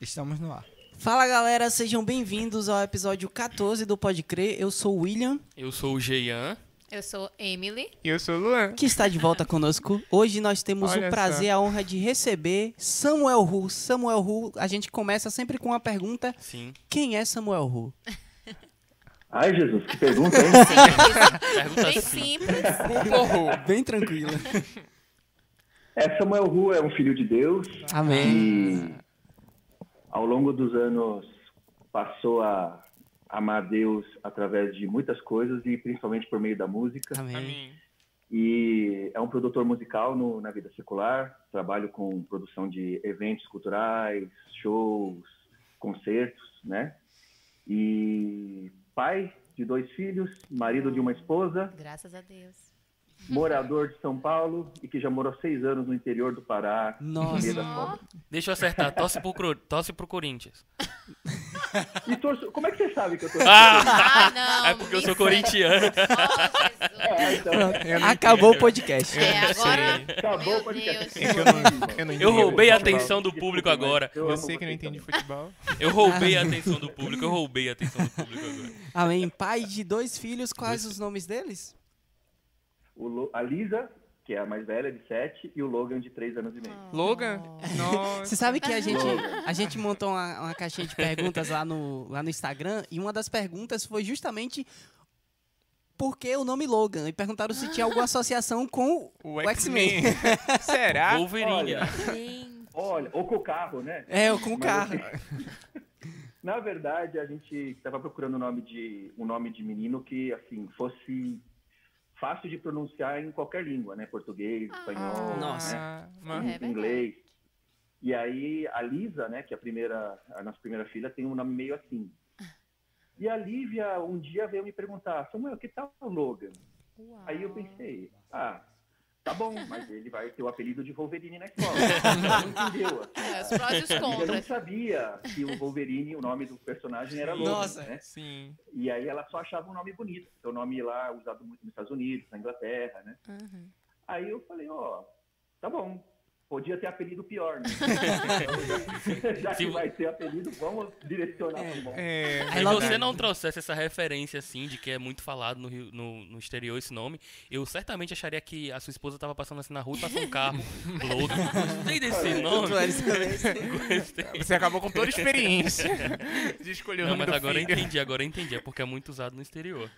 Estamos no ar. Fala galera, sejam bem-vindos ao episódio 14 do Pode Crer. Eu sou o William, Eu sou o Geian. Eu sou Emily. E eu sou o Luan. que está de volta conosco. Hoje nós temos Olha o prazer e a honra de receber Samuel Ru. Samuel Ru, a gente começa sempre com uma pergunta: Sim. quem é Samuel Ru? Ai, Jesus, que pergunta, hein? Pergunta Bem simples. Bem tranquila. É, Samuel Ru é um filho de Deus Amém. e ao longo dos anos passou a amar Deus através de muitas coisas e principalmente por meio da música. Amém. E é um produtor musical no- na vida secular. Trabalho com produção de eventos culturais, shows, concertos, né? E pai de dois filhos, marido de uma esposa, Graças a Deus. Morador de São Paulo e que já morou seis anos no interior do Pará, Nossa. no. Deixa eu acertar. Torce pro, torce pro Corinthians. E torço... Como é que você sabe que eu tô Ah! Ah, não. é porque eu sou fala. corintiano. Oh. É, então, Acabou o podcast. É, Eu agora. acabou o podcast. É eu não, eu não Eu entendo roubei a atenção do público agora. eu Eu sei que não entende também. futebol. Eu roubei a atenção do público. Eu roubei a atenção do público agora. Amém. Pai de dois filhos, quais os nomes deles? O Lo- A Lisa, que é a mais velha, de sete, e o Logan, de três anos e meio. Logan? Nossa. Você sabe que a gente, Logan. a gente montou uma, uma caixinha de perguntas lá no, lá no Instagram e uma das perguntas foi justamente por que o nome Logan? E perguntaram se tinha alguma associação com O o X-Men. Será? Wolverine. Olha. Olha, ou com o carro, né? É, com o carro. assim, Na verdade, a gente estava procurando um nome de um nome de menino que assim fosse fácil de pronunciar em qualquer língua, né? Português, espanhol, Nossa. né? Ah, mas- É verdade. inglês. E aí a Lisa, né, que é a primeira, a nossa primeira filha, tem um nome meio assim. E a Lívia um dia veio me perguntar, Samuel, que tal o Logan? Uau. Aí eu pensei, ah, tá bom, mas ele vai ter o apelido de Wolverine na escola. Ela não entendeu. É, os prós e os Eu não sabia que o Wolverine, o nome do personagem era Logan, Nossa. né? Sim. E aí ela só achava um nome bonito, porque o nome lá é usado muito nos Estados Unidos, na Inglaterra, né? Uhum. Aí eu falei, ó, tá bom. Podia ter apelido pior, né? Já Se que vai ter apelido, vamos direcionar pro bom. É, Se você não trouxesse essa referência, assim, de que é muito falado no, Rio- no, no exterior esse nome, eu certamente acharia que a sua esposa tava passando assim na rua e passou um carro. Logan. Gostei desse nome. Você acabou com toda a experiência de escolher o Não, nome mas do agora eu filho. entendi, agora eu entendi. É porque é muito usado no exterior.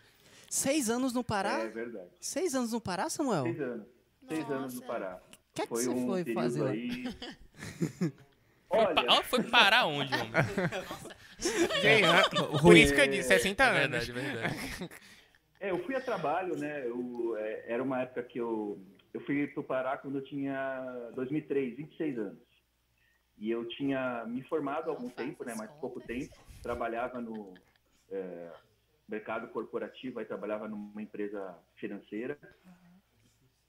Seis anos no Pará? É verdade. Seis anos no Pará, Samuel? Seis anos. Seis anos no Nossa. Pará. O que é que Foi você um foi fazer lá? aí... Foi, Olha, Ó, foi parar onde, homem? Gente, ah, Por isso que eu disse 60 É anos. verdade, é verdade. É, eu fui a trabalho, né? Eu, é, era uma época que eu, eu fui para o Pará quando eu tinha 2003, 26 anos. E eu tinha me formado há algum tempo, né? as Mas pouco contas. tempo. Trabalhava no é, mercado corporativo, aí trabalhava numa empresa financeira.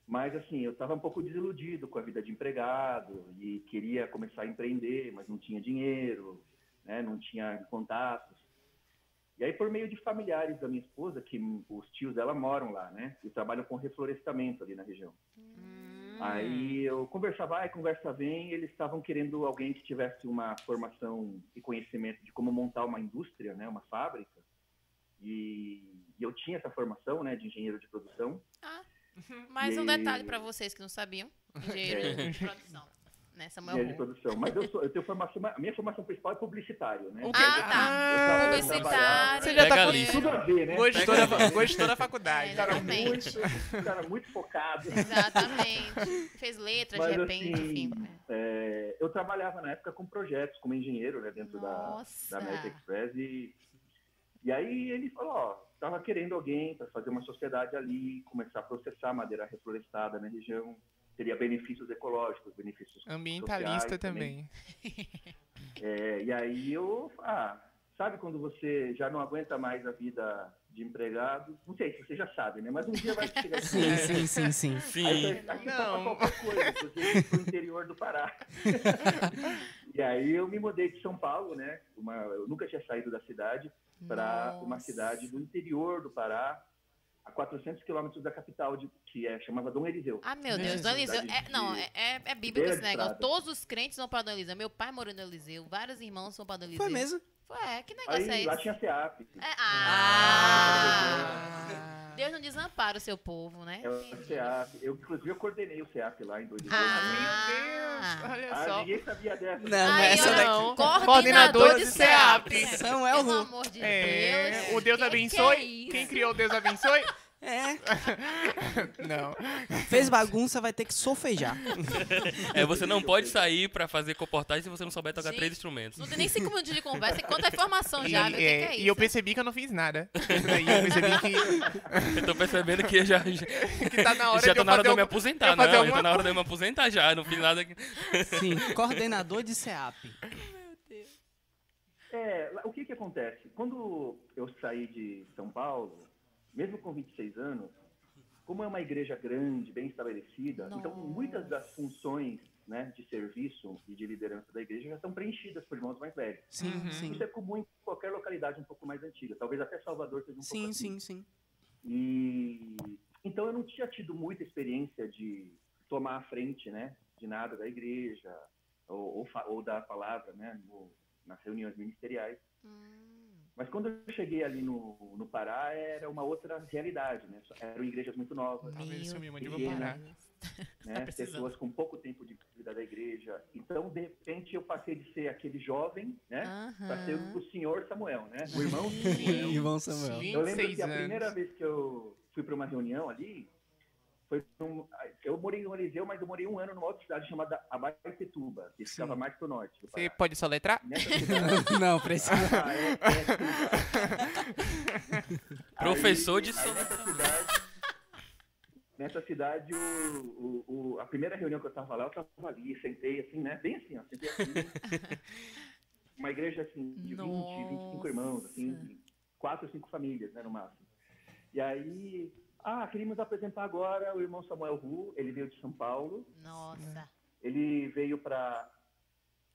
Mas, assim, eu estava um pouco desiludido com a vida de empregado e queria começar a empreender, mas não tinha dinheiro, né? Não tinha contatos. E aí, por meio de familiares da minha esposa, que os tios dela moram lá, né? E trabalham com reflorestamento ali na região. Hum. Aí eu conversava, vai, conversa vem, eles estavam querendo alguém que tivesse uma formação e conhecimento de como montar uma indústria, né? Uma fábrica. E, e eu tinha essa formação, né? De engenheiro de produção. Mais um E- detalhe pra vocês que não sabiam. Engenheiro de produção. Né, Samuel engenheiro de produção. Mas eu, sou, eu tenho formação, a minha formação principal é publicitário, né? Ah, tá. Eu Publicitário. Você já tá com. Tudo a ver, né? Gostou da, gostou da faculdade. É, cara muito, cara muito focado. Exatamente. Fez letras, Mas, de repente, assim, enfim. é, eu trabalhava na época com projetos, como engenheiro, né, dentro da, Nossa. da American Express. E, e aí ele falou, ó, tava querendo alguém para fazer uma sociedade ali, começar a processar madeira reflorestada na região. Teria benefícios ecológicos, benefícios Ambientalista sociais também. É, e aí eu, ah, sabe quando você já não aguenta mais a vida de empregado? Não sei se você já sabe, né? Mas um dia vai chegar Sim, sim, sim, sim. Sim. aí você Não. qualquer coisa, inclusive pro interior do Pará. e aí eu me mudei de São Paulo, né? Uma, eu nunca tinha saído da cidade para uma cidade do interior do Pará, a 400 quilômetros da capital, de, que é, chamava Dom Eliseu. Ah, meu Deus, Dom. Eliseu. É, De- não, é, é, é bíblico esse negócio. Todos os crentes vão pra Dom Eliseu. Meu pai morou em Dom Eliseu. Vários irmãos vão pra Dom Eliseu. Foi mesmo? Ué, que negócio Aí é lá esse? tinha SEAP. É, ah! Ah. Deus não desampara o seu povo, né? É o SEAP. Eu, inclusive, eu coordenei o SEAP lá em 2012. Ah. Meu Deus, olha Ah, só. ninguém sabia dessa. Não, Aí, essa não. Coordenador, Coordenador de de SEAP. SEAP. Samuel Pelo amor de É, Deus. o Deus Que abençoe. que é isso? Quem criou o Deus abençoe? É, Não. fez bagunça, vai ter que sofejar. É, você não pode sair pra fazer comportagem se você não souber tocar Gente, três instrumentos. Não tem nem cinco minutos de conversa. Quanta informação E, já, meu. O que, é, é isso? e eu percebi que eu não fiz nada. Daí eu percebi que, Eu tô percebendo que eu já, já, que tá na hora já de tá eu na hora de eu me aposentar, não. Já tá na hora de eu me aposentar já. Não fiz nada. aqui. Sim, coordenador de SEAP. É, o que que acontece? Quando eu saí de São Paulo, mesmo com 26 anos, como é uma igreja grande, bem estabelecida, então Nossa. muitas das funções né, de serviço e de liderança da igreja já estão preenchidas por irmãos mais velhos. Sim, Uhum. sim. Isso é comum em qualquer localidade um pouco mais antiga, talvez até Salvador seja um pouco Sim, assim. sim, sim. E então eu não tinha tido muita experiência de tomar a frente, né, de nada da igreja ou, ou, ou da palavra, né, no- nas reuniões ministeriais. Hum, Mas quando eu cheguei ali no, no Pará, era uma outra realidade, né? Eram igrejas muito novas, Meu parar. né? precisando. Pessoas com pouco tempo de vida da igreja. Então, de repente, eu passei de ser aquele jovem, né? Para ser o senhor Samuel, né? O irmão Samuel. Irmão Samuel. Eu lembro 26 que a anos. primeira vez que eu fui para uma reunião ali, foi um, eu morei em Eliseu, mas eu morei um ano numa outra cidade chamada Abaetetuba, que ficava mais pro norte. Você pode soletrar? Cidade, Não, precisa. ah, é, é, Professor de Aí, nessa cidade, nessa cidade o, o- o- a primeira reunião que eu estava lá, eu estava ali, sentei assim, né? Bem assim, ó, sentei assim. uma igreja assim, de 20, 25 irmãos, assim, quatro ou cinco famílias, né, no máximo. E aí, ah, queríamos apresentar agora o irmão Samuel Ru, ele veio de São Paulo, Nossa. ele veio para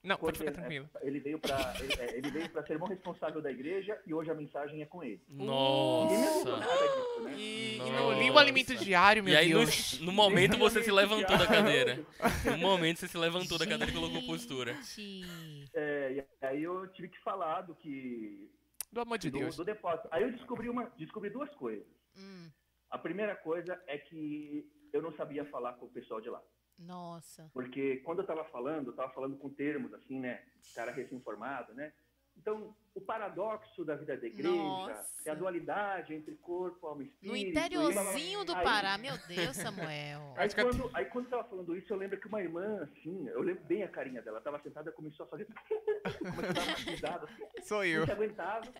Não, pode ficar tranquilo. Ele veio para ele, é, ele veio para ser irmão responsável da igreja e hoje a mensagem é com ele. Nossa. nada disso, né? E, não li o alimento diário, meu E aí, no, Deus. no momento, você se levantou da cadeira. No momento, você se levantou da cadeira e colocou postura. Gente. É, e aí eu tive que falar do que Do amor de do, Deus. do depósito. Aí eu descobri uma descobri duas coisas. Hum, A primeira coisa é que eu não sabia falar com o pessoal de lá. nossa. Porque quando eu estava falando, eu estava falando com termos assim, né? Cara recém-formado, né? Então, o paradoxo da vida da igreja Nossa. é a dualidade entre corpo, alma e espírito. No interiorzinho do Aí- Pará, meu Deus, Samuel. Aí quando, aí quando eu tava falando isso, eu lembro que uma irmã, assim, eu lembro bem a carinha dela, tava sentada e começou a fazer. começou a dar uma risada, assim, Sou não eu. se aguentava.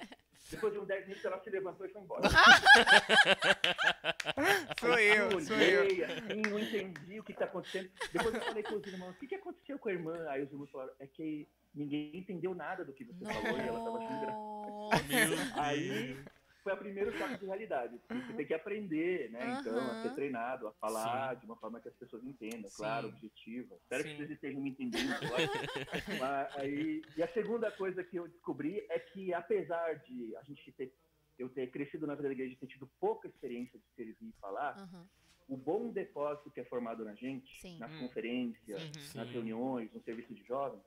Depois de uns 10 minutos, ela se levantou e foi embora. Sou eu, eu sou eu. assim, não entendi o que tá acontecendo. Depois eu falei com os irmãos, o que, que aconteceu com a irmã? Aí os irmãos falaram, é que ninguém entendeu nada do que você falou e ela tava achando engraçado. Aí foi o primeiro choque de realidade. Você tem que aprender, né? Então, a ser treinado, a falar de uma forma que as pessoas entendam, Sim. claro, objetiva. Espero Sim. que vocês estejam me entendendo agora. Mas, aí, e a segunda coisa que eu descobri é que, apesar de a gente ter, eu ter crescido na vida da igreja e ter tido pouca experiência de servir e falar, Aham. o bom depósito que é formado na gente, Sim. nas Hum. conferências, Uhum. nas Sim. reuniões, no serviço de jovens,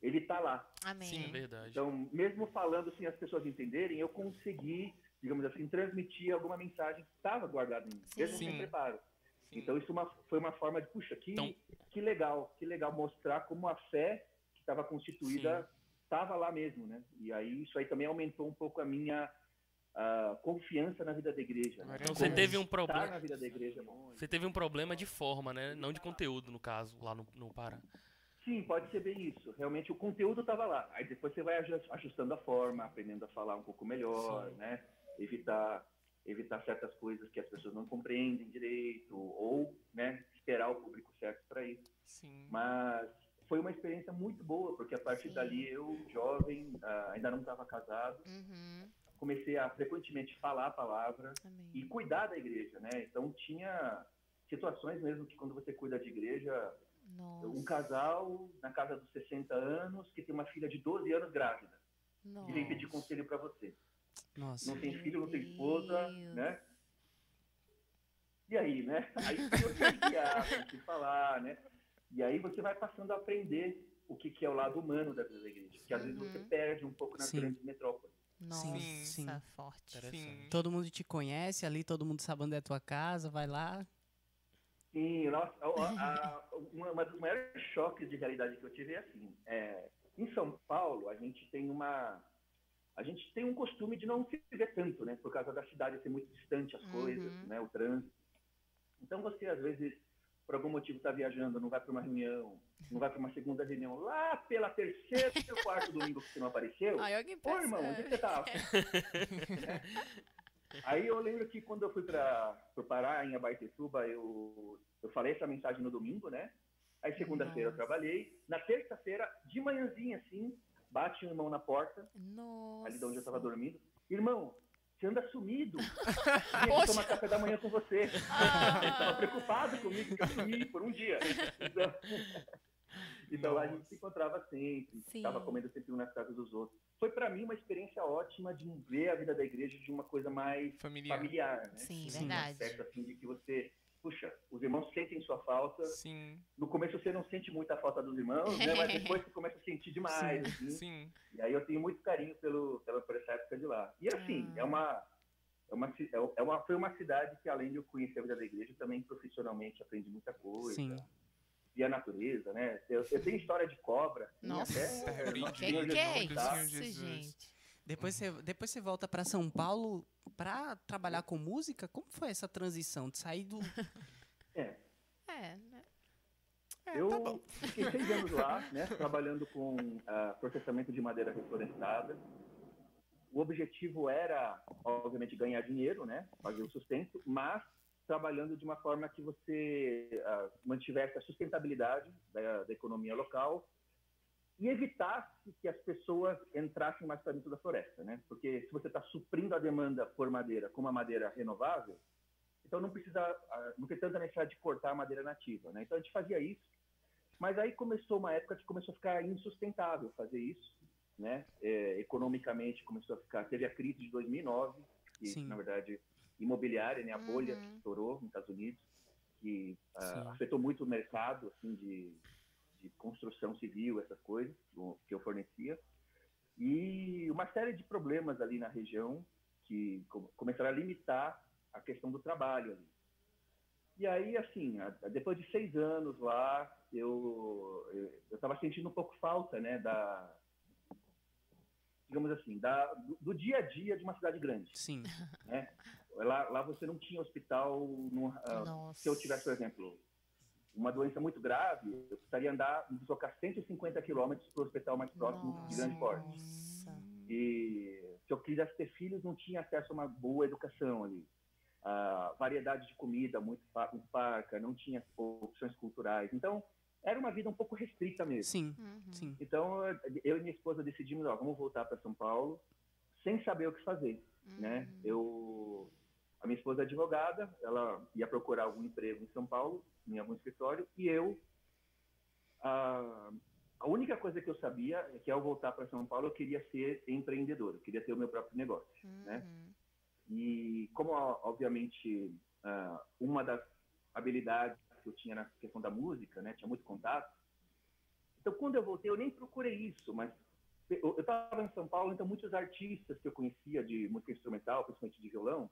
ele está lá. Amém. Sim, É verdade. Então, mesmo falando sem as pessoas entenderem, eu consegui, digamos assim, transmitir alguma mensagem que estava guardada em mim, mesmo Sim. sem preparo. Sim. Então, isso uma- foi uma forma de, puxa, que, Então- que legal, que legal mostrar como a fé que estava constituída estava lá mesmo, né? E aí, isso aí também aumentou um pouco a minha ah, confiança na vida da igreja. Né? Então você teve um problema. na vida da igreja é. Você teve um problema de forma, né? Não de conteúdo, no caso, lá no, no Pará. Sim, pode ser bem isso. Realmente o conteúdo estava lá. Aí depois você vai aju- ajustando a forma, aprendendo a falar um pouco melhor, Sim. né? Evitar evitar certas coisas que as pessoas não compreendem direito ou, né, esperar o público certo para isso. Sim. Mas foi uma experiência muito boa, porque a partir Sim. dali eu, jovem, ah, ainda não estava casado, Uhum. comecei a frequentemente falar a palavra Amém. e cuidar da igreja, né? Então tinha situações mesmo que quando você cuida de igreja, Nossa. um casal na casa dos 60 anos que tem uma filha de 12 anos grávida e vem Nossa. pedir conselho para você. Nossa. Não tem filho, não tem esposa, Deus. né? E aí, né? Aí você guiar, tem que falar, né? E aí você vai passando a aprender o que, que é o lado humano da vida da igreja. Que às vezes você perde um pouco nas Sim. grandes metrópoles. Nossa, sim. forte. Sim. Todo mundo te conhece ali, todo mundo sabe onde é a tua casa, vai lá. Sim, nossa, a- a- uma, uma dos maiores choques de realidade que eu tive é assim. é, em São Paulo, a gente tem uma. A gente tem um costume de não se ver tanto, né? Por causa da cidade ser muito distante as Uhum. coisas, né? O trânsito. Então você, às vezes, por algum motivo está viajando, não vai para uma reunião, não vai para uma segunda reunião, lá pela terceira ou quarto domingo que você não apareceu. Ai, alguém Ô, irmão, onde você tá? Aí eu lembro que quando eu fui para o Pará, em Abaetetuba, eu, eu falei essa mensagem no domingo, né? Aí segunda-feira eu trabalhei. Na terça-feira, de manhãzinha, assim, bate um irmão na porta, Nossa. ali de onde eu estava dormindo. Irmão, você anda sumido. Que tomar café da manhã com você. Ele estava preocupado comigo que eu sumi por um dia. Então, então a gente se encontrava sempre, Sim. estava comendo sempre um nas casas dos outros. Foi para mim uma experiência ótima de ver a vida da igreja de uma coisa mais Familiar. familiar, né? Sim, Sim. verdade. Aspecto assim de que você, puxa, os irmãos sentem sua falta. Sim, No começo você não sente muito a falta dos irmãos, né? Mas depois você começa a sentir demais, assim. sim. E aí eu tenho muito carinho pelo, pela, por essa época de lá. E assim, Ah. é uma. É uma, ci- é uma, foi uma cidade que, além de eu conhecer a vida da igreja, também profissionalmente aprendi muita coisa. Sim. Vi a natureza, né? Eu, eu tenho história de cobra. assim, Nossa. até, Que nosso Que é isso, gente? Depois você, depois você volta para São Paulo para trabalhar com música. Como foi essa transição de sair do É, É, né? eu fiquei seis anos lá, né? Trabalhando com ah, processamento de madeira reflorestada. O objetivo era, obviamente, ganhar dinheiro, né? Fazer o sustento, mas trabalhando de uma forma que você ah, mantivesse a sustentabilidade da, da economia local e evitasse que as pessoas entrassem mais para dentro da floresta, né? Porque se você está suprindo a demanda por madeira com uma madeira renovável, então não precisa, ah, não tem tanta necessidade de cortar a madeira nativa, né? Então a gente fazia isso, mas aí começou uma época que começou a ficar insustentável fazer isso, né? É, economicamente começou a ficar, teve a crise de 2009, que Sim. na verdade imobiliária, né? A bolha Uhum. que estourou nos Estados Unidos, que Sim. afetou muito o mercado, assim, de, de construção civil, essas coisas que eu fornecia. E uma série de problemas ali na região que co- começaram a limitar a questão do trabalho ali. E aí, assim, depois de seis anos lá, eu eu estava sentindo um pouco falta, né, da digamos assim, da, do, do dia a dia de uma cidade grande. Sim. Né? Lá, lá você não tinha hospital. no- ah, Nossa. se eu tivesse, por exemplo, uma doença muito grave, eu precisaria andar, me deslocar 150 quilômetros para o hospital mais próximo de grande porte. Nossa. E se eu quisesse ter filhos, não tinha acesso a uma boa educação ali. A variedade de comida muito, muito parca, não tinha opções culturais. Então, era uma vida um pouco restrita mesmo. Sim. Uhum. Sim. Então, eu e minha esposa decidimos, ó, vamos voltar para São Paulo, sem saber o que fazer, né? Uhum. Eu, a minha esposa é advogada, ela ia procurar algum emprego em São Paulo, em algum escritório, e eu, a, a única coisa que eu sabia é que ao voltar para São Paulo eu queria ser empreendedor, eu queria ter o meu próprio negócio, né? Uhum. E como, obviamente, uma das habilidades que eu tinha na questão da música, né, tinha muito contato. Então, quando eu voltei, eu nem procurei isso, mas eu estava em São Paulo, então muitos artistas que eu conhecia de música instrumental, principalmente de violão,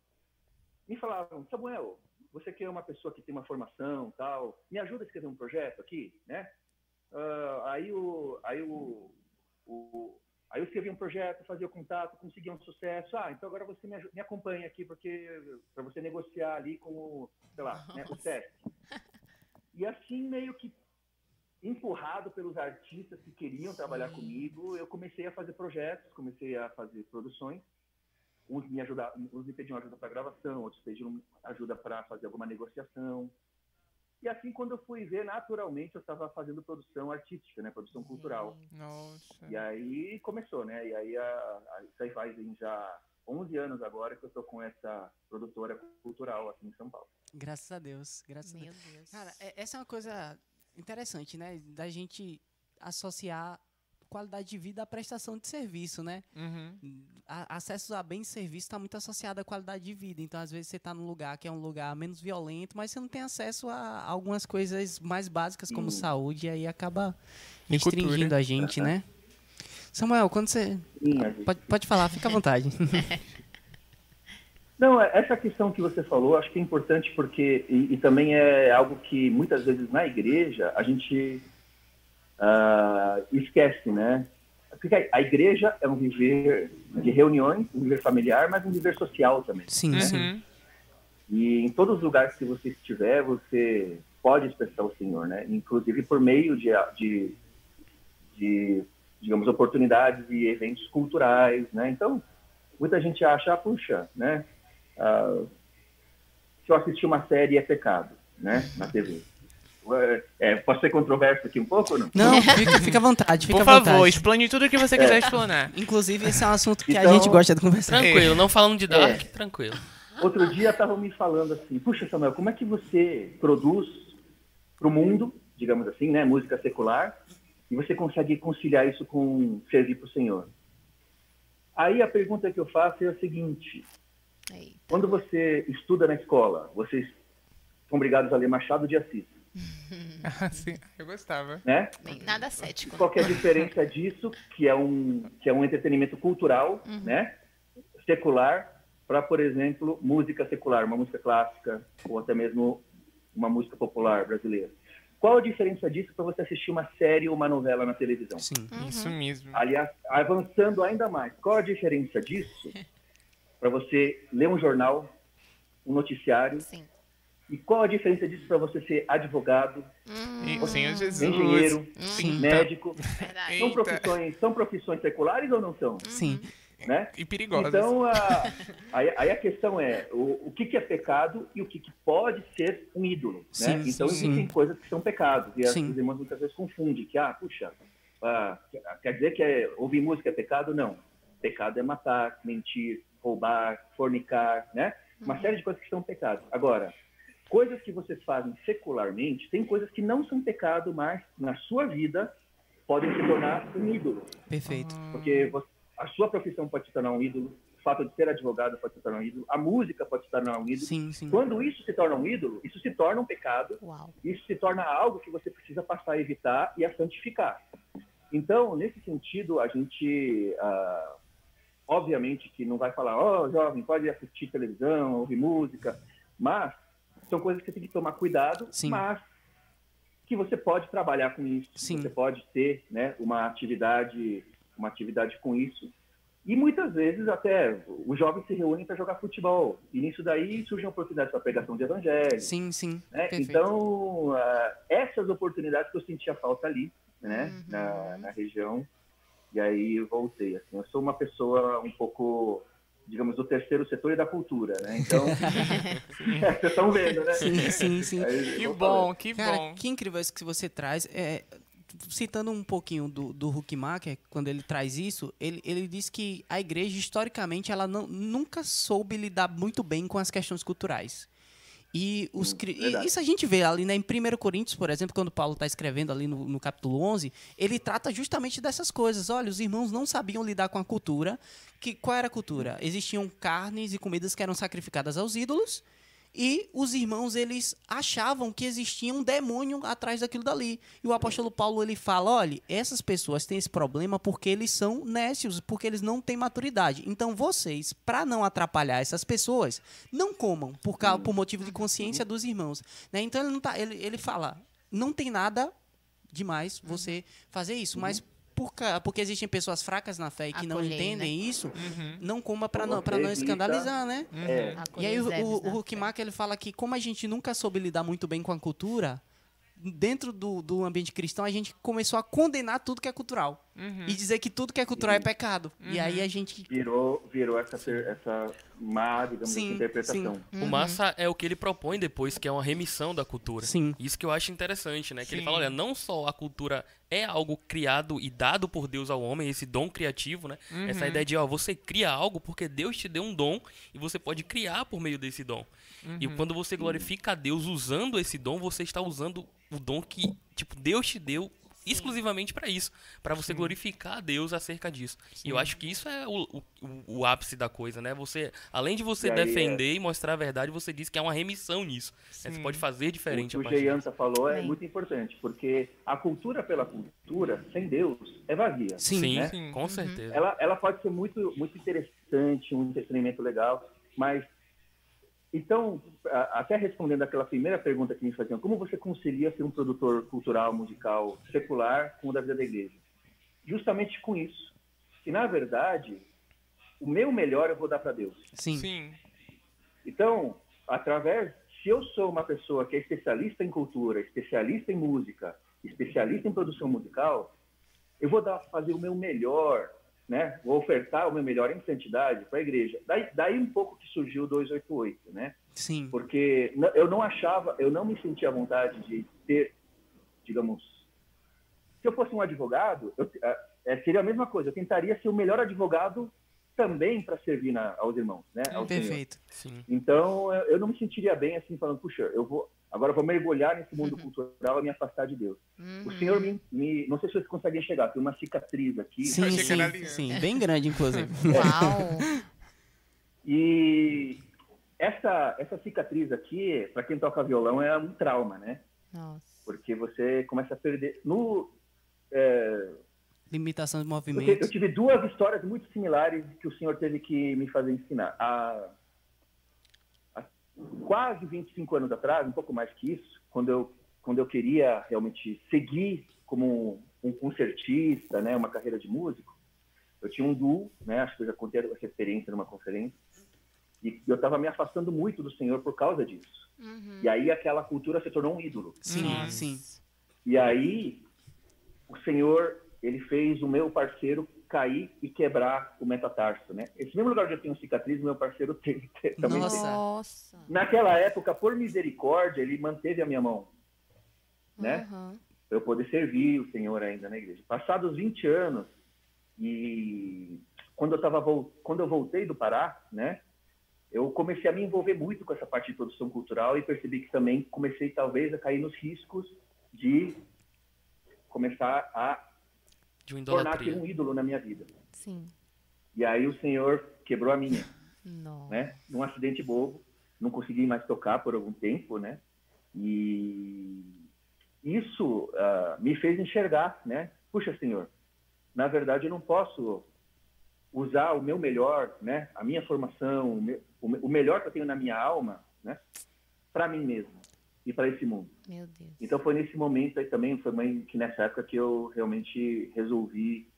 me falavam, Samuel, você que é uma pessoa que tem uma formação, tal, me ajuda a escrever um projeto aqui, né? Ah, aí o, aí o, o, aí eu escrevi um projeto, fazia o contato, conseguia um sucesso. Ah, então agora você me, me acompanha aqui porque para você negociar ali com o, sei lá, né, o SESC. E assim meio que empurrado pelos artistas que queriam trabalhar comigo, eu comecei a fazer projetos, comecei a fazer produções. Uns me ajudaram, uns me pediam ajuda para gravação, outros pediam ajuda para fazer alguma negociação. E assim, quando eu fui ver, naturalmente, eu estava fazendo produção artística, né, produção cultural. Nossa. E aí começou, né? E aí a, a, isso aí faz já 11 anos agora que eu estou com essa produtora cultural aqui em São Paulo. Graças a Deus. Graças a Meu Deus. Deus. Cara, é- essa é uma coisa interessante, né? Da gente associar qualidade de vida à prestação de serviço, né? Uhum. A, acesso a bens e serviços está muito associado à qualidade de vida. Então, às vezes, você está num lugar que é um lugar menos violento, mas você não tem acesso a algumas coisas mais básicas como Sim. saúde, e aí acaba restringindo a gente, né? Samuel, quando você. A gente- Pode, pode falar, fica à vontade. Não, é- essa questão que você falou, acho que é importante porque, e, e também é algo que muitas vezes na igreja a gente ah, esquece, né? Porque a- igreja é um viver de reuniões, um viver familiar, mas um viver social também. Sim, sim. Uhum. E em todos os lugares que você estiver, você pode expressar o Senhor, né? Inclusive por meio de, de, de, digamos, oportunidades e eventos culturais, né? Então, muita gente acha, ah, puxa, né? Ah, se eu assistir uma série é pecado, né? Na TV. É, pode ser controverso aqui um pouco ou não? Não, fica, fica à vontade, fica Por à favor, vontade. explane tudo o que você quiser explanar. Inclusive, esse é um assunto que a Então- gente gosta de conversar. Tranquilo, não falando de Dark, É. tranquilo. Outro dia estavam me falando assim, puxa Samuel, como é que você produz para o mundo, digamos assim, né, música secular, e você consegue conciliar isso com servir para o Senhor? Aí a pergunta que eu faço é a seguinte: Eita. quando você estuda na escola, vocês são obrigados a ler Machado de Assis, sim, eu gostava. né? Bem, nada cético. Qual que é a diferença disso, que é um que é um entretenimento cultural, né, secular, para, por exemplo, música secular, uma música clássica ou até mesmo uma música popular brasileira? Qual a diferença disso para você assistir uma série ou uma novela na televisão? Sim. Isso mesmo. Aliás, avançando ainda mais, qual a diferença disso para você ler um jornal, um noticiário? Sim. E qual a diferença disso para você ser advogado, Jesus. engenheiro, Sim. médico? Verdade. São profissões, são profissões seculares ou não são? Sim. Né? E perigosas. Então, a, aí, aí a questão é o, o que, que é pecado e o que, que pode ser um ídolo. Né? Sim, então, sim. existem coisas que são pecados. E as Sim. os irmãos muitas vezes confundem que, ah, puxa, ah, quer dizer que é, ouvir música é pecado? Não. Pecado é matar, mentir, roubar, fornicar, né? Uma série de coisas que são pecados. Agora, coisas que vocês fazem secularmente, tem coisas que não são pecado, mas na sua vida podem se tornar um ídolo. Perfeito. Porque você- a sua profissão pode se tornar um ídolo, o fato de ser advogado pode se tornar um ídolo, a música pode se tornar um ídolo. Sim, sim. Quando isso se torna um ídolo, isso se torna um pecado, Uau. isso se torna algo que você precisa passar a evitar e a santificar. Então, nesse sentido, a gente, ah, obviamente, que não vai falar, ó, jovem, pode assistir televisão, ouvir música, mas são coisas que você tem que tomar cuidado, Sim. mas que você pode trabalhar com isso, Sim. você pode ter, né, uma atividade, uma atividade com isso. E muitas vezes até os jovens se reúnem para jogar futebol. E nisso daí surgem oportunidades para pregação de evangelho, Sim, sim. né? Então, ah, essas oportunidades que eu sentia falta ali, né, Uhum. na, na região, e aí eu voltei. Assim, eu sou uma pessoa um pouco, digamos, do terceiro setor e da cultura, né? Então, vocês estão vendo, né? Sim, sim, sim. Aí Que bom, que Cara, bom. que incrível isso que você traz. É, citando um pouquinho do, do Huckmacher, quando ele traz isso, ele, ele diz que a igreja, historicamente, ela não, nunca soube lidar muito bem com as questões culturais. E, os, e isso a gente vê ali né, em 1 Coríntios, por exemplo, quando Paulo está escrevendo ali no, no capítulo 11, ele trata justamente dessas coisas. Olha, os irmãos não sabiam lidar com a cultura. Que, qual era a cultura? Existiam carnes e comidas que eram sacrificadas aos ídolos, e os irmãos, eles achavam que existia um demônio atrás daquilo dali. E o apóstolo Paulo, ele fala, olha, essas pessoas têm esse problema porque eles são nécios, porque eles não têm maturidade. Então, vocês, para não atrapalhar essas pessoas, não comam por, cau- por motivo de consciência dos irmãos. né? Então, ele, não tá, ele, ele fala, não tem nada demais você fazer isso, mas... Por, porque existem pessoas fracas na fé e que não Acolhendo, entendem isso, Uhum. não coma para não, pra não escandalizar, né? É, E aí o, o, né? o Huckmacher, ele fala que como a gente nunca soube lidar muito bem com a cultura, dentro do, do ambiente cristão, a gente começou a condenar tudo que é cultural. Uhum. E dizer que tudo que é cultural é pecado. E aí a gente... virou, virou essa, essa má, digamos Sim, assim, interpretação. sim. O massa é o que ele propõe depois, que é uma remissão da cultura. Sim. Isso que eu acho interessante, né? Que ele Sim. fala, olha, não só a cultura é algo criado e dado por Deus ao homem, esse dom criativo, né? Essa ideia de, ó, você cria algo porque Deus te deu um dom e você pode criar por meio desse dom. E quando você glorifica a Deus usando esse dom, você está usando o dom que, tipo, Deus te deu exclusivamente para isso, para você glorificar a Deus acerca disso. E eu acho que isso é o, o, o ápice da coisa, né? Você, além de você E aí, é defender e mostrar a verdade, você diz que há uma remissão nisso. né? Você pode fazer diferente o a que o falou é Bem. muito importante, porque a cultura pela cultura, sem Deus, é vazia. Sim. Sim, né? Sim. com certeza. Ela, ela pode ser muito, muito interessante, um entretenimento legal, mas. Então, a- até respondendo aquela primeira pergunta que me faziam, como você concilia ser um produtor cultural, musical, secular com o da vida da igreja? Justamente com isso. Que, na verdade, o meu melhor eu vou dar para Deus. Sim. Sim. Então, através, se eu sou uma pessoa que é especialista em cultura, especialista em música, especialista em produção musical, eu vou dar, fazer o meu melhor, né? Vou ofertar o meu melhor em santidade para a igreja. Daí, daí um pouco que surgiu o 288, né? Sim. Porque eu não achava, eu não me sentia à vontade de ter, digamos, se eu fosse um advogado, eu, eh, seria a mesma coisa. Eu tentaria ser o melhor advogado também para servir na, aos irmãos, né? Ao Senhor. Perfeito. Sim. Então, eu eu não me sentiria bem assim, falando, puxa, eu vou, agora eu vou mergulhar nesse mundo cultural e me afastar de Deus. Uhum. O Senhor me, me- não sei se vocês conseguem enxergar, tem uma cicatriz aqui. Sim, que sim, né? sim. Bem grande, inclusive. Uau. E essa, essa cicatriz aqui, para quem toca violão, é um trauma, né? Nossa. Porque você começa a perder. No, é, Limitação de eu, te- eu movimentos. tive duas histórias muito similares que o Senhor teve que me fazer ensinar. Há, há quase 25 anos atrás, um pouco mais que isso, quando eu, quando eu queria realmente seguir como um concertista, né, uma carreira de músico, eu tinha um duo, né, acho que eu já contei essa experiência numa conferência, e eu estava me afastando muito do Senhor por causa disso. Uhum. E aí aquela cultura se tornou um ídolo. Sim, sim. E aí, o Senhor, ele fez o meu parceiro cair e quebrar o metatarso, né? Esse mesmo lugar onde eu tenho cicatriz, meu parceiro tem, tem- também Nossa. Nossa. Naquela época, por misericórdia, ele manteve a minha mão, né? Uhum. Pra eu poder servir o Senhor ainda na igreja. Passados 20 anos, e quando eu, tava, quando eu voltei do Pará, né? Eu comecei a me envolver muito com essa parte de produção cultural e percebi que também comecei, talvez, a cair nos riscos de começar a De uma tornar aquilo um ídolo na minha vida. Sim. E aí o Senhor quebrou a minha, Nossa. né? Num acidente bobo, não consegui mais tocar por algum tempo, né? E isso ah, me fez enxergar, né? Puxa, Senhor, na verdade eu não posso usar o meu melhor, né? A minha formação, o, me- o me- o melhor que eu tenho na minha alma, né? Para mim mesmo e para esse mundo. Meu Deus. Então foi nesse momento aí também, foi que nessa época que eu realmente resolvi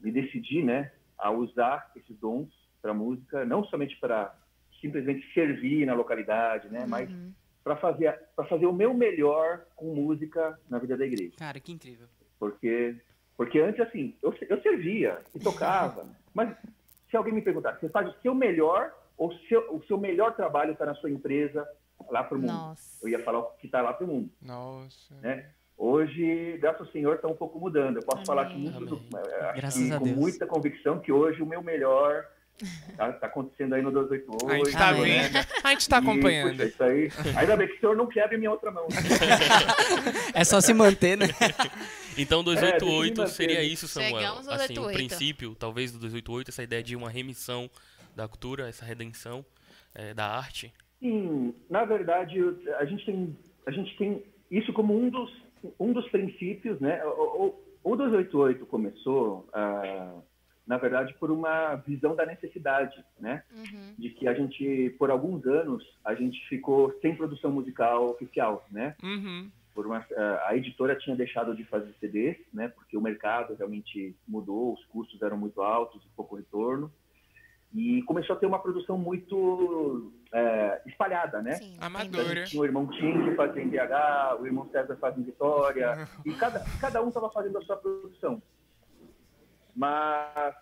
me decidir, né, a usar esses dons para música, não somente para simplesmente servir na localidade, né, mas Uhum. para fazer para fazer o meu melhor com música na vida da igreja, Cara, que incrível. porque porque antes assim eu, eu servia e tocava, mas se alguém me perguntar, você faz o seu melhor ou seu, o seu melhor trabalho está na sua empresa lá para o mundo? Nossa. Eu ia falar o que está lá para o mundo Nossa. né? Hoje, graças ao Senhor, está um pouco mudando. Eu posso Amém. falar que muito do, Amém. eh, acho Graças que a com Deus. muita convicção que hoje o meu melhor está acontecendo aí no A 288. gente tá Amém. vendo. A gente tá E, acompanhando. puxa, isso aí. Ainda bem que o Senhor não quebre minha outra mão. É só se manter, né? Então, É, 288 deixa eu seria manter. isso, Samuel. Chegamos ao Assim, o 288. princípio, talvez, do 288, essa ideia de uma remissão da cultura, essa redenção eh, da arte. Sim, na verdade, a gente tem, a gente tem isso como um dos, um dos princípios, né? O, o, o 288 começou, ah, na verdade, por uma visão da necessidade, né? Uhum. de que a gente, por alguns anos, a gente ficou sem produção musical oficial, né? Uhum. Por uma, eh, a editora tinha deixado de fazer CDs, né? Porque o mercado realmente mudou, os custos eram muito altos, e pouco retorno. E começou a ter uma produção muito eh, espalhada, né? Sim. Amadora. Tinha o irmão Tim que fazia em BH, o irmão César fazia em Vitória, e cada, cada um estava fazendo a sua produção. Mas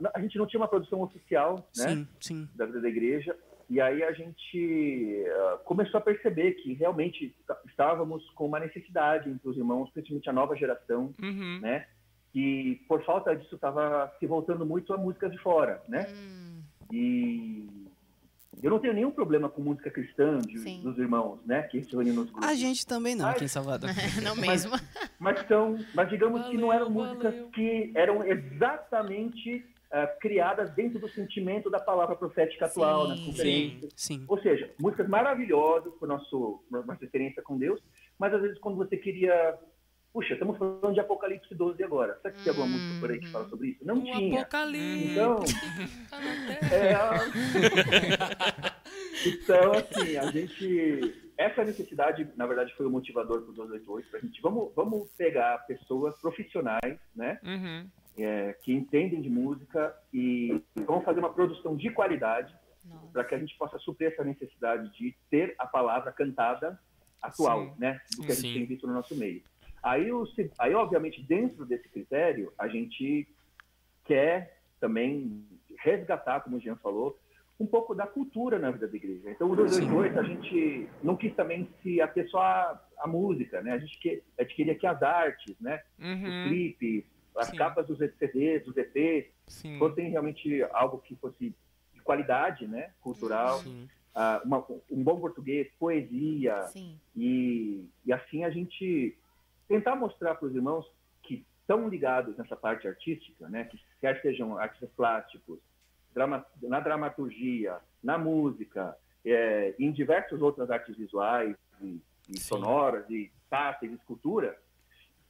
não- a gente não tinha uma produção oficial, né? Sim, sim. da vida da igreja. E aí a gente ah, começou a perceber que realmente tá- estávamos com uma necessidade entre os irmãos, principalmente a nova geração, Uhum. né? E por falta disso estava se voltando muito a música de fora, né? Hum. E Eu não tenho nenhum problema com música cristã de, Sim. dos irmãos, né? Que se reúnem nos grupos. A gente também não, aqui em Salvador. Não mesmo. Mas são, mas digamos que não eram Valeu, músicas valeu. que eram exatamente ah, criadas dentro do sentimento da palavra profética atual, Sim. nas conferências. Sim. Ou seja, músicas maravilhosas por nosso nossa experiência com Deus, mas às vezes quando você queria, puxa, estamos falando de Apocalipse 12 agora. Será que tem alguma música por aí que fala sobre isso? Não O tinha. apocalipse. Então, tá é, a- então, assim, a gente. Essa necessidade, na verdade, foi o motivador para o 288, para a gente. Vamos, vamos pegar pessoas profissionais, né? Uhum. é, que entendem de música e vamos fazer uma produção de qualidade para que a gente possa suprir essa necessidade de ter a palavra cantada atual, Sim. né? Do que a gente Sim. tem visto no nosso meio. Aí, o, aí, obviamente, dentro desse critério, a gente quer também resgatar, como o Jean falou, um pouco da cultura na vida da igreja. Então, o 288, a gente não quis também se ater só à, à música, né? A gente, que, a gente queria que as artes, né? Os Uhum. clipes, as Sim. capas dos CDs, dos EPs, Sim. fossem realmente algo que fosse de qualidade, né? Cultural, Sim. ah, uma- um bom português, poesia, Sim. e, e assim a gente tentar mostrar para os irmãos que estão ligados nessa parte artística, né? Que quer sejam artistas plásticos, drama, na dramaturgia, na música, é, em diversas outras artes visuais e, e sonoras e táteis, escultura,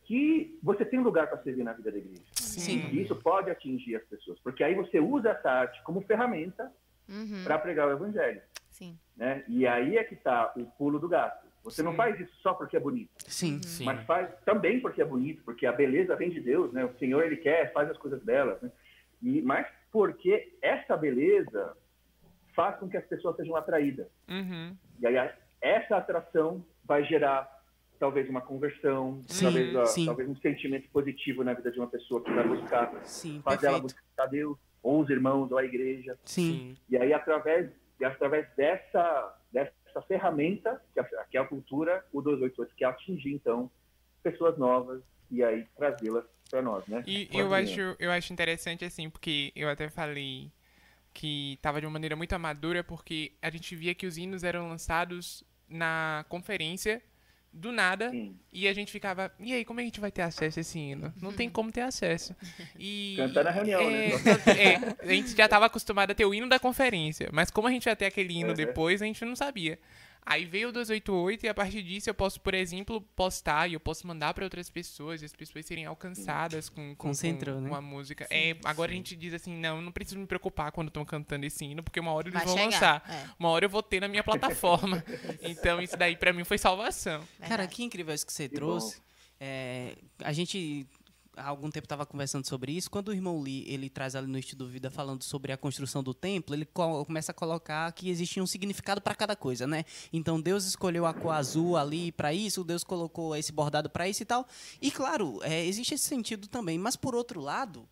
que você tem lugar para servir na vida da igreja. Sim. E isso pode atingir as pessoas, porque aí você usa essa arte como ferramenta Uhum. para pregar o evangelho, Sim. né? E aí é que está o pulo do gato. Você não faz isso só porque é bonito, Sim. Sim. mas faz também porque é bonito, porque a beleza vem de Deus, né? O Senhor ele quer, faz as coisas belas, né? E mas porque essa beleza faz com que as pessoas sejam atraídas. Uhum. E aí a- essa atração vai gerar talvez uma conversão, Sim, talvez, a- sim. talvez um sentimento positivo na vida de uma pessoa que vai buscar, Sim, fazer ela perfeito. buscar Deus, ou os irmãos, ou a igreja. Sim. E aí, através, e através dessa, dessa ferramenta, que é, a- que é a cultura, o 288 quer atingir, então, pessoas novas e aí trazê-las para nós, né? E eu acho, eu acho interessante, assim, porque eu até falei que tava de uma maneira muito amadora, porque a gente via que os hinos eram lançados na conferência do nada Sim. e a gente ficava, e aí, como a gente vai ter acesso a esse hino? Não tem como ter acesso. E, Cantar na reunião, é, né? é, a gente já estava acostumado a ter o hino da conferência, mas como a gente ia ter aquele hino Uhum. depois, a gente não sabia. Aí veio o 288 e a partir disso eu posso, por exemplo, postar e eu posso mandar para outras pessoas e as pessoas serem alcançadas com, com, Concentrou, com, né? com a música. é, agora a gente diz assim, não, não preciso me preocupar quando estão cantando esse hino, porque uma hora eles Vai vão chegar, lançar. é. Uma hora eu vou ter na minha plataforma. então isso daí para mim foi salvação. Cara, que incrível isso que você Que trouxe. É, a gente há algum tempo estava conversando sobre isso. Quando o irmão Lee ele traz ali no Estudo Vida falando sobre a construção do templo, ele co- começa a colocar que existia um significado para cada coisa, né? Então Deus escolheu a cor azul ali para isso, Deus colocou esse bordado para isso e tal. E claro, é, existe esse sentido também. Mas por outro lado,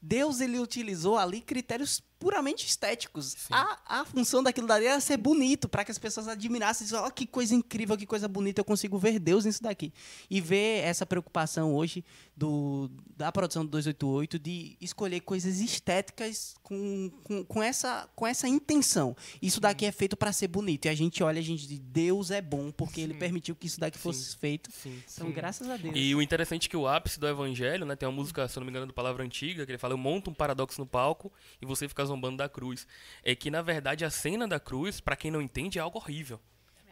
Deus ele utilizou ali critérios puramente estéticos. A, a função daquilo dali era ser bonito, para que as pessoas admirassem, dizem, ó, que coisa incrível, que coisa bonita, eu consigo ver Deus nisso daqui. E ver essa preocupação hoje do, da produção do 288 de escolher coisas estéticas com, com, com essa, com essa intenção. Isso daqui é feito para ser bonito. E a gente olha, a gente diz, Deus é bom, porque ele permitiu que isso daqui fosse feito. Sim, Então, sim. graças a Deus. E o interessante é que o ápice do evangelho, né, tem uma música, se eu não me engano, do Palavra Antiga, que ele fala, eu monto um paradoxo no palco e você fica zombando da cruz. É que, na verdade, a cena da cruz, pra quem não entende, é algo horrível.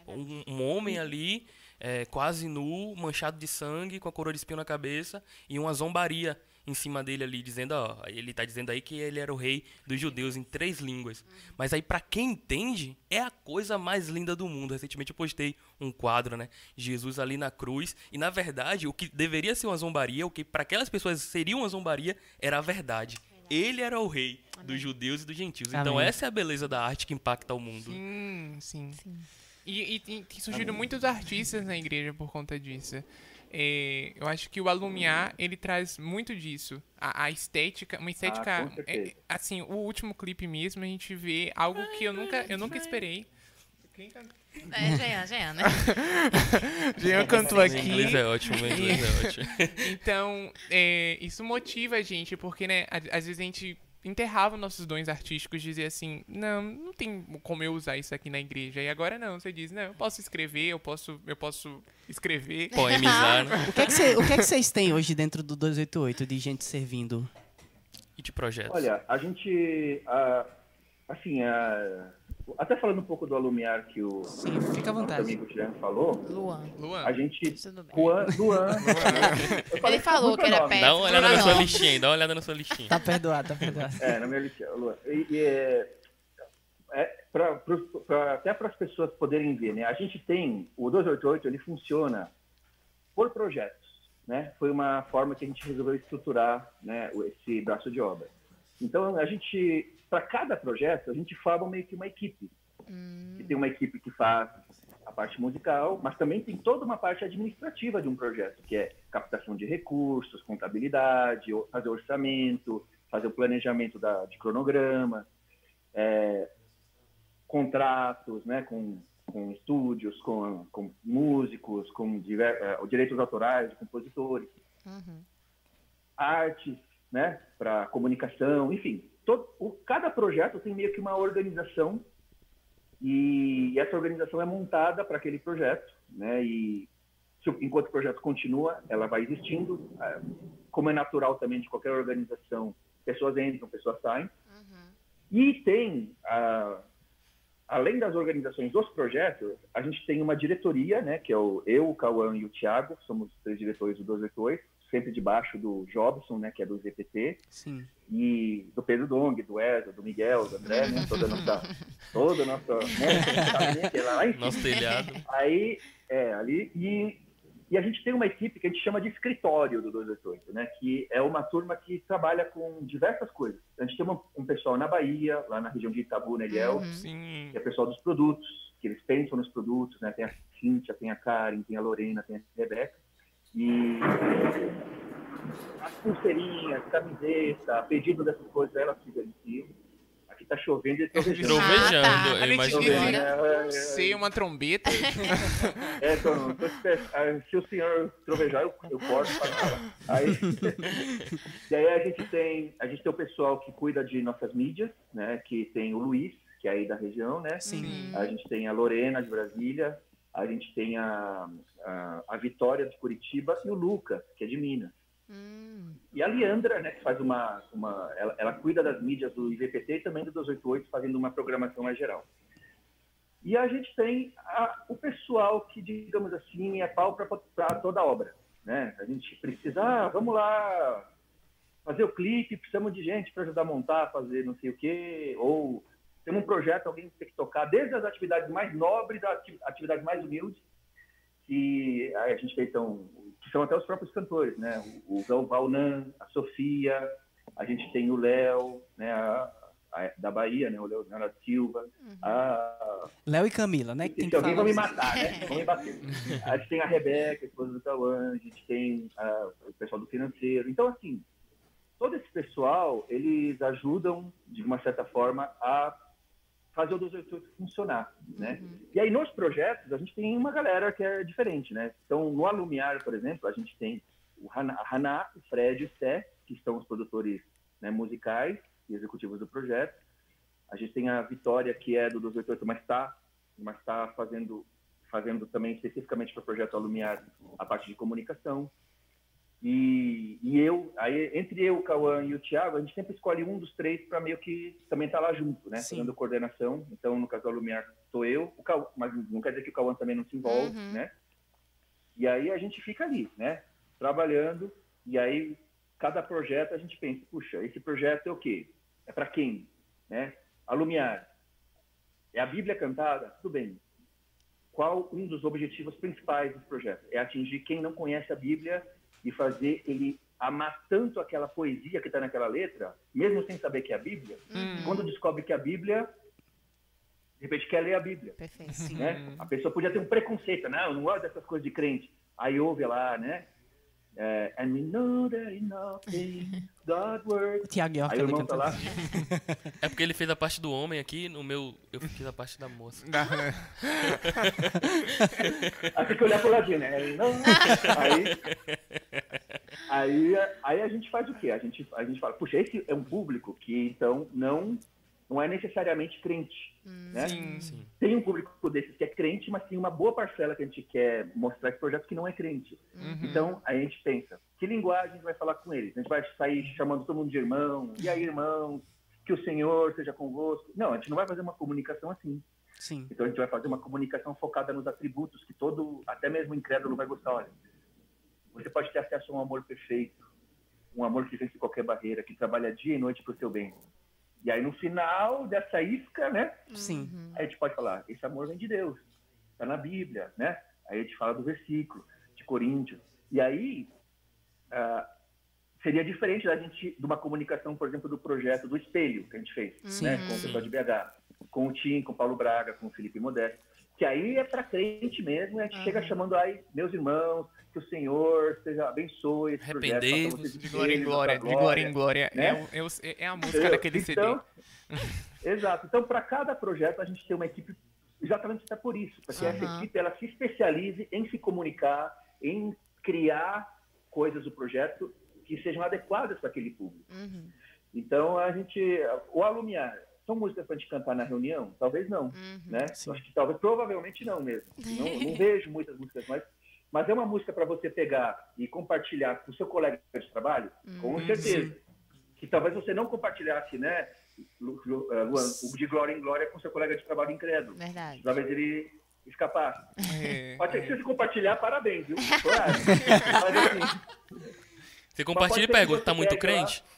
Um, um homem ali, é, quase nu, manchado de sangue, com a coroa de espinho na cabeça e uma zombaria em cima dele ali, dizendo, ó, ele tá dizendo aí que ele era o rei dos judeus em três línguas. Mas aí, pra quem entende, é a coisa mais linda do mundo. Recentemente eu postei um quadro, né? Jesus ali na cruz. E na verdade, o que deveria ser uma zombaria, o que para aquelas pessoas seria uma zombaria, era a verdade. Ele era o rei dos judeus e dos gentios. Então Amém. essa é a beleza da arte que impacta o mundo. Sim, sim. E, e tem, tem surgido muitos artistas na igreja por conta disso. É, eu acho que o Alumiar, ele traz muito disso. A, a estética, uma estética... certeza. é, assim, o último clipe mesmo, a gente vê algo que eu nunca, eu nunca esperei. Quem can- É, Jean, Jean, né? Jean cantou O aqui. inglês é ótimo, o inglês é ótimo. Então, é, isso motiva a gente, porque, né, a- às vezes a gente enterrava nossos dons artísticos, dizia assim, não, não tem como eu usar isso aqui na igreja. E agora não, você diz, não, eu posso escrever, eu posso, eu posso escrever. Poemizar, né? O que, é que cê- o que é que vocês têm hoje dentro do 288 de gente servindo? E de projetos. Olha, a gente, assim, ah, até falando um pouco do Alumiar que o Sim, fica à vontade. amigo Tirano falou, Luan. Luan, a gente. Juan, Luan, Ele falou que era pé. Dá uma olhada na sua listinha dá uma olhada na sua listinha. Tá perdoado, tá perdoado. É, na minha listinha, Luan. E, e é, é, pra, pros- pra- até para as pessoas poderem ver, né? A gente tem, o 288, ele funciona por projetos, né? Foi uma forma que a gente resolveu estruturar, né, o- esse braço de obra. Então, a gente, para cada projeto, a gente forma meio que uma equipe. E tem uma equipe que faz a parte musical, mas também tem toda uma parte administrativa de um projeto, que é captação de recursos, contabilidade, fazer orçamento, fazer o planejamento da, de cronograma, é, contratos né, com, com estúdios, com, com músicos, com diver, é, direitos autorais de compositores, Uhum. artes, né, para comunicação, enfim. Todo, o, cada projeto tem meio que uma organização e essa organização é montada para aquele projeto, né, e se enquanto o projeto continua, ela vai existindo, ah, como é natural também de qualquer organização, pessoas entram, pessoas saem, e tem, ah, além das organizações dos projetos, a gente tem uma diretoria, né, que é o, eu, o Cauã e o Thiago, somos os três diretores do 288, sempre debaixo do Jobson, né, que é do ZPT, Sim. e do Pedro Dong, do Wesley, do Miguel, do André, né, toda a nossa, toda a nossa, né, que é lá em cima. Nosso telhado. Aí, é, ali, e, e a gente tem uma equipe que a gente chama de escritório do 288, né? Que é uma turma que trabalha com diversas coisas. A gente tem uma- um pessoal na Bahia, lá na região de Itabu, Neliel, Uhum. sim. que é o pessoal dos produtos, que eles pensam nos produtos, né? Tem a Cíntia, tem a Karen, tem a Lorena, tem a Rebeca. E pulseirinhas, camiseta, pedido dessas coisas, elas se gerenciam. Aqui tá chovendo e trovejando. Trovejando, Ah, tá. eu imagino. devia- Chovendo, é, é, Sei uma trombeta. é, tô, tô espe- se o senhor trovejar, eu, eu corto falar. Aí, e aí a gente tem a gente tem o pessoal que cuida de nossas mídias, né? Que tem o Luiz, que é aí da região, né? Sim. A gente tem a Lorena de Brasília, a gente tem a, a, a Vitória de Curitiba e o Lucas, que é de Minas. Hum. E a Leandra, né, que faz uma. uma ela, ela cuida das mídias do IVPT e também do 288, fazendo uma programação mais geral. E a gente tem a- o pessoal que, digamos assim, é pau para toda a obra. Né? A gente precisa, ah, vamos lá fazer o clipe, precisamos de gente para ajudar a montar, fazer não sei o quê, ou temos um projeto, alguém tem que tocar, desde as atividades mais nobres às ati- atividades mais humildes, que aí a gente tem, então, que são até os próprios cantores, né? O, o Valnan, a Sofia, a gente tem o Léo, né? A, a- da Bahia, né? O Leonardo Silva, a, Léo e Camila, né? Que tem se que alguém vai me matar, né? Vão me bater. A gente tem a Rebeca, a esposa do Cauã, a gente tem ah, o pessoal do financeiro. Então, assim, todo esse pessoal, eles ajudam, de uma certa forma, a fazer o 288 funcionar, né? E aí, nos projetos, a gente tem uma galera que é diferente, né? Então, no Alumiar, por exemplo, a gente tem o Haná, o Fred e o Sté, que são os produtores né, musicais e executivos do projeto. A gente tem a Vitória, que é do 288, mas está mas tá fazendo, fazendo também especificamente para o projeto Alumiar a parte de comunicação. E, e eu, aí, entre eu, o Cauã e o Thiago, a gente sempre escolhe um dos três para meio que também estar lá junto, né? Sim. Fazendo coordenação. Então, no caso do Alumiar, sou eu, o Cauã, mas não quer dizer que o Cauã também não se envolve, Uhum. né? E aí a gente fica ali, né? Trabalhando, e aí cada projeto a gente pensa, puxa, esse projeto é o quê? É para quem? Né? Alumiar. É a Bíblia cantada? Tudo bem. Qual um dos objetivos principais desse projeto? É atingir quem não conhece a Bíblia e fazer ele amar tanto aquela poesia que está naquela letra, mesmo sem saber que é a Bíblia, Hum. quando descobre que é a Bíblia, de repente quer ler a Bíblia Perfeito. né? A pessoa podia ter um preconceito, não, eu não gosto dessas coisas de crente. Aí ouve lá, né? É, And we know that in all things God works. Tiago York Aí o ali irmão tá lá. É porque ele fez a parte do homem aqui, no meu. Eu fiz a parte da moça. Aí tem que olhar pro ladinho, né? Aí, aí, aí a gente faz o quê? A gente, a gente fala, puxa, esse é um público que então não, não é necessariamente crente. né? Sim. Sim. Tem um público desses que é crente, mas tem uma boa parcela que a gente quer mostrar esse projeto que não é crente. Uhum. Então, a gente pensa, que linguagem a gente vai falar com eles? A gente vai sair chamando todo mundo de irmão, e aí, irmãos, que o Senhor seja convosco. Não, a gente não vai fazer uma comunicação assim. Sim. Então, a gente vai fazer uma comunicação focada nos atributos que todo, até mesmo o incrédulo vai gostar. Olha, você pode ter acesso a um amor perfeito, um amor que vence qualquer barreira, que trabalha dia e noite para o seu bem. E aí, no final dessa isca, né, Sim. Aí a gente pode falar, esse amor vem de Deus, está na Bíblia, né? Aí a gente fala do versículo de Coríntios. E aí ah, seria diferente da gente de uma comunicação, por exemplo, do projeto do espelho que a gente fez, Sim. né? Com o pessoal de BH, com o Tim, com o Paulo Braga, com o Felipe Modesto. Que aí é para crente mesmo, e a gente chega chamando aí, meus irmãos, que o Senhor seja abençoe esse projeto. vocês De glória em glória, sua de glória em glória. né? É, é, é a música Entendeu? daquele CD. Então, exato. Então, para cada projeto, a gente tem uma equipe exatamente até por isso, para que essa Aham. equipe ela se especialize em se comunicar, em criar coisas do projeto que sejam adequadas para aquele público. Uhum. Então, a gente, o Alumiar, são músicas para a gente cantar na reunião? Talvez não, Uhum. né? Sim. Acho que talvez, provavelmente não mesmo. Não, não vejo muitas músicas, mas, mas é uma música para você pegar e compartilhar com o seu colega de trabalho, com Uhum. certeza. Que talvez você não compartilhasse, né, eh, Luan, o de glória em glória com seu colega de trabalho incrédulo. Verdade. Talvez ele escapasse. É, Pode ser é. que se você compartilhar, parabéns, viu? Claro. Mas assim, Você compartilha e pergunta, você tá muito lá- crente? Ele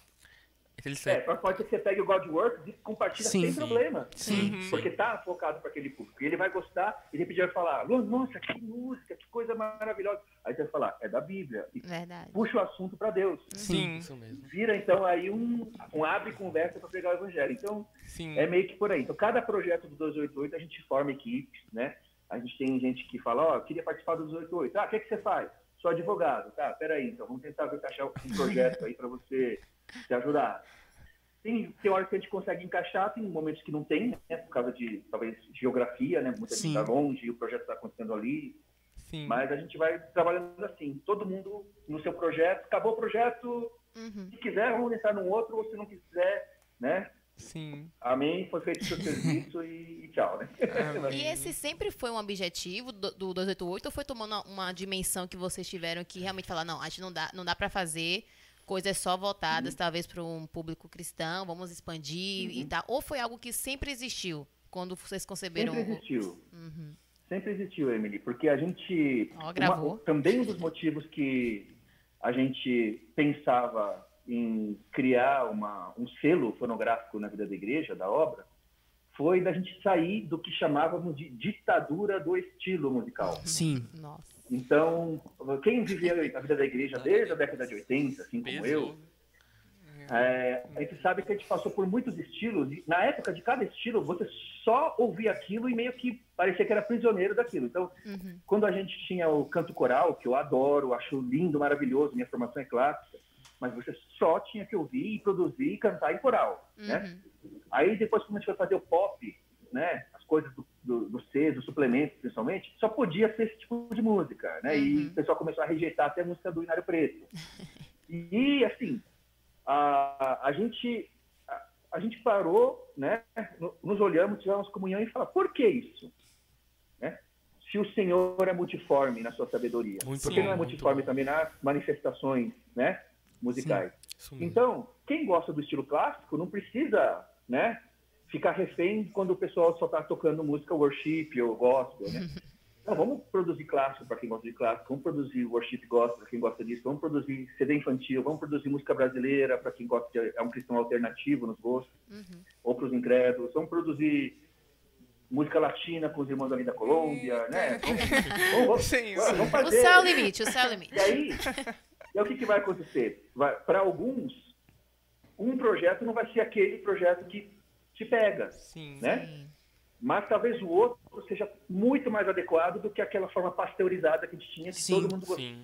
é, pode ser que você pegue o Godworks e compartilha Sim. sem Sim. problema. Sim. Uhum. Porque tá focado para aquele público. E ele vai gostar e de repente vai falar, nossa, que música, que coisa maravilhosa. Aí você vai falar, é da Bíblia. E Verdade. puxa o assunto para Deus. Sim, Isso mesmo. Vira, então, aí um, um abre conversa para pregar o evangelho. Então, sim. é meio que por aí. Então, cada projeto do 288 a gente forma equipes, né? A gente tem gente que fala, ó, queria participar do 288. Ah, o que, que você faz? Sou advogado. Tá, peraí, então vamos tentar encaixar um projeto aí para você se ajudar. Tem, tem horas que a gente consegue encaixar, tem momentos que não tem, né? Por causa de, talvez, geografia, né? Muita gente Sim. está longe e o projeto está acontecendo ali. Sim. Mas a gente vai trabalhando assim, todo mundo no seu projeto. Acabou o projeto, Uhum. se quiser, vamos entrar num outro, ou se não quiser, né? Sim. Amém, foi feito o seu serviço e, e tchau, né? E esse sempre foi um objetivo do, do 288 ou foi tomando uma, uma dimensão que vocês tiveram que realmente falar, não, a gente não dá, não dá para fazer coisas só voltadas talvez para um público cristão, vamos expandir e tal, ou foi algo que sempre existiu quando vocês conceberam Sempre o- existiu. Uhum. Sempre existiu, Emily, porque a gente. Ó, gravou. uma- também um dos motivos que a gente pensava em criar uma, um selo fonográfico na vida da igreja, da obra, foi da gente sair do que chamávamos de ditadura do estilo musical. Sim. Nossa. Então, quem vivia a vida da igreja desde a década de 80, assim como eu, é, a gente sabe que a gente passou por muitos estilos. E na época de cada estilo, você só ouvia aquilo e meio que parecia que era prisioneiro daquilo. Então, Uhum. quando a gente tinha o canto coral, que eu adoro, acho lindo, maravilhoso, minha formação é clássica, mas você só tinha que ouvir e produzir e cantar em coral, né? Uhum. Aí depois quando a gente foi fazer o pop, né, coisas do, do, do C, do suplemento, principalmente, só podia ser esse tipo de música, né? E Uhum. o pessoal começou a rejeitar até a música do Inário Preto. E, assim, a, a gente a, a gente parou, né? no- Nos olhamos, tivemos comunhão e falamos, por que isso? Né? Se o Senhor é multiforme na sua sabedoria, Muito por que bom, não é multiforme também nas manifestações, né? Musicais. Mesmo. Então, quem gosta do estilo clássico não precisa, né, ficar refém quando o pessoal só está tocando música worship ou gospel, né? Não, vamos produzir clássico para quem gosta de clássico, vamos produzir worship gospel para quem gosta disso, vamos produzir CD infantil, vamos produzir música brasileira para quem gosta de é um cristão alternativo nos gostos, Uhum. ou para os incrédulos, vamos produzir música latina com os irmãos ali da Colômbia, né? Vamos, vamos, vamos, Sim, vamos sim. O fazer. céu é limite, o céu é limite. E aí, e aí o que, que vai acontecer? Para alguns, um projeto não vai ser aquele projeto que te pega, Sim. né? Sim. Mas talvez o outro seja muito mais adequado do que aquela forma pasteurizada que a gente tinha, que Sim, todo mundo gostava. Sim.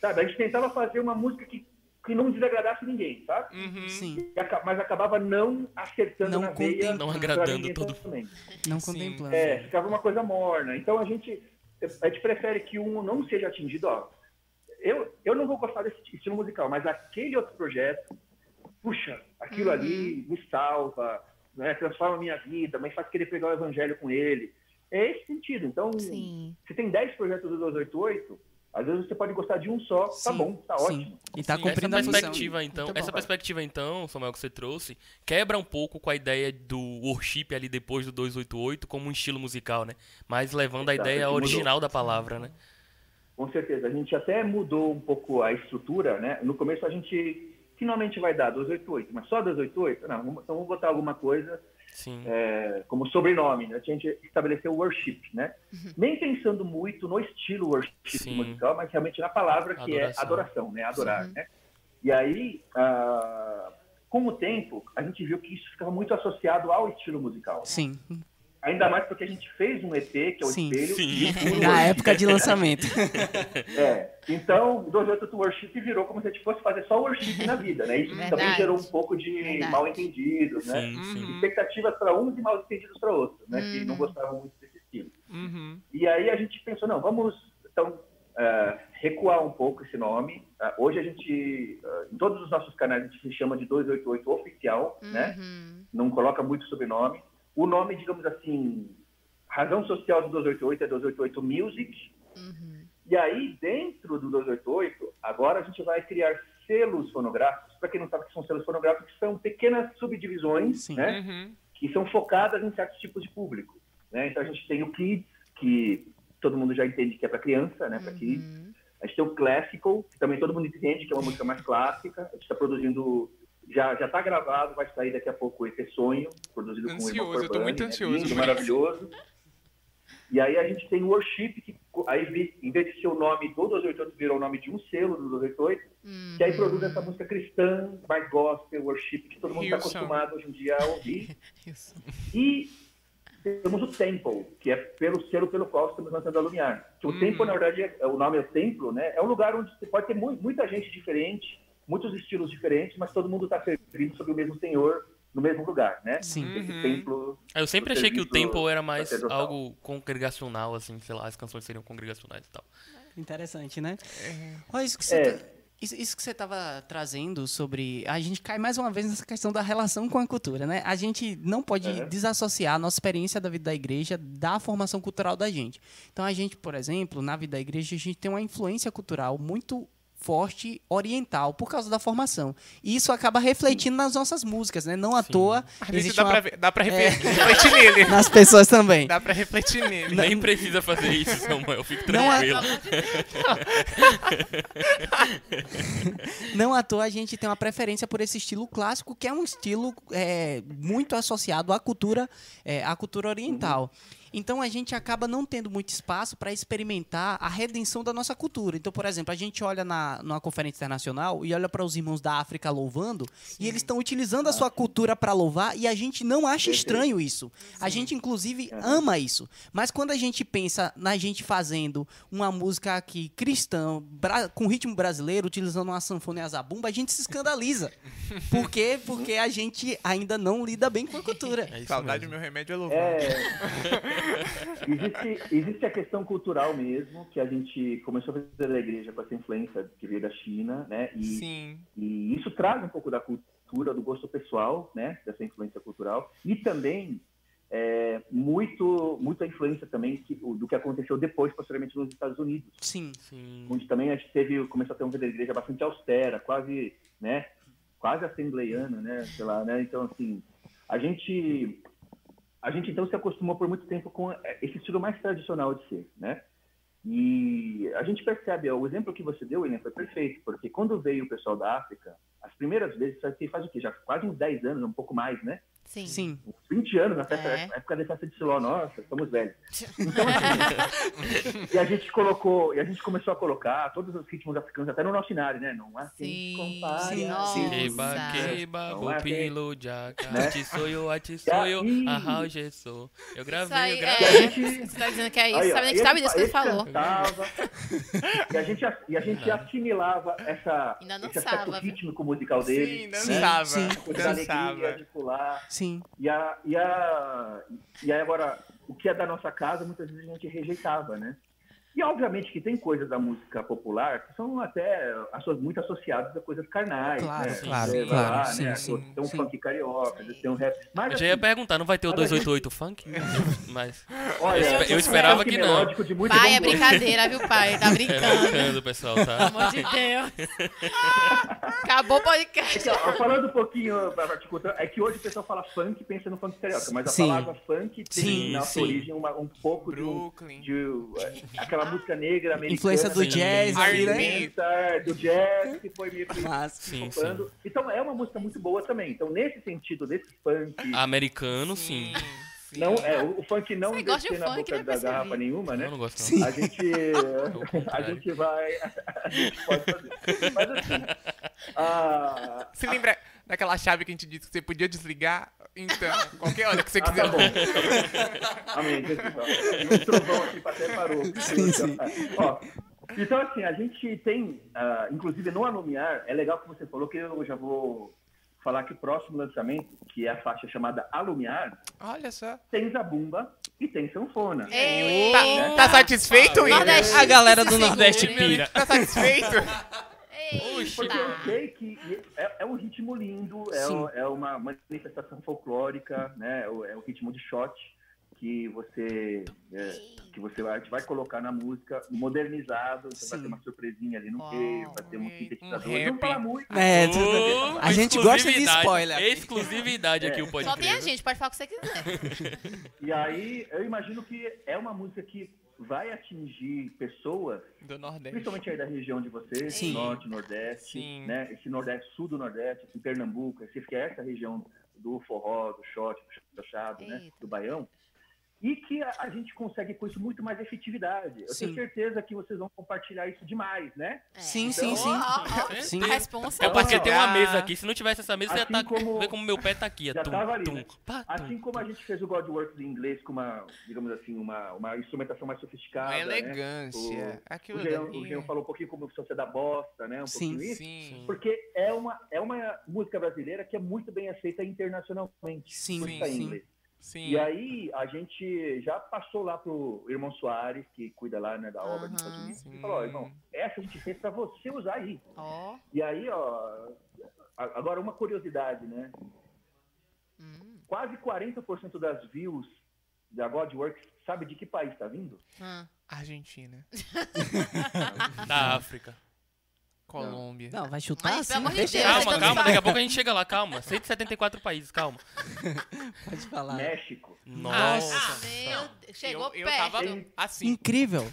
Sabe? A gente tentava fazer uma música que, que não desagradasse ninguém, sabe? Uhum. Sim. E Mas acabava não acertando Não na veia. Não agradando todo também. Não Sim. contemplando. É, ficava uma coisa morna. Então a gente, a gente prefere que um não seja atingido. Ó, eu, eu não vou gostar desse estilo musical, mas aquele outro projeto, puxa, aquilo Uhum. ali me salva, né, transforma a minha vida, mas faz querer pegar o evangelho com ele. É esse sentido. Então, Sim. se tem 10 projetos do 288, às vezes você pode gostar de um só, tá Sim, bom, tá sim. ótimo. E tá Sim, cumprindo essa a função. perspectiva, então, Muito bom. essa perspectiva, então, Samuel, que você trouxe, quebra um pouco com a ideia do worship ali depois do 288 como um estilo musical, né? Mas levando a Exato, ideia que mudou. original da palavra, né? Com certeza. A gente até mudou um pouco a estrutura, né? No começo a gente finalmente vai dar 288, mas só 288? Não, então vamos botar alguma coisa Sim. é, como sobrenome. Né? A gente estabeleceu o worship, né? Nem pensando muito no estilo worship Sim. musical, mas realmente na palavra que Adoração. é adoração, né? Adorar, né? E aí, ah, com o tempo, a gente viu que isso ficava muito associado ao estilo musical. Sim, Ainda mais porque a gente fez um EP, que é o Sim. espelho. Sim. e na época de lançamento. É, então, 288 Worship virou como se a gente fosse fazer só worship na vida, né? Isso Verdade. também gerou um pouco de Verdade. mal entendidos, né? Sim, sim. Uhum. Expectativas para uns e mal entendidos para outros, né? Que não Uhum. gostavam muito desse estilo. Uhum. E aí a gente pensou, não, vamos então eh, recuar um pouco esse nome. Ah, hoje a gente, ah, em todos os nossos canais, a gente se chama de 288 Oficial, né? Uhum. Não coloca muito sobrenome. O nome, digamos assim, razão social do 288 é 288 Music. Uhum. E aí, dentro do 288, agora a gente vai criar selos fonográficos. Para quem não sabe o que são selos fonográficos, são pequenas subdivisões, Sim. né? Uhum. que são focadas em certos tipos de público. Né? Então a gente tem o Kids, que todo mundo já entende que é para criança, né? Para Kids. Uhum. A gente tem o Classical, que também todo mundo entende que é uma música mais clássica. A gente está produzindo, já já está gravado, vai sair daqui a pouco esse Sonho, produzido com o Ansioso, irmão eu tô muito né? ansioso Lindo, maravilhoso. E aí a gente tem o Worship, que aí em vez de ser o nome do 288, virou o nome de um selo do 288, Uhum. que aí produz essa música cristã, mais gospel, worship, que todo mundo está acostumado hoje em dia a ouvir. E temos o Temple, que é pelo selo pelo qual estamos lançando a Lumiar. Que o Uhum. Temple, na verdade, é, o nome é o templo, né? É um lugar onde você pode ter mu- muita gente diferente, muitos estilos diferentes, mas todo mundo está servindo sobre o mesmo Senhor no mesmo lugar, né? Sim. Esse Uhum. templo. Eu sempre achei que o tempo era mais algo congregacional, assim, sei lá, as canções seriam congregacionais e tal. Interessante, né? É. Olha, isso que você É. tá- isso, isso que você estava trazendo sobre. A gente cai mais uma vez nessa questão da relação com a cultura, né? A gente não pode Uhum. desassociar a nossa experiência da vida da igreja da formação cultural da gente. Então, a gente, por exemplo, na vida da igreja, a gente tem uma influência cultural muito forte oriental por causa da formação. E isso acaba refletindo nas nossas músicas, né? Não à Sim. toa existe dá, uma... pra, ver- dá pra É. refletir, refletir nele. nas pessoas também. Dá pra refletir nele. Nem precisa fazer isso, Samuel, fique Não é- tranquilo. Não à toa a gente tem uma preferência por esse estilo clássico, que é um estilo é, muito associado à cultura, é, à cultura oriental. Então a gente acaba não tendo muito espaço para experimentar a redenção da nossa cultura. Então, por exemplo, a gente olha na, numa conferência internacional e olha para os irmãos da África louvando, e eles estão utilizando a sua cultura para louvar, e a gente não acha estranho isso. A gente, inclusive, ama isso. Mas quando a gente pensa na gente fazendo uma música aqui cristã, com ritmo brasileiro, utilizando uma sanfona e a zabumba, a gente se escandaliza. Por quê? Porque a gente ainda não lida bem com a cultura. É Saudade, mesmo. meu remédio é louvar. É, existe, existe a questão cultural mesmo, que a gente começou a fazer da igreja com essa influência que veio da China, né? E, Sim. E isso traz um pouco da cultura, do gosto pessoal, né, dessa influência cultural, e também é, muito, muita influência também que, do que aconteceu depois, posteriormente, nos Estados Unidos, Sim. Sim. onde também a gente teve, começou a ter uma vida da igreja bastante austera, quase, né, quase assembleiana, né, sei lá, né, então, assim, a gente, a gente, então, se acostumou por muito tempo com esse estilo mais tradicional de ser, né, e a gente percebe, ó, o exemplo que você deu, William, foi perfeito, porque quando veio o pessoal da África, as primeiras vezes, faz o quê? Já quase uns 10 anos, um pouco mais, né? Sim. Sim. Uns 20 anos na festa, É. na época da festa de Siló, nossa, somos velhos. Então, assim, e a gente colocou, e a gente começou a colocar todos os ritmos africanos, até no nosso cenário, né? Não há quem Sim, compare sim, a sim. Deus. Keba, keba, Não é bopilo, jaca, Né? atisoyo, atisoyo, aí- ahau, gesso. Eu gravei, eu é, gravei. A gente- Você tá dizendo que é isso? Aí, ó, Sabe nem que esse- sabe disso que ele esse falou. cantava, e a gente, e a gente assimilava essa, Ainda esse aspecto dançava, ritmico musical dele. Sim, né? dançava. Sim, A coisa da alegria Dançava. de pular. Sim. E, a, e, a, e aí agora, o que é da nossa casa, muitas vezes a gente rejeitava, né? E obviamente que tem coisas da música popular que são até muito associadas a coisas carnais. Claro, né? claro, Você claro, lá, sim, né? sim, Tem um sim. funk carioca, tem um rap. Mas, Eu já ia assim, perguntar, não vai ter o Mas a 288 funk? Mas. olha, eu eu um esperava que não. de Pai, é brincadeira, viu, pai? Tá É brincando. brincando, pessoal, tá? Pelo amor de Deus. Acabou o podcast. Então, falando um pouquinho é que hoje o pessoal fala funk e pensa no funk carioca, mas a Sim. palavra funk tem Sim, na sim. sua origem uma- um pouco de, Brooklyn. de é, aquela música negra americana. Influência do Sim. jazz né? Do jazz, que foi meio que Sim. Então é uma música muito boa também. Então, nesse sentido, desse funk. Americano, sim. sim. Não, é, o, o funk não descer na boca né, da garrafa nenhuma, né? Eu não gosto, não. Sim. A gente, a contrário. gente vai. A gente pode fazer. Mas assim. a- Você lembra daquela chave que a gente disse que você podia desligar? Então, qualquer hora que você Ah, quiser. tá bom. Amém. Um trovão aqui até parou. Sim, sim. Ó, então, assim, a gente tem, ah, inclusive no Alumiar, é legal que você falou que eu já vou falar que o próximo lançamento, que é a faixa chamada Alumiar, Olha só. tem zabumba e tem sanfona. Eita. Tá, tá satisfeito? Nordestino A galera do. Nordeste pira. Tá satisfeito? Porque eu sei que é, é um ritmo lindo, é, é uma manifestação folclórica, né? É o, é o ritmo de shot que você é, que você vai, vai colocar na música modernizado, você vai Sim. ter uma surpresinha ali no Uau. meio, vai ter um Um sintetizador. rap. Não fala muito. É, Ô, a gente gosta de spoiler. Exclusividade aqui, o pode Só tem a gente, pode falar o que você quiser. E aí eu imagino que é uma música que vai atingir pessoas, Do Nordeste. principalmente aí da região de vocês, Sim. norte, nordeste, Sim. né? Esse nordeste, sul do nordeste, esse Pernambuco, esse que é essa região do forró, do shot, do chachado, né? Do baião. E que a, a gente consegue com isso muito mais efetividade. Eu Sim. tenho certeza que vocês vão compartilhar isso demais, né? É. Sim, Então, sim, sim. Sim. A responsa. É porque tem uma mesa aqui. Se não tivesse essa mesa, você ia Assim tá, como- ver como meu pé tá aqui. É Já tum, tava ali, tum, né? pá, Assim tum. como a gente fez o Godworks em inglês com uma, digamos assim, uma, uma instrumentação mais sofisticada. Uma né? elegância. O, Aquilo o, Jean, dali. o Jean falou um pouquinho como se fosse da bosta, né? Um Sim. pouquinho isso. Sim. Porque é uma, é uma música brasileira que é muito bem aceita internacionalmente. Sim, por estar em sim. inglês. Sim. E aí a gente já passou lá pro irmão Soares, que cuida lá né, da obra nos Estados Aham. Unidos, e falou, ó, irmão, essa a gente fez para você usar aí. Ó. E aí, ó, agora uma curiosidade, né? Hum. Quase 40% das views da Godworks, sabe de que país está vindo? Ah. Argentina. Da África. Colômbia. Não, vai chutar Mas, assim, Deus, Calma, calma. Daqui a pouco a gente chega lá, calma. 174 países, calma. pode falar. México. Nossa. Ah, meu Deus. Chegou eu, eu perto. tava assim. Incrível.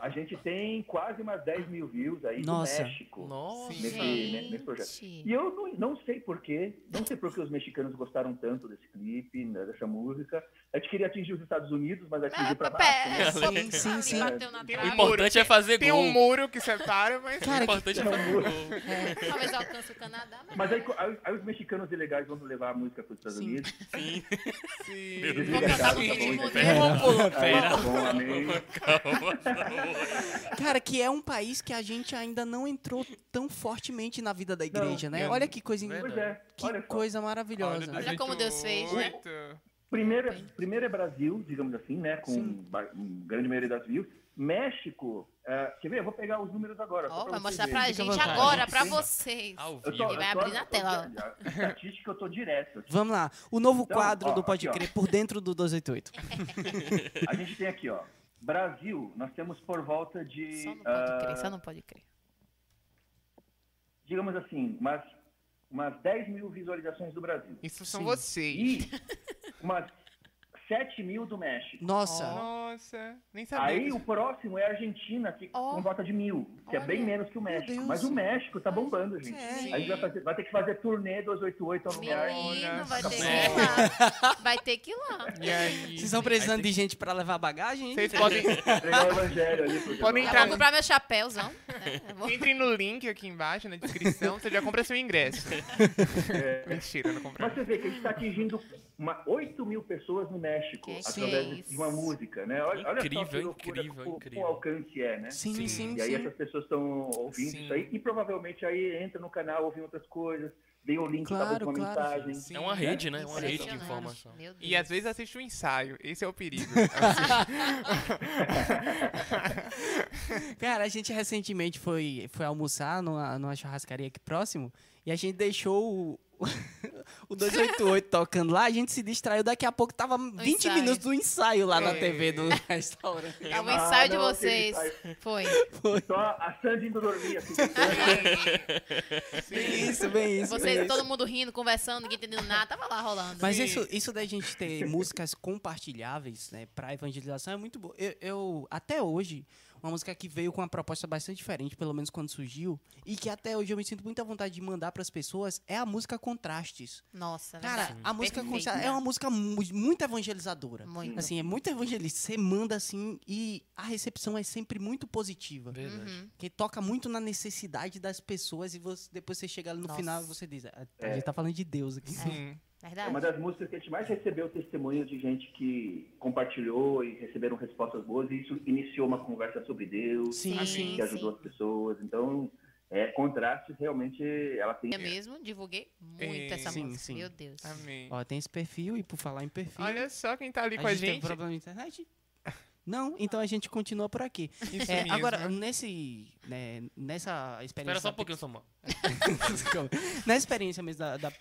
A gente tem quase umas 10 mil views aí Nossa. no México. Nossa. Nesse, Gente. nesse projeto. E eu não, não sei porquê, não sei por que os mexicanos gostaram tanto desse clipe, né, dessa música. A gente queria atingir os Estados Unidos, mas atingiu Ah, pra baixo. né? perto. Sim, sim, sim. Tem O importante é fazer Tem gol. um muro que separa, mas. O Cara, importante é Tem um fazer muro. gol. Talvez alcance o Canadá, mas. Mas aí, aí, aí os mexicanos ilegais vão levar a música para os Estados Sim. Unidos. Sim. Sim. Cantar deixaram, no tá bom, tá bom, amém. Cara, que é um país que a gente ainda não entrou tão fortemente na vida da igreja, né? eu- Olha que coisa, é, que coisa maravilhosa. Olha, Olha como Deus fez, né? 18. Primeiro, é- primeiro é Brasil, digamos assim, né? Com Sim. um grande maioria das views. México, é, quer ver? Eu vou pegar os números agora. só Ó, pra vai mostrar pra gente vontade. agora, pra vocês. Ao Eu vivo. tô- Ele vai abrir na tô- tela, estatística eu tô direto. aqui. Vamos lá. O novo Então, quadro ó, do Pode aqui, ó. Crer por dentro do 288. A gente tem aqui, ó. Brasil, nós temos por volta de, Só não pode crer, ah, só não pode crer. digamos assim, umas, umas 10 mil visualizações do Brasil. Isso são Sim. vocês. E umas 7 mil do México. Nossa. Nossa, nem sabia. Aí disso. o próximo é a Argentina, que Ó. com volta de mil, que é bem Olha. menos que o México. Mas o México tá bombando, gente. É. A gente vai, fazer- vai ter que fazer turnê 288 ao lugar. Menino, vai ter que É. ir lá. Vai ter que ir lá. E aí? Vocês estão precisando de gente pra levar bagagem? hein? Vocês podem. Entregar o evangelho ali. Podem Já entrar vou comprar meu chapéuzão. Eu vou- Entrem no link aqui embaixo, na descrição, você já compra seu ingresso. É. Mentira, não comprei. Mas você vê que a gente está atingindo uma 8 mil pessoas no México Que através que é de uma música, né? Olha, olha só Incrível, que loucura, incrível, como, incrível. o alcance é, né? Sim, sim, sim. E aí essas pessoas estão ouvindo Sim. isso aí e provavelmente aí entra no canal, ouvem outras coisas, vem o link Claro, uma claro. mensagem. Sim. É uma rede, né? É uma rede de informação. E às vezes assiste o ensaio. Esse é o perigo. Cara, a gente recentemente foi, foi almoçar numa, numa churrascaria aqui próximo e a gente deixou o, o 288 tocando lá, a gente se distraiu, daqui a pouco tava 20 ensaio. minutos do ensaio lá na É. TV do restaurante. É o ensaio de vocês. ensaio. Foi. Só a Sandy indo dormir, assim. Bem isso, bem isso. bem Vocês, isso. todo mundo rindo, conversando, ninguém entendendo nada, tava lá rolando. Mas Sim. isso, isso da gente ter músicas compartilháveis, né, pra evangelização é muito bom. Eu, eu- até hoje, uma música que veio com uma proposta bastante diferente, pelo menos quando surgiu, e que até hoje eu me sinto muita vontade de mandar pras pessoas, é a música Contrastes. Nossa, Cara, verdade. a música. Contrastes é uma música mu- muito evangelizadora. Muito. Assim, é muito evangelista. Você manda assim e a recepção é sempre muito positiva. Verdade. Uhum. Que toca muito na necessidade das pessoas e você- depois você chega ali no Nossa. final e você diz, a, a É. gente tá falando de Deus aqui. Sim. É Verdade. uma das músicas que a gente mais recebeu testemunho de gente que compartilhou e receberam respostas boas, e isso iniciou uma conversa sobre Deus, Sim, sim, que ajudou as pessoas. Então, é, contraste realmente ela tem. Eu mesmo divulguei muito É, essa sim, música. sim. Meu Deus. Amém. Ó, tem esse perfil, e por falar em perfil. Olha só quem tá ali a com a gente gente. problema na internet? Não, então a gente continua por aqui. Isso É, mesmo. agora, nesse, né, nessa experiência. Espera só um pouquinho, Samuel. Na experiência mesmo da, da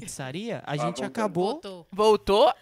pizzaria, a gente voltando. acabou. Voltou. Voltou?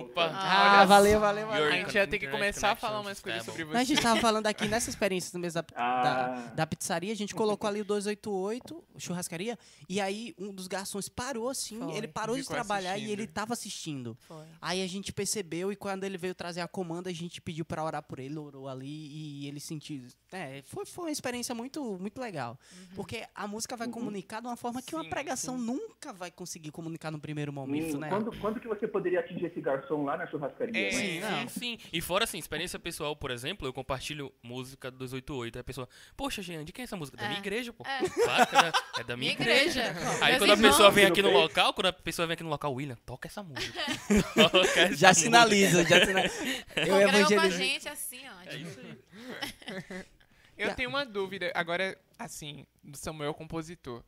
Opa! Ah, Olha valeu, valeu, valeu. A gente ia ter que começar a falar umas coisas sobre A você. gente tava falando aqui nessa experiência mesmo da, Ah. da, da pizzaria, a gente colocou ali o 288, churrascaria, e aí um dos garçons parou assim, Foi. ele parou de Ficou trabalhar e assistindo. ele tava assistindo. Foi. Aí a gente percebeu e quando ele veio trazer a comanda, a gente pediu pra orar por ele, orou ali e ele sentiu. É, foi, foi uma experiência muito, muito legal. Porque a música vai comunicar de uma forma que uma Sim, pregação nunca vai conseguir comunicar no primeiro momento, Hum, né? quando, quando que você poderia atingir esse garçom lá na churrascaria? É. né? Sim, não. Sim, sim. E fora assim, experiência pessoal, por exemplo, eu compartilho música do 288. Aí a pessoa, poxa, Jean, de quem é essa música? Da minha É. igreja, pô. É. Claro é da, é da minha, Minha igreja. igreja. Aí Meus quando a pessoa vem aqui no local, quando a pessoa vem aqui no local, William, toca essa música. Toca essa Já música. sinaliza, já sinaliza. Eu Congregou com a gente assim, ó. É isso aí. Eu tenho uma dúvida, agora, assim, do Samuel compositor.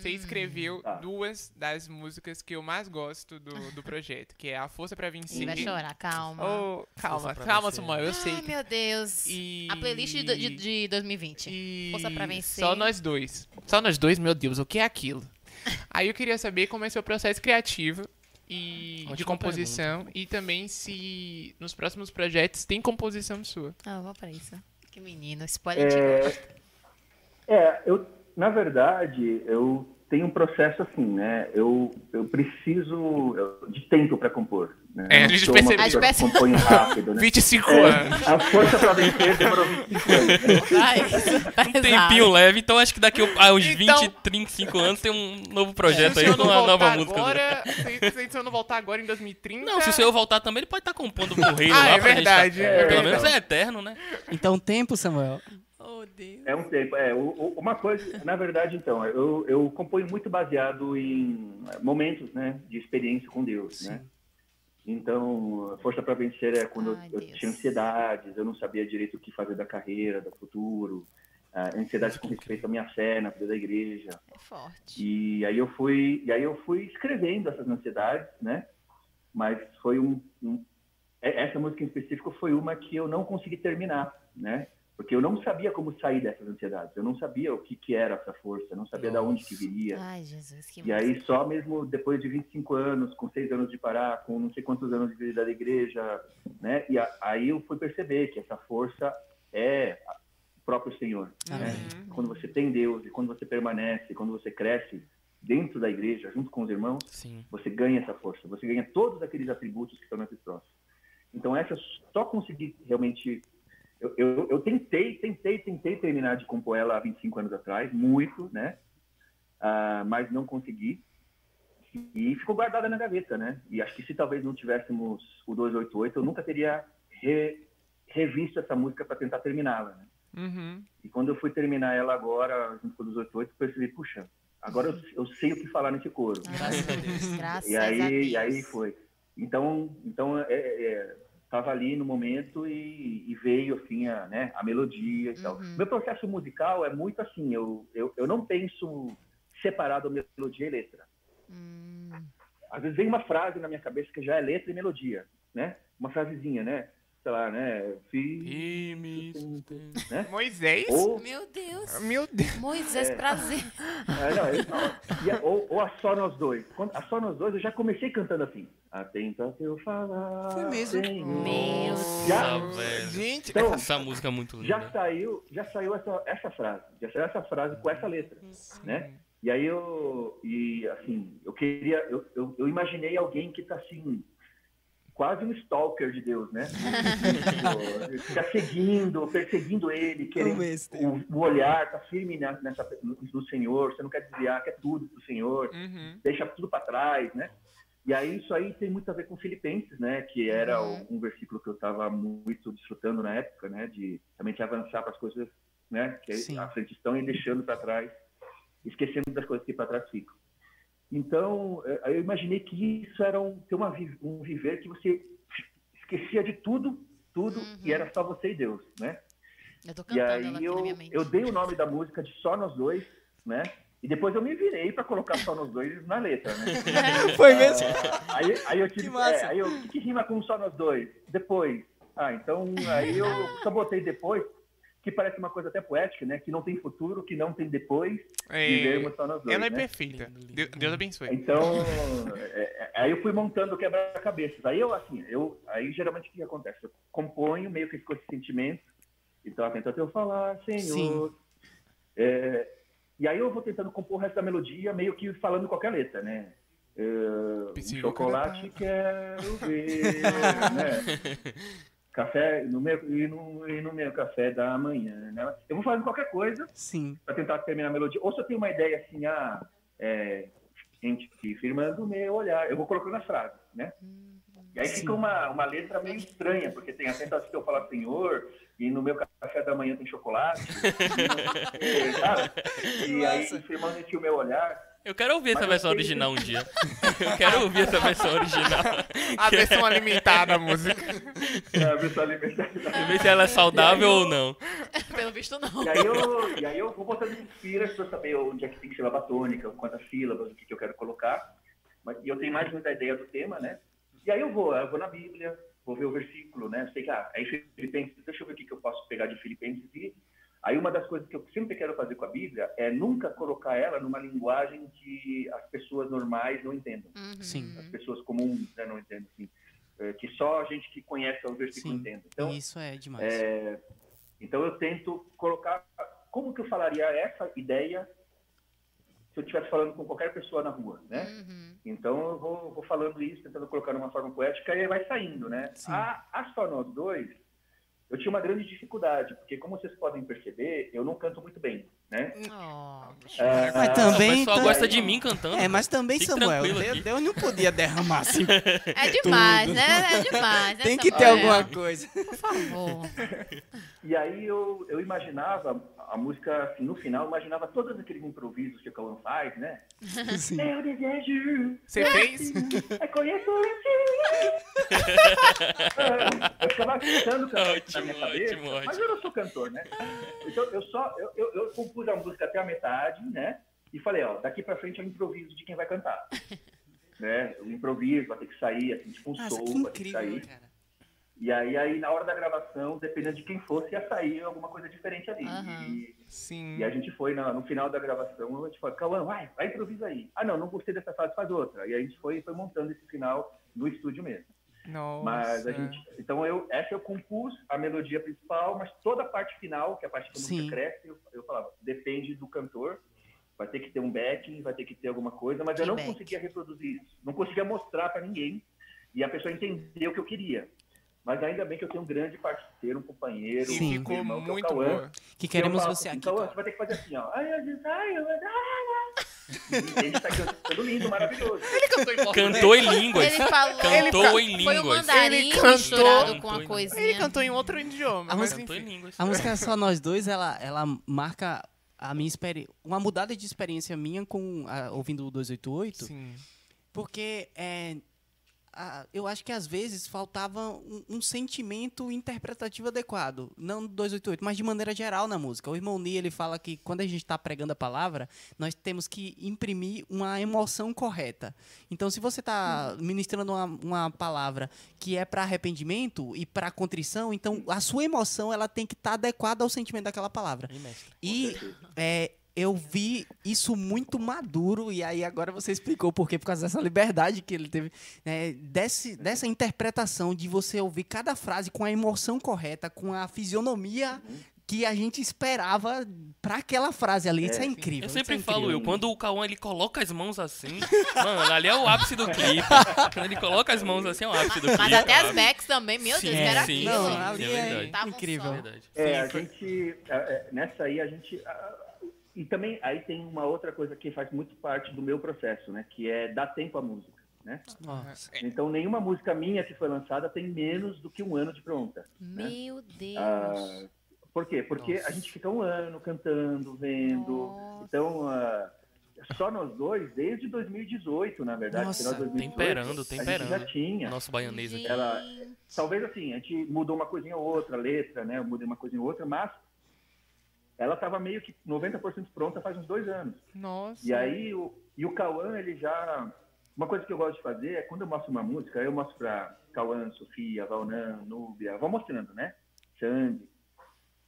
Você escreveu Tá. duas das músicas que eu mais gosto do, do projeto, que é A Força pra Ele Vencer. vai chorar, calma. Oh, calma, calma. Samuel, eu sei. Ai, meu Deus. E- A playlist de, de, de 2020. E Força pra vencer. Só nós dois. Só nós dois, meu Deus, o que é aquilo? Aí eu queria saber como é seu processo criativo e de composição e também se nos próximos projetos tem composição sua. Ah, vou pra isso. Que menino, spoiler a gente gosta. É, eu, na verdade, eu tenho um processo assim, né? Eu, eu preciso eu- de tempo para compor. Né? É, Eu a gente percebeu. A gente que compõe rápido, né? 25 É, anos. a força para vencer demorou 25 anos. Ai, tá Um tempinho leve, então acho que daqui a uns Então- 20, 35 anos tem um novo Se projeto o aí com não uma voltar nova música. agora, se, se o senhor não voltar agora em 2030... Não, se o senhor voltar também, ele pode estar compondo pro reino Ah, lá é pra verdade, gente. tá- é Pelo menos é eterno, né? Então, tempo, Samuel. Oh, Deus. É um tempo. É, uma coisa, na verdade, então, eu, eu componho muito baseado em momentos, né, de experiência com Deus, né? Então, a força para vencer é quando Ai, eu, eu tinha ansiedades, eu não sabia direito o que fazer da carreira, do futuro, ansiedade com respeito à minha fé na vida da igreja. É forte. E aí eu fui, e aí eu fui escrevendo essas ansiedades, né? Mas foi um, um- é- essa música em específico foi uma que eu não consegui terminar, né? Porque eu não sabia como sair dessas ansiedades. Eu não sabia o que que era essa força, eu não sabia de onde que viria. Ai, Jesus, que E aí só mesmo depois de 25 anos, com seis anos de parar, com não sei quantos anos de vida da igreja, né? E a- aí eu fui perceber que essa força é o próprio Senhor. né? Uhum. Quando você tem Deus e quando você permanece, quando você cresce dentro da igreja, junto com os irmãos, Sim. você ganha essa força, você ganha todos aqueles atributos que estão nesses próximos. Então essa eu só consegui realmente eu, eu, eu tentei, tentei, tentei terminar de compor ela há 25 anos atrás, muito, né? Ah, mas não consegui. E ficou guardada na gaveta, né? E acho que se talvez não tivéssemos o 288, eu nunca teria re- revisto essa música para tentar terminá-la, né? Uhum. E quando eu fui terminar ela agora, junto com o 288, eu percebi, puxa, agora eu, eu sei o que falar nesse coro. Graças a Deus. Graças E a aí, Deus. e aí foi. Então, então é, é, tava ali no momento e, e veio assim a, né, a melodia e tal. Uhum. Meu processo musical é muito assim. Eu, eu, eu não penso separado melodia e letra. Hum. Às vezes vem uma frase na minha cabeça que já é letra e melodia, né? Uma frasezinha, né? Sei lá, né? Fiz, me né? Moisés? Ou, Meu Deus. Meu Deus. Moisés, É. prazer. Ah, não, a- ou, ou a só nós dois. A só nós dois eu já comecei cantando assim. Atenta a eu falar. Foi mesmo? Meu Já, Nossa, velho. Gente, Então, Essa música é muito já linda. saiu, já saiu essa, essa frase. Já saiu essa frase com essa letra, né? E aí eu, e assim, eu queria, eu, eu, eu imaginei alguém que tá assim, quase um stalker de Deus, né? Fica seguindo, perseguindo ele, querendo Amo esse o, o olhar tá firme nessa, no, no Senhor, você não quer desviar, quer tudo pro Senhor, Uhum. deixa tudo para trás, né? E aí isso aí tem muito a ver com Filipenses, né? Que era Uhum. um, versículo que eu estava muito desfrutando na época, né? De realmente avançar para as coisas, né? Que Sim. à frente estão e deixando para trás, esquecendo das coisas que para trás ficam. Então, eh, eu imaginei que isso era um, ter uma, um viver que você esquecia de tudo, tudo, Uhum. e era só você e Deus, né? Eu tô E cantando ela aí eu, eu dei o nome da música de Só Nós Dois, né? E depois eu me virei para colocar Só Nós Dois na letra, né? Foi mesmo? Aí, aí eu tive Que é, aí eu, o que, que rima com Só Nós Dois? Depois. Ah, então aí eu só botei depois, que parece uma coisa até poética, né? Que não tem futuro, que não tem depois, É, vivermos só nós dois, ela é né? perfeita. Deus, Deus abençoe. Então, é, é, aí eu fui montando o quebra-cabeças. Aí eu, assim, eu, aí geralmente o que acontece? Eu componho meio que com esse sentimento. Então, atento até eu falar, Senhor. É, e aí eu vou tentando compor o resto da melodia, meio que falando qualquer letra, né? Psico chocolate quero ver, né? Café no meu, e, no, e no meu café da manhã, né? Eu vou fazendo qualquer coisa Sim. para tentar terminar a melodia. Ou se eu tenho uma ideia assim, ah, é, gente, firmando o meu olhar, eu vou colocando as frases, né? E aí Sim. fica uma, uma letra meio estranha, porque tem a tentação de eu falar Senhor, e no meu café da manhã tem chocolate, e, sabe? E aí firmando aqui o meu olhar. Eu quero ouvir essa versão sei- original um dia. Eu quero ouvir essa versão original. A versão alimentada da música. a versão alimentar. Ver se ela é saudável ou não. Pelo visto, não. E aí eu, e aí eu vou botando filas para saber onde é que tem sílaba tônica, quantas sílabas, o que, que eu quero colocar. Mas, e eu tenho mais muita ideia do tema, né? E aí eu vou, eu vou na Bíblia, vou ver o versículo, né? Sei que, ah, aí Filipenses, deixa eu ver o que, que eu posso pegar de Filipenses e... Aí uma das coisas que eu sempre quero fazer com a Bíblia é nunca colocar ela numa linguagem que as pessoas normais não entendam. Uhum. Sim. As pessoas comuns né, não entendem, assim. É, que só a gente que conhece o versículo Sim. entende. Então, Isso é demais. é, então eu tento colocar como que eu falaria essa ideia se eu estivesse falando com qualquer pessoa na rua, né? Uhum. Então eu vou, vou falando isso, tentando colocar de uma forma poética e vai saindo, né? Sim. A, a só nós dois, eu tinha uma grande dificuldade, porque como vocês podem perceber, eu não canto muito bem, né? Oh. Ah, Mas O também. pessoal tam- gosta de mim cantando. É, mas também, Fique Samuel, Deus, não podia derramar assim. É demais, né? É demais. né, Tem que ter Samuel? alguma coisa. Por favor. E aí eu, eu imaginava a música, assim, no final, eu imaginava todos aqueles improvisos que o Cauã faz, né? Sim. Eu desejo Você fez? É conheço Eu ficava cantando cantar Ótimo, na minha cabeça, ótimo, mas ótimo. eu não sou cantor, né? Então eu só eu, eu, eu compus a música até a metade, né? E falei, ó, daqui pra frente é o improviso de quem vai cantar. né? O improviso vai ter que sair, assim, tipo um Nossa, soul, que vai ter que sair. cara. E aí, aí, na hora da gravação, dependendo de quem fosse, ia sair alguma coisa diferente ali. Aham. E, Sim. e a gente foi, na- no final da gravação, a gente falou, Cauã, vai, vai improvisa aí. Ah, não, não gostei dessa fase, faz outra. E aí a gente foi, foi montando esse final no estúdio mesmo. Nossa. Mas a gente. Então eu, essa eu compus a melodia principal, mas toda a parte final, que é a parte que a Sim. música cresce, eu, eu falava, depende do cantor. Vai ter que ter um backing, vai ter que ter alguma coisa, mas eu não Feedback. conseguia reproduzir isso. Não conseguia mostrar para ninguém. E a pessoa entendeu o que eu queria. Mas ainda bem que eu tenho um grande parceiro, um companheiro, Sim. um Ficou irmão, que é o muito Cauã. Que queremos falo você assim, aqui. Cauã, cara. você vai ter que fazer assim, ó. Ai, eu disse, ai, eu- ele tá cantando lindo, maravilhoso. Ele cantou em português. Cantou em línguas. Ele falou. Cantou ele em Foi o línguas. mandarim Ele cantou- misturado com a coisinha. Ele cantou em outro idioma. A mas música- Cantou em enfim. línguas. A música Só Nós Dois, ela, ela marca a minha experiência. Uma mudada de experiência minha com a- ouvindo o 288. Sim. Porque é, a- eu acho que às vezes faltava um, um sentimento interpretativo adequado. Não no 288, mas de maneira geral na música. O irmão Ni, ele fala que quando a gente está pregando a palavra, nós temos que imprimir uma emoção correta. Então, se você está ministrando uma, uma palavra que é para arrependimento e para contrição, então a sua emoção ela tem que estar adequada ao sentimento daquela palavra. Mestre. E é, eu vi isso muito maduro, e aí agora você explicou por quê, por causa dessa liberdade que ele teve, né, desse, dessa interpretação de você ouvir cada frase com a emoção correta, com a fisionomia que a gente esperava para aquela frase ali. Isso é incrível. Eu isso sempre é falo, incrível. eu, quando o Cauã ele coloca as mãos assim, mano, ali é o ápice do clipe. Quando ele coloca as mãos assim, é o ápice do clipe. Mas até as backs também, meu Deus, Sim, era sim, aquilo. Não, sim, ali é é, verdade. Tava um incrível. É, a gente. é, é, Nessa aí a gente. ah, E também aí tem uma outra coisa que faz muito parte do meu processo, né? Que é dar tempo à música. Né? Nossa. Então nenhuma música minha que foi lançada tem menos do que um ano de pronta. Meu Deus. Ah, por quê? Porque Nossa. a gente fica um ano cantando, vendo. Nossa. Então, ah, só nós dois, desde 2018, na verdade. Nossa, final de 2018, temperando, A gente temperando. já tinha. Nosso baianês aqui. ela-. Talvez assim, a gente mudou uma coisinha ou outra, a letra, né? Eu mudei uma coisinha ou outra, mas ela estava meio que 90% pronta faz uns dois anos. Nossa. E aí, o, e o Cauã, ele já. Uma coisa que eu gosto de fazer é quando eu mostro uma música, eu mostro pra Cauã, Sofia, Valnan, Núbia, vou mostrando, né? Sandy.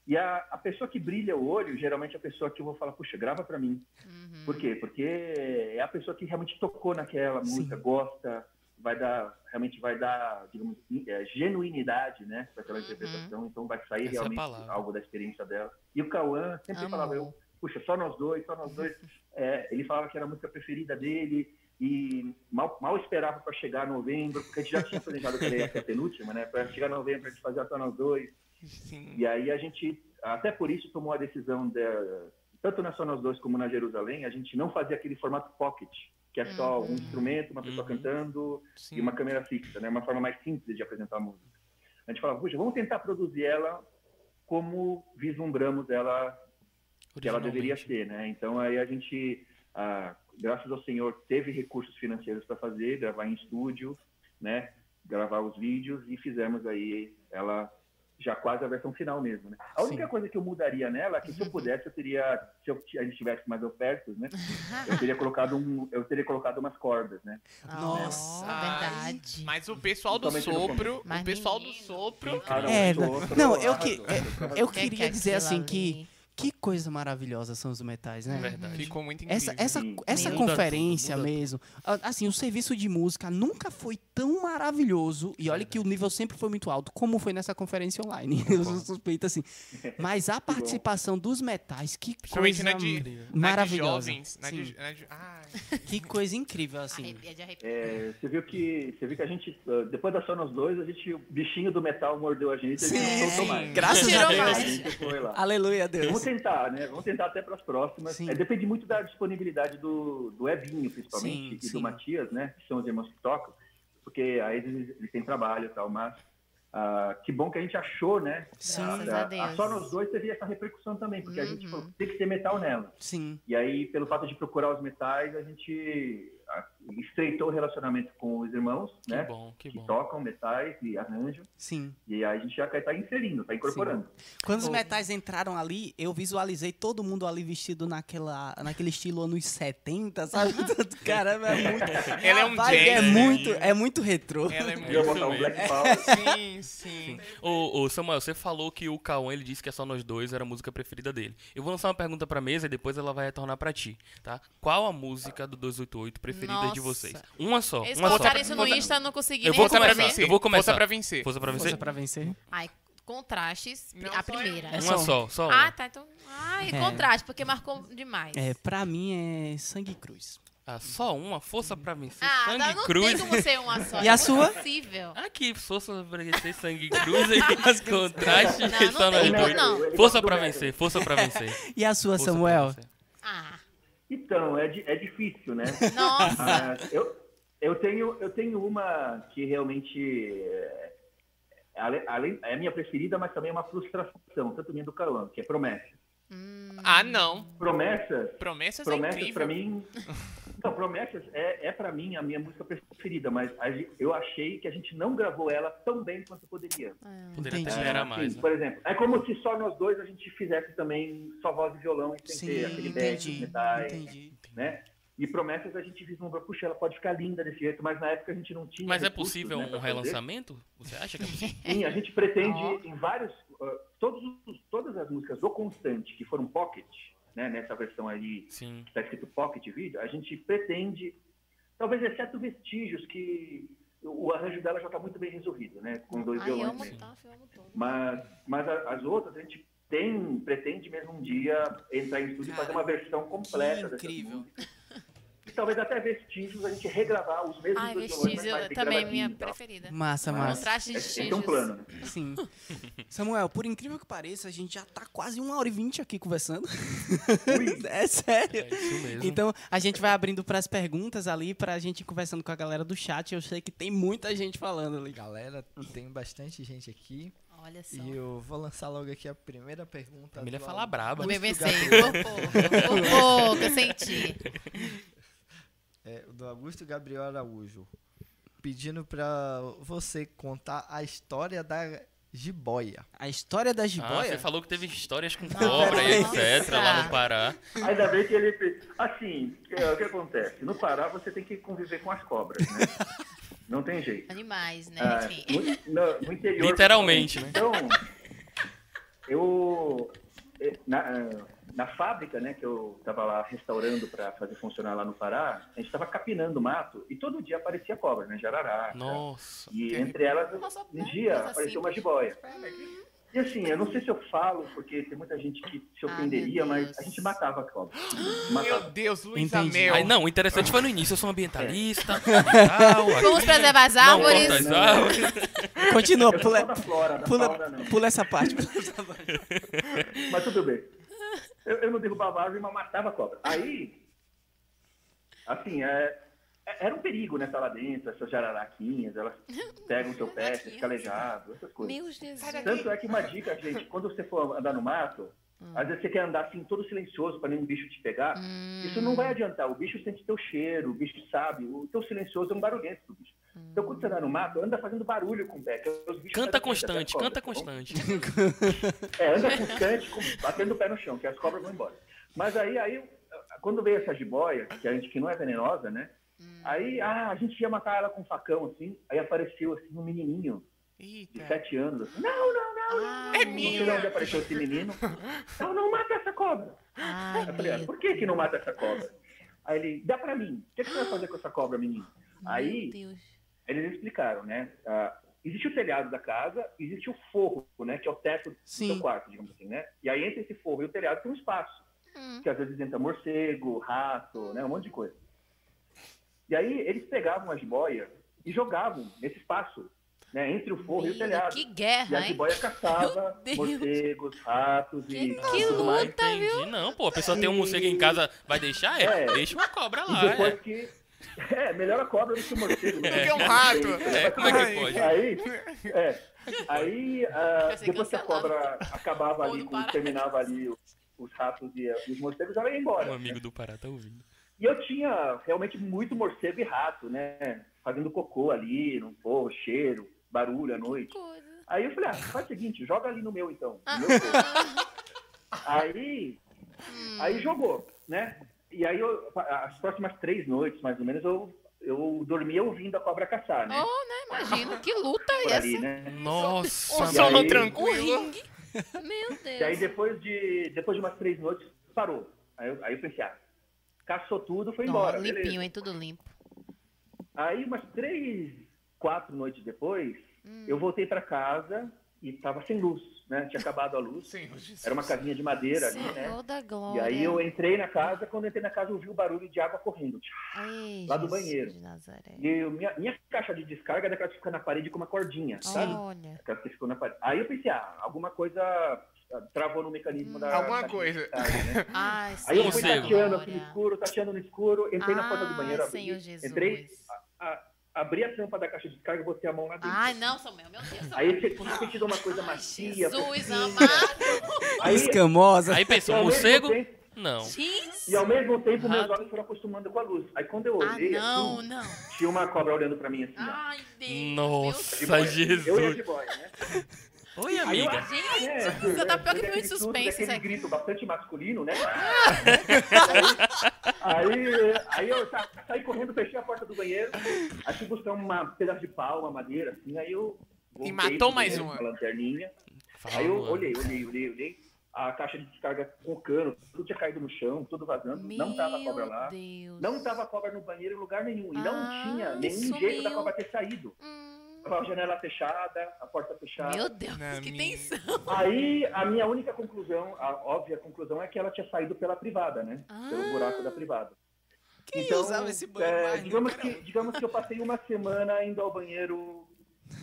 E a, a pessoa que brilha o olho, geralmente é a pessoa que eu vou falar, puxa, grava pra mim. Uhum. Por quê? Porque é a pessoa que realmente tocou naquela Sim. música, gosta, vai dar, realmente vai dar, digamos, é, genuinidade, né, para aquela Uhum. interpretação. Então vai sair Essa é realmente palavra. algo da experiência dela. E o Cauã sempre Amo. falava, eu, puxa, só nós dois, só nós dois. É, ele falava que era a música preferida dele e mal, mal esperava para chegar novembro, porque a gente já tinha planejado que a penúltima, né, para chegar novembro a gente fazer só nós dois. Sim. E aí a gente, até por isso, tomou a decisão, de, tanto na Só Nós Dois como na Jerusalém, a gente não fazia aquele formato pocket, que é só um instrumento, uma pessoa Uhum. cantando Sim. e uma câmera fixa, né? Uma forma mais simples de apresentar a música. A gente falava, puxa, vamos tentar produzir ela como vislumbramos ela que ela deveria ser, né? Então aí a gente, ah, graças ao Senhor, teve recursos financeiros para fazer, gravar em estúdio, né? Gravar os vídeos e fizemos aí ela já quase a versão final mesmo, né? A única coisa que eu mudaria nela é que se eu pudesse, eu teria, se eu, a gente tivesse mais ofertas, né? Eu teria colocado um, eu teria colocado umas cordas, né? Nossa. Verdade. Mas o pessoal do sopro, o pessoal do sopro, Ah, É, não, eu que-. Eu Que que queria dizer assim que? Que coisa maravilhosa são os metais, né? Verdade. ficou muito incrível. Essa, essa, Sim. essa Meu. conferência Muda tudo, muda mesmo, a- assim, o serviço de música nunca foi tão maravilhoso, e olha que o nível sempre foi muito alto, como foi nessa conferência online, eu sou suspeito assim. Mas a participação dos metais, que coisa na de, incrível. na de maravilhosa. jovens. Na de, Sim. na de, ai, Que coisa incrível, assim. É, você viu que você viu que a gente ah, depois da só nós dois a gente o bichinho do metal mordeu a gente, a gente Sim, não soltou sim. mais. Graças a Deus. A gente foi lá. Aleluia, Deus. Tentar, né? Vamos tentar até para as próximas. É, depende muito da disponibilidade do, do Ebinho, principalmente, Sim, e sim. do Matias, né? Que são os irmãos que tocam, porque aí eles, eles têm trabalho e tal, mas ah, que bom que a gente achou, né? Sim. Ah, a Deus. Só nos dois teve essa repercussão também, porque a gente Uhum. falou, tem que ter metal nela. Sim. E aí, pelo fato de procurar os metais, a gente estreitou o relacionamento com os irmãos, Que né? bom, que que bom. tocam metais e arranjam. Sim. E aí a gente já está inserindo, está incorporando. Quando os metais entraram ali, eu visualizei todo mundo ali vestido naquela, naquele estilo anos 70, sabe? Caramba, é muito. Ela é um vibe é né? muito, é muito retrô. ela é Eu muito... ia botar um. Black Power. Sim, sim. Ô, ô, Samuel, você falou que o Cauã ele disse que é só nós dois era a música preferida dele. Eu vou lançar uma pergunta pra mesa e depois ela vai retornar pra ti, tá? Qual a música do 288 preferida de Nossa. vocês? Uma só, Eles uma só. colocaram isso no Força- Insta, eu não consegui Eu nem vou Força pra começar, responder. vencer. eu vou começar. Força pra vencer. Força pra Força vencer? pra vencer. Ai, contrastes. Não a só primeira. É Uma só. só, só Ah, tá. Então. Ai, É. contraste, porque marcou demais. É, pra mim é Sangue Cruz. Ah, só uma? Força pra vencer. Ah, Sangue não, não Cruz. tem como ser uma só. E a é sua? Impossível. Aqui, força pra vencer, sangue cruz e contraste. Não, não só tem nós como dois. não. Força pra vencer, força pra vencer. E a sua, Força pra Samuel? Ah, Então, é, é difícil, né? nossa. Ah, eu, eu, tenho, eu tenho uma que realmente é, além, é a minha preferida, mas também é uma frustração, tanto minha do Cauã, que é Promessa. Ah, não. Promessas, Promessas é promessas incrível. para mim Não, Promessas é, é para mim a minha música preferida, mas a eu achei que a gente não gravou ela tão bem quanto poderia. Poderia até É, esperar assim, mais. né? Por exemplo, é como se só nós dois a gente fizesse também só voz e violão e sem Sim, ter aquele back, entendi. metais, Entendi. né? E Promessas a gente vislumbrou, puxa, ela pode ficar linda desse jeito, mas na época a gente não tinha. Mas é recursos, possível né, um relançamento? Você acha que é possível? Sim, a gente pretende Ó. em vários. ah, todos, os- todas as músicas do Constante que foram pocket, né, nessa versão aí Sim. que está escrito pocket vídeo, a gente pretende, talvez exceto vestígios, que o arranjo dela já está muito bem resolvido, né? Com dois Ai, violões. amo amo todo. Mas, mas a- as outras a gente tem, pretende mesmo um dia entrar em estúdio e fazer uma versão completa que incrível. músicas. E talvez até vestígios a gente regravar os mesmos Ai, dois violões, vestígio mas mais bem também é minha preferida. Massa, massa. Contraste de Esse é um vestígios. plano, né? Sim. Samuel, por incrível que pareça, a gente já tá quase uma hora e vinte aqui conversando. é sério. É isso mesmo. Então, a gente vai abrindo pras perguntas ali, pra gente ir conversando com a galera do chat. Eu sei que tem muita gente falando ali. Galera, tem bastante gente aqui. Olha só. E eu vou lançar logo aqui a primeira pergunta. A família do fala braba. O por pouco, por pouco, eu senti. É, do Augusto Gabriel Araújo. Pedindo pra você contar a história da jiboia. A história da Ah, jiboia. você falou que teve histórias com cobra e etc. lá no Pará. Ainda bem que ele. Assim, é, o que acontece? No Pará você tem que conviver com as cobras, né? Não tem jeito. Animais, né? Ah, no, no- no interior. Literalmente, né? Então, eu. eh, Na, ah, na fábrica, né, que eu estava lá restaurando para fazer funcionar lá no Pará, a gente estava capinando mato e todo dia aparecia cobra, né? Jararaca. Nossa. E entre elas, Nossa, um dia Coisa apareceu uma jiboia. E assim, eu não sei se eu falo, porque tem muita gente que se Ai, ofenderia, meu mas a gente matava a cobra. Meu Matava. Deus, Luiz. Amel. Aí, não, o interessante foi no início. Eu sou ambientalista. e tal, Vamos preservar as Não árvores. corta as árvores. Continua, pula, flora, da pula, fauna não. pula essa parte. Mas tudo bem. Eu, eu não derrubava a árvore, mas matava a cobra. Aí, assim, é, é- era um perigo, né? Tá lá dentro, essas jararaquinhas, elas pegam o seu pé, você fica aleijado, essas coisas. Meu Jesus. Tanto é que uma dica, gente, quando você for andar no mato, às vezes você quer andar assim, todo silencioso para nenhum bicho te pegar. Isso não vai adiantar. O bicho sente teu cheiro, o bicho sabe. O teu silencioso é um barulhento do bicho. Então, quando você anda no mato, anda fazendo barulho com o pé. Canta constante, cobras, canta tá constante. É, anda constante, com- batendo o pé no chão, que as cobras vão embora. Mas aí, aí quando veio essa jiboia, que a gente que não é venenosa, né? Aí, ah, a gente ia matar ela com um facão, assim. Aí apareceu, assim, um menininho de Eita. sete anos. Assim, não, não, não, Ai, É não minha. de onde apareceu esse menino. Não, não mata essa cobra. Ai, Eu falei, ah, por que que não mata essa cobra? Aí ele, dá pra mim. O que, que você vai fazer com essa cobra, menino? Meu Aí, Deus. eles explicaram, né? Ah, existe o telhado da casa, existe o forro, né? Que é o teto do Sim. seu quarto, digamos assim, né? E aí entre esse forro e o telhado tem um espaço. Hum. Que às vezes entra morcego, rato, né? Um monte de coisa. E aí eles pegavam a jiboia e jogavam nesse espaço, né? Entre o forro e o Meu, telhado. que E a guerra, hein? jiboia caçava Meu morcegos, ratos e, Que- e que tudo mais. luta, viu? Entendi. Não, pô, a pessoa tem um morcego em casa, vai deixar? É, É. deixa uma cobra E lá. depois É. que. É, melhor a cobra do que o morcego. né? Do que um rato. É, como é que pode? Aí, é, aí ser depois que a cobra acabava ali, do terminava ali os, os ratos e, e os morcegos, ela ia embora. Um amigo do Pará tá ouvindo. E eu tinha realmente muito morcego e rato, né? Fazendo cocô ali, no forro, cheiro, barulho à noite. Aí eu falei, ah, faz o seguinte, joga ali no meu então. Ah. No meu forro. aí, Hum. aí jogou, né? E aí eu, as próximas três noites, mais ou menos, eu, eu dormia ouvindo a cobra caçar, né? Oh, né? Imagina, que luta é ali, essa? né? Nossa, Um sono aí- Um tranquilo. ringue. Meu E aí Deus. depois de, depois de umas três noites, parou. Aí eu, aí eu pensei, ah, caçou tudo, foi embora. beleza. limpinho, hein? Tudo limpo. Aí umas três, quatro noites depois, Hum. eu voltei para casa e tava sem luz, né? Tinha acabado a luz. Senhor Jesus. Era uma casinha de madeira ali, Senhor né? da E glória. aí eu entrei na casa, quando eu entrei na casa eu ouvi o barulho de água correndo. Ei, lá do Jesus banheiro. E eu- minha, minha caixa de descarga é daquela que fica na parede com uma cordinha, sabe? Olha. Aquela que ficou na parede. Aí eu pensei, ah, alguma coisa ah, travou no mecanismo da Alguma de coisa. descarga, né? Ai, Aí eu fui da tateando assim no escuro, tateando no escuro, entrei na porta do banheiro, abri, Senhor Jesus. entrei, a- a- abri a tampa da caixa de descarga e botei a mão lá dentro. Ai, não, Samuel, meu Deus. Aí eu tinha sentido uma coisa macia. Jesus amado. Aí, Escamosa. Aí pensou, morcego? tempo- Não. E ao mesmo tempo, meus olhos foram acostumando com a luz. Aí quando eu Ah, olhei, não, assim, não. tinha uma cobra olhando pra mim assim. Ai, Deus. Nossa. Jesus. Eu e a jiboia, né? Oi, Aí eu amiga. Gente, É, você tá pior que filme de suspense aqui. grito bastante masculino, né? aí, aí eu sa- saí correndo, fechei a porta do banheiro, aí fui buscar uma pedaço de pau, uma madeira, assim, aí eu... voltei matou mais uma. lanterninha, Fala, aí eu mano. olhei, olhei, olhei, olhei, a caixa de descarga com cano, tudo tinha caído no chão, tudo vazando, não tava cobra Meu lá. Deus. Não tava cobra no banheiro em lugar nenhum. E Ah, não tinha nenhum sumiu. jeito da cobra ter saído. Hum, Tava a janela fechada, a porta fechada. Meu Deus, Na que minha- tensão. Aí a minha única conclusão, a óbvia conclusão, é que ela tinha saído pela privada, né? Pelo Ah. buraco da privada. Quem Então, usava esse banheiro é, mais, né, digamos, que, digamos que eu passei uma semana indo ao banheiro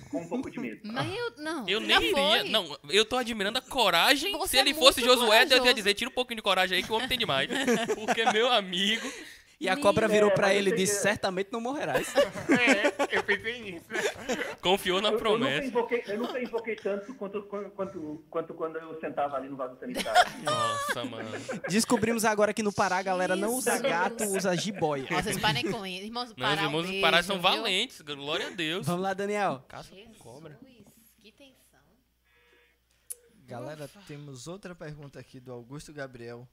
com um pouco de medo. Mas eu, não. Eu nem iria. Não, eu tô admirando a coragem. Você Se é ele fosse muito Josué, eu ia corajoso. dizer: tira um pouquinho de coragem aí que o homem tem demais. Porque, meu amigo. E a cobra virou É, pra mas ele e disse, que- certamente não morrerás. É, eu pensei nisso. Confiou na Eu, eu, nunca promessa. invoquei, eu nunca invoquei tanto quanto, quanto, quanto quando eu sentava ali no vaso sanitário. Nossa, mano. Descobrimos agora que no Pará a galera não usa Jesus. gato, usa jiboia. Vocês parem com isso. Irmãos do Não, Pará, os irmãos um do Pará são viu? valentes. Glória a Deus. Vamos lá, Daniel. Caça com Jesus, cobra. que tensão. Galera, temos outra pergunta aqui do Augusto Gabriel.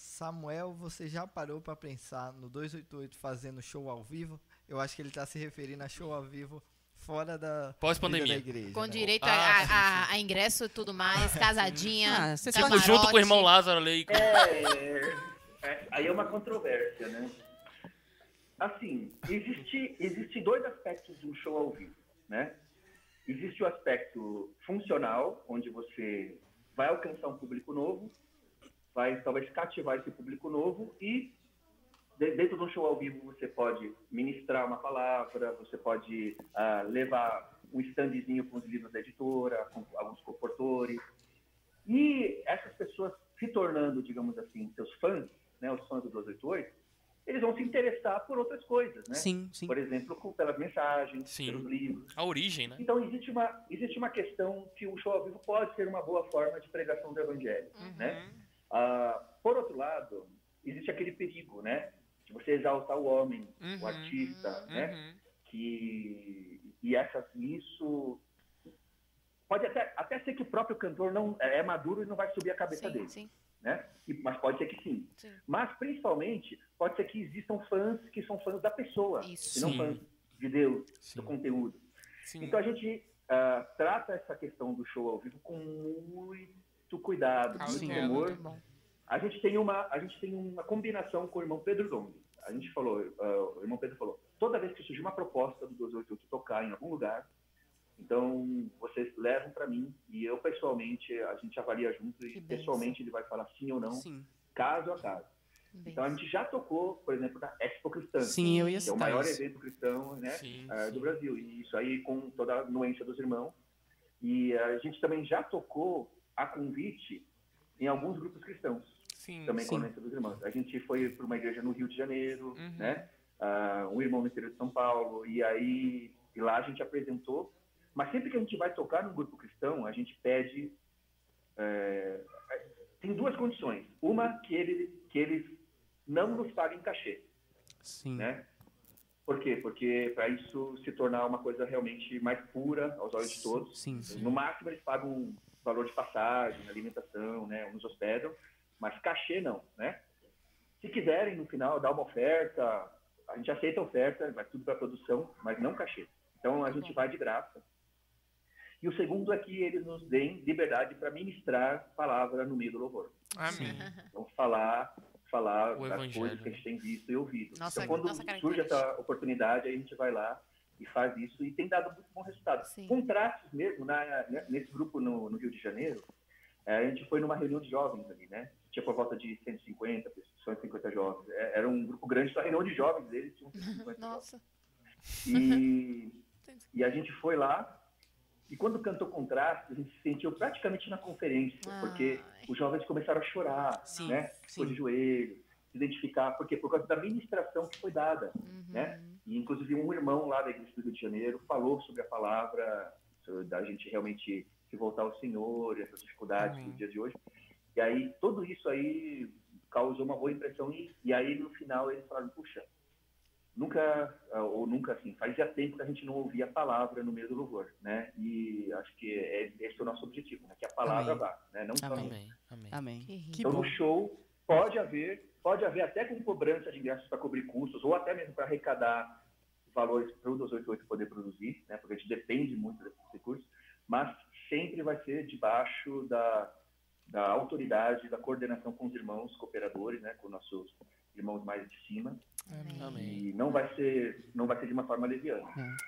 Samuel, você já parou pra pensar no 288 fazendo show ao vivo? Eu acho que ele tá se referindo a show ao vivo fora da Pós-pandemia. igreja. Com né? direito Ah, a, sim, a- a ingresso e tudo mais, casadinha. Ah, vocês Tipo, camarote. junto com o irmão Lázaro ali. É, é, aí é uma controvérsia, né? Assim, existe, existe dois aspectos de um show ao vivo, né? Existe o aspecto funcional, onde você vai alcançar um público novo, vai talvez cativar esse público novo e de- dentro de um show ao vivo você pode ministrar uma palavra, você pode ah, levar um standzinho com os livros da editora, com alguns comportores, e essas pessoas se tornando, digamos assim, seus fãs, né, os fãs do 288, eles vão se interessar por outras coisas, né? Sim, sim. Por exemplo, com- pelas mensagens, Sim. pelos livros. A origem, né? Então, existe uma, existe uma questão que o show ao vivo pode ser uma boa forma de pregação do evangelho, né? Ah, por outro lado, existe aquele perigo, né? De você exaltar o homem, Uhum. o artista, né? Uhum. que e essa isso pode até, até ser que o próprio cantor não é maduro e não vai subir a cabeça Sim, dele, sim, né? E- mas pode ser que sim. sim. Mas principalmente pode ser que existam fãs que são fãs da pessoa, Isso. e não Sim. fãs de Deus, Sim. do conteúdo. Sim. Então a gente ah, trata essa questão do show ao vivo com muito cuidado, com muito amor. Muito bom. A gente tem uma, a gente tem uma combinação com o irmão Pedro Dong. A gente falou, ah, o irmão Pedro falou, toda vez que surgir uma proposta do 288 tocar em algum lugar, então vocês levam para mim e eu pessoalmente a gente avalia junto e pessoalmente ele vai falar sim ou não, Sim. caso a caso. Bem. Então a gente já tocou, por exemplo, na Expo Cristã, Sim, eu ia que é o maior isso. evento cristão, né? Sim, eh, sim. do Brasil. E isso aí com toda a anuência dos irmãos. E a gente também já tocou a convite em alguns grupos cristãos Sim. também com a Sim. dos irmãos. A gente foi para uma igreja no Rio de Janeiro, Uhum. né? Ah, um irmão no interior de São Paulo, e aí e lá a gente apresentou. Mas sempre que a gente vai tocar num grupo cristão, a gente pede. é, tem duas condições. Uma, que, ele, que eles não nos paguem cachê, Sim. né? Por quê? Porque para isso se tornar uma coisa realmente mais pura aos olhos de todos, Sim. no máximo eles pagam valor de passagem, alimentação, né? Nos hospedam, mas cachê não, né? Se quiserem no final dar uma oferta, a gente aceita a oferta, vai tudo para produção, mas não cachê. Então a gente vai de graça. E o segundo é que eles nos deem liberdade para ministrar palavra no meio do louvor. Amém. Então falar, falar O das evangelho, coisas que a gente tem visto e ouvido. Nossa- então quando nossa surge essa oportunidade, a gente vai lá e faz isso e tem dado muito bom resultado. Sim. Contrastes mesmo, na, nesse grupo no, no Rio de Janeiro, eh, a gente foi numa reunião de jovens ali, né? Tinha por volta de 150, pessoas, 150 jovens. Eh, Era um grupo grande, só reunião de jovens deles tinha 150 jovens. Nossa. E, e a gente foi lá, e quando cantou Contrastes, a gente se sentiu praticamente na conferência, porque Ai. os jovens começaram a chorar, Sim, né? Ficou de joelho, se identificar, porque por causa da ministração que foi dada, Uhum. né? E inclusive um irmão lá da igreja do Rio de Janeiro falou sobre a palavra, sobre da gente realmente se voltar ao Senhor, e essas dificuldades Amém. do dia de hoje. E aí tudo isso aí causou uma boa impressão e, e aí no final eles falaram, puxa, nunca ou nunca assim fazia tempo que a gente não ouvia a palavra no meio do louvor, né? E acho que é, esse é o nosso objetivo, né? Que a palavra Amém. vá, né? Não Amém. Amém. Amém. Então bom. no show pode haver, pode haver até com cobrança de ingressos para cobrir custos ou até mesmo para arrecadar valores para o 288 poder produzir, né? Porque a gente depende muito desses recursos, mas sempre vai ser debaixo da da autoridade, da coordenação com os irmãos cooperadores, né? Com nossos irmãos mais de cima. Amém. E não vai ser, não vai ser de uma forma leviana.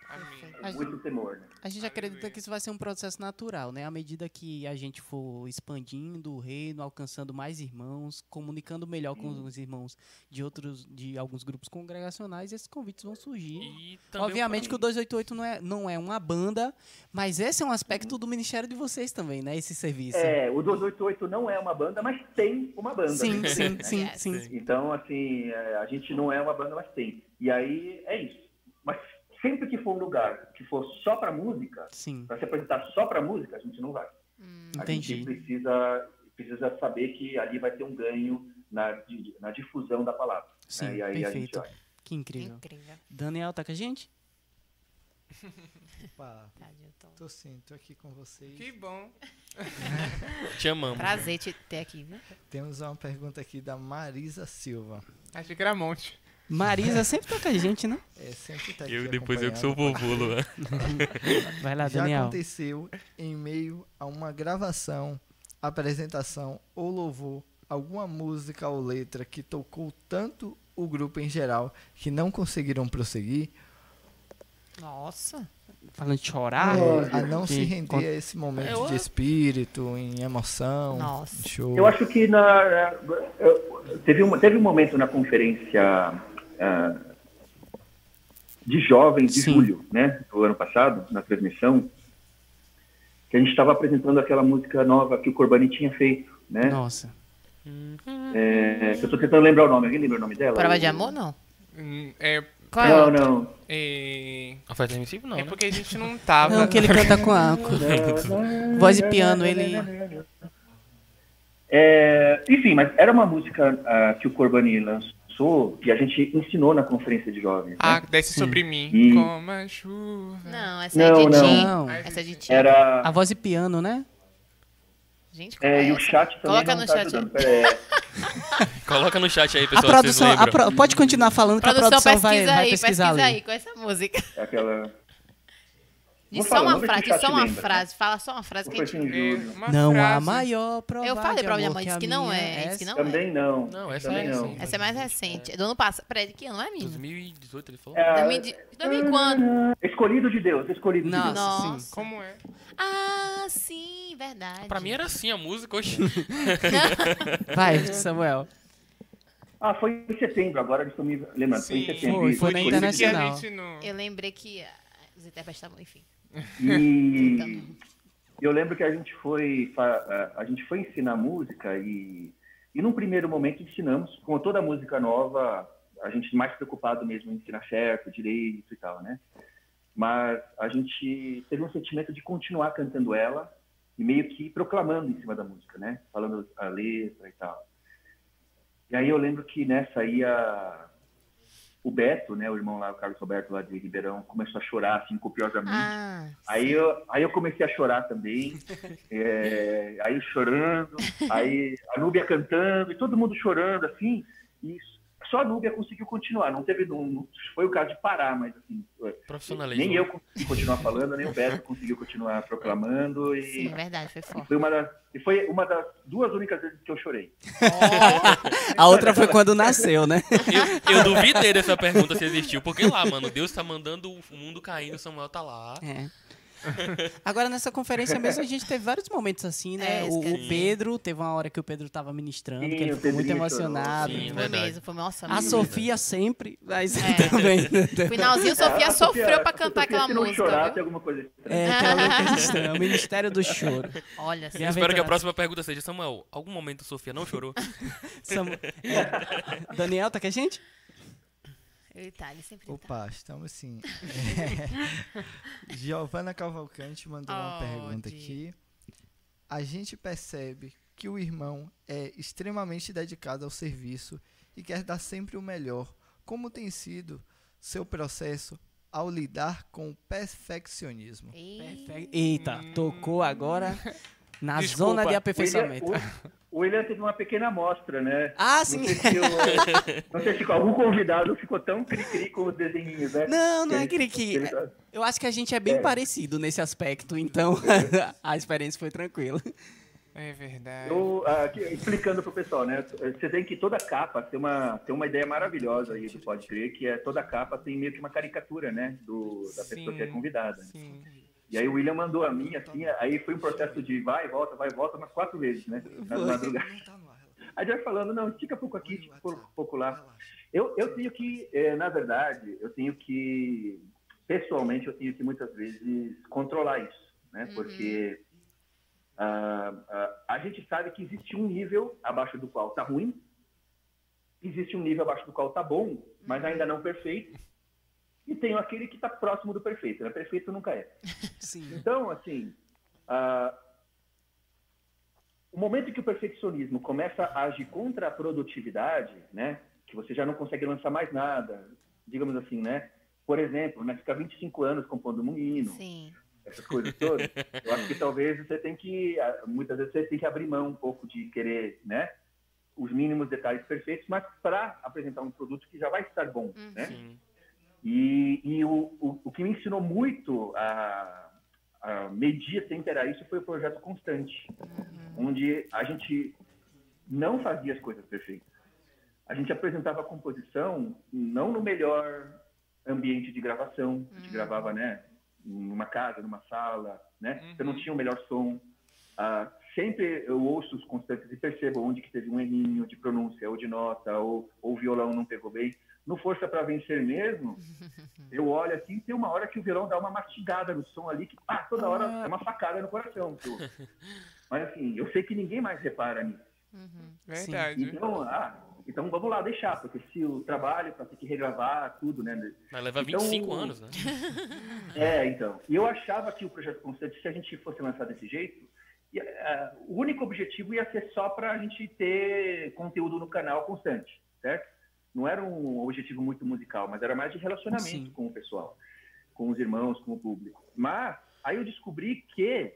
Amém. Com muito temor, né? A gente acredita que isso vai ser um processo natural, né? À medida que a gente for expandindo o reino, alcançando mais irmãos, comunicando melhor com os irmãos de outros, de alguns grupos congregacionais, esses convites vão surgir. E Obviamente que o 288 não é, não é uma banda, mas esse é um aspecto do ministério de vocês também, né? Esse serviço. É, o 288 não é uma banda, mas tem uma banda. sim, né? sim, sim, Yes. sim. Então, assim, é, a gente não é uma banda, mas tem. E aí é isso. Mas sempre que for um lugar que for só para música, para se apresentar só para música, a gente não vai. A entendi. gente precisa, precisa saber que ali vai ter um ganho na, na difusão da palavra. né? Sim, E aí a gente perfeito. vai. Que incrível. Incrível. Daniel, tá com a gente? Opa, Tom. tô sim, tô aqui com vocês. Que bom. Te amamos. Prazer te ter aqui, viu? Temos uma pergunta aqui da Marisa Silva. Achei que era monte. Marisa sempre tá com a gente, né? É, sempre tá aqui Eu depois eu que sou o vovô, Luan. Vai lá, Já Daniel. aconteceu em meio a uma gravação, apresentação ou louvor, alguma música ou letra que tocou tanto o grupo em geral que não conseguiram prosseguir, Nossa. Falando de chorar. é, a não se render a esse momento Eu- de espírito, em emoção, Nossa. show. Eu acho que na, na- eu- teve, um, teve um momento na conferência ah, de jovens de Sim. julho, né, do ano passado, na transmissão, que a gente estava apresentando aquela música nova que o Corbani tinha feito, né? Nossa. É, eu estou tentando lembrar o nome. Alguém lembra o nome dela? Prova de amor, não? É, Qual é Não, não. é, A festa invencível não, é né? porque a gente não tava. Não, que ele canta com a voz e piano, ele. É, enfim, mas era uma música ah, que o Corbani lançou e a gente ensinou na conferência de jovens. né? Ah, desce Sim. sobre mim. E- Como a chuva. Não, essa Não, é de não. Tim. Não. Essa é de Tim. Era. A voz e piano, né? Gente, É, é e o chat também Coloca não no tá chat. aí. Coloca no chat aí, A pessoal, produção, vocês a pro- pode continuar falando que a Produção, produção vai, pesquisa vai aí, pesquisar pesquisa ali. aí com essa música. É aquela. Diz só uma frase, diz só uma lembra, frase. Fala só uma frase Não que a gente... É, Não há frase. maior prova Eu falei de pra minha amor mãe, que disse a que não é, disse que não Também não. Não, essa também é não. Essa é mais recente. É do ano passado. Peraí, de que ano? Não é minha? 2018 ele falou? É, 2000 2000 e quando? Escolhido de Deus, escolhido Nossa, de Deus. sim. Nossa. Como é? Ah, sim, verdade. Pra mim era assim a música, hoje. Vai, Samuel. Ah, foi em setembro, agora estão me lembrando. Foi em Sim. setembro. Foi, foi na Que Internacional. não... Eu lembrei que ah, os intérpretes estavam, enfim. E Então. eu lembro que a gente foi a gente foi ensinar música e e num primeiro momento ensinamos, como toda música nova, a gente mais preocupado mesmo em ensinar certo, direito e tal, né? Mas a gente teve um sentimento de continuar cantando ela e meio que proclamando em cima da música, né? Falando a letra e tal. E aí eu lembro que nessa aí a o Beto, né, o irmão lá, o Carlos Roberto lá de Ribeirão, começou a chorar assim copiosamente. Ah, Aí eu, aí eu comecei a chorar também, é, aí chorando, aí a Núbia cantando, e todo mundo chorando, assim, e só a Núbia conseguiu continuar, não teve, não, não foi o caso de parar, mas assim, Profissionalismo. nem eu consegui continuar falando, nem o Beto conseguiu continuar proclamando, e, sim, verdade, foi e forte. foi uma das, e foi uma das duas únicas vezes que eu chorei. A outra foi quando nasceu, né? Eu, eu duvidei dessa pergunta se existiu, porque lá, mano, Deus tá mandando o mundo caindo, Samuel tá lá. É. Agora, nessa conferência mesmo, a gente teve vários momentos assim, né? É, o, o que- Pedro, teve uma hora que o Pedro tava ministrando, que Sim, ele o ficou muito emocionado. Sim, Foi mesmo, foi nossa. A Sofia sempre, mas É. também. Finalzinho, Sofia É, a sofreu pra a cantar Sofia, aquela se não música. chorar, viu? tem alguma coisa estranha. É, tem uma coisa estranha, o Ministério do Choro. Olha, E a Eu espero que a próxima pergunta seja, Samuel, algum momento a Sofia não chorou? Samu- É. Daniel, tá com a gente? Ele tá, ele sempre tá. Opa, estamos sim. Giovana Cavalcante mandou uma Oh, pergunta Di. aqui. A gente percebe que o irmão é extremamente dedicado ao serviço e quer dar sempre o melhor. Como tem sido seu processo ao lidar com o perfeccionismo? Eita, tocou agora na Desculpa. zona de William, aperfeiçoamento. o, o William teve uma pequena amostra, né? Ah, Não sim. sei, se o- não sei se algum convidado ficou tão cri-cri com os desenhinhos, né? Não, não é tá- Eu acho que a gente é bem parecido nesse aspecto, então a experiência foi tranquila. É verdade. Eu, ah, aqui, explicando pro pessoal, né? Você tem que toda capa tem uma, tem uma ideia maravilhosa aí do Pode Crer, que é toda capa tem meio que uma caricatura, né? Do, da pessoa Sim. que é convidada. né? E aí o William mandou a minha, assim, aí foi um processo de vai e volta, vai e volta, umas quatro vezes, né? Na madrugada. Aí a gente vai falando, não, estica um pouco aqui, estica um pouco lá. Eu, eu tenho que, eh, na verdade, eu tenho que, pessoalmente, eu tenho que muitas vezes controlar isso, né? Porque ah, ah, a gente sabe que existe um nível abaixo do qual tá ruim, existe um nível abaixo do qual tá bom, mas ainda não perfeito, e tem aquele que está próximo do perfeito, né? Perfeito nunca é. Sim. Então, assim, ah, o momento que o perfeccionismo começa a agir contra a produtividade, né, que você já não consegue lançar mais nada, digamos assim, né, por exemplo, né, ficar 25 anos compondo um hino, Sim. essas coisas todas, eu acho que talvez você tem que, muitas vezes você tem que abrir mão um pouco de querer, né, os mínimos detalhes perfeitos, mas para apresentar um produto que já vai estar bom, né? Sim. E, e o, o, o que me ensinou muito a, a medir, temperar isso, foi o projeto Constante, onde a gente não fazia as coisas perfeitas. A gente apresentava a composição não no melhor ambiente de gravação, a gente gravava, né, numa casa, numa sala, né, você não tinha o melhor som. Ah, sempre eu ouço os constantes e percebo onde que teve um errinho de pronúncia ou de nota ou, ou o violão não pegou bem. No Força para Vencer mesmo, eu olho assim, tem uma hora que o violão dá uma mastigada no som ali, que ah, toda hora é uma facada no coração. pô. Mas assim, eu sei que ninguém mais repara nisso. Verdade. Então, ah, então vamos lá deixar, porque se o trabalho para ter que regravar tudo, né? Mas leva Então- 25 anos, né? É, então. E eu achava que o projeto Constante, se a gente fosse lançar desse jeito, ia- ah, o único objetivo ia ser só para a gente ter conteúdo no canal constante, certo? Não era um objetivo muito musical, mas era mais de relacionamento Sim. com o pessoal, com os irmãos, com o público. Mas aí eu descobri que,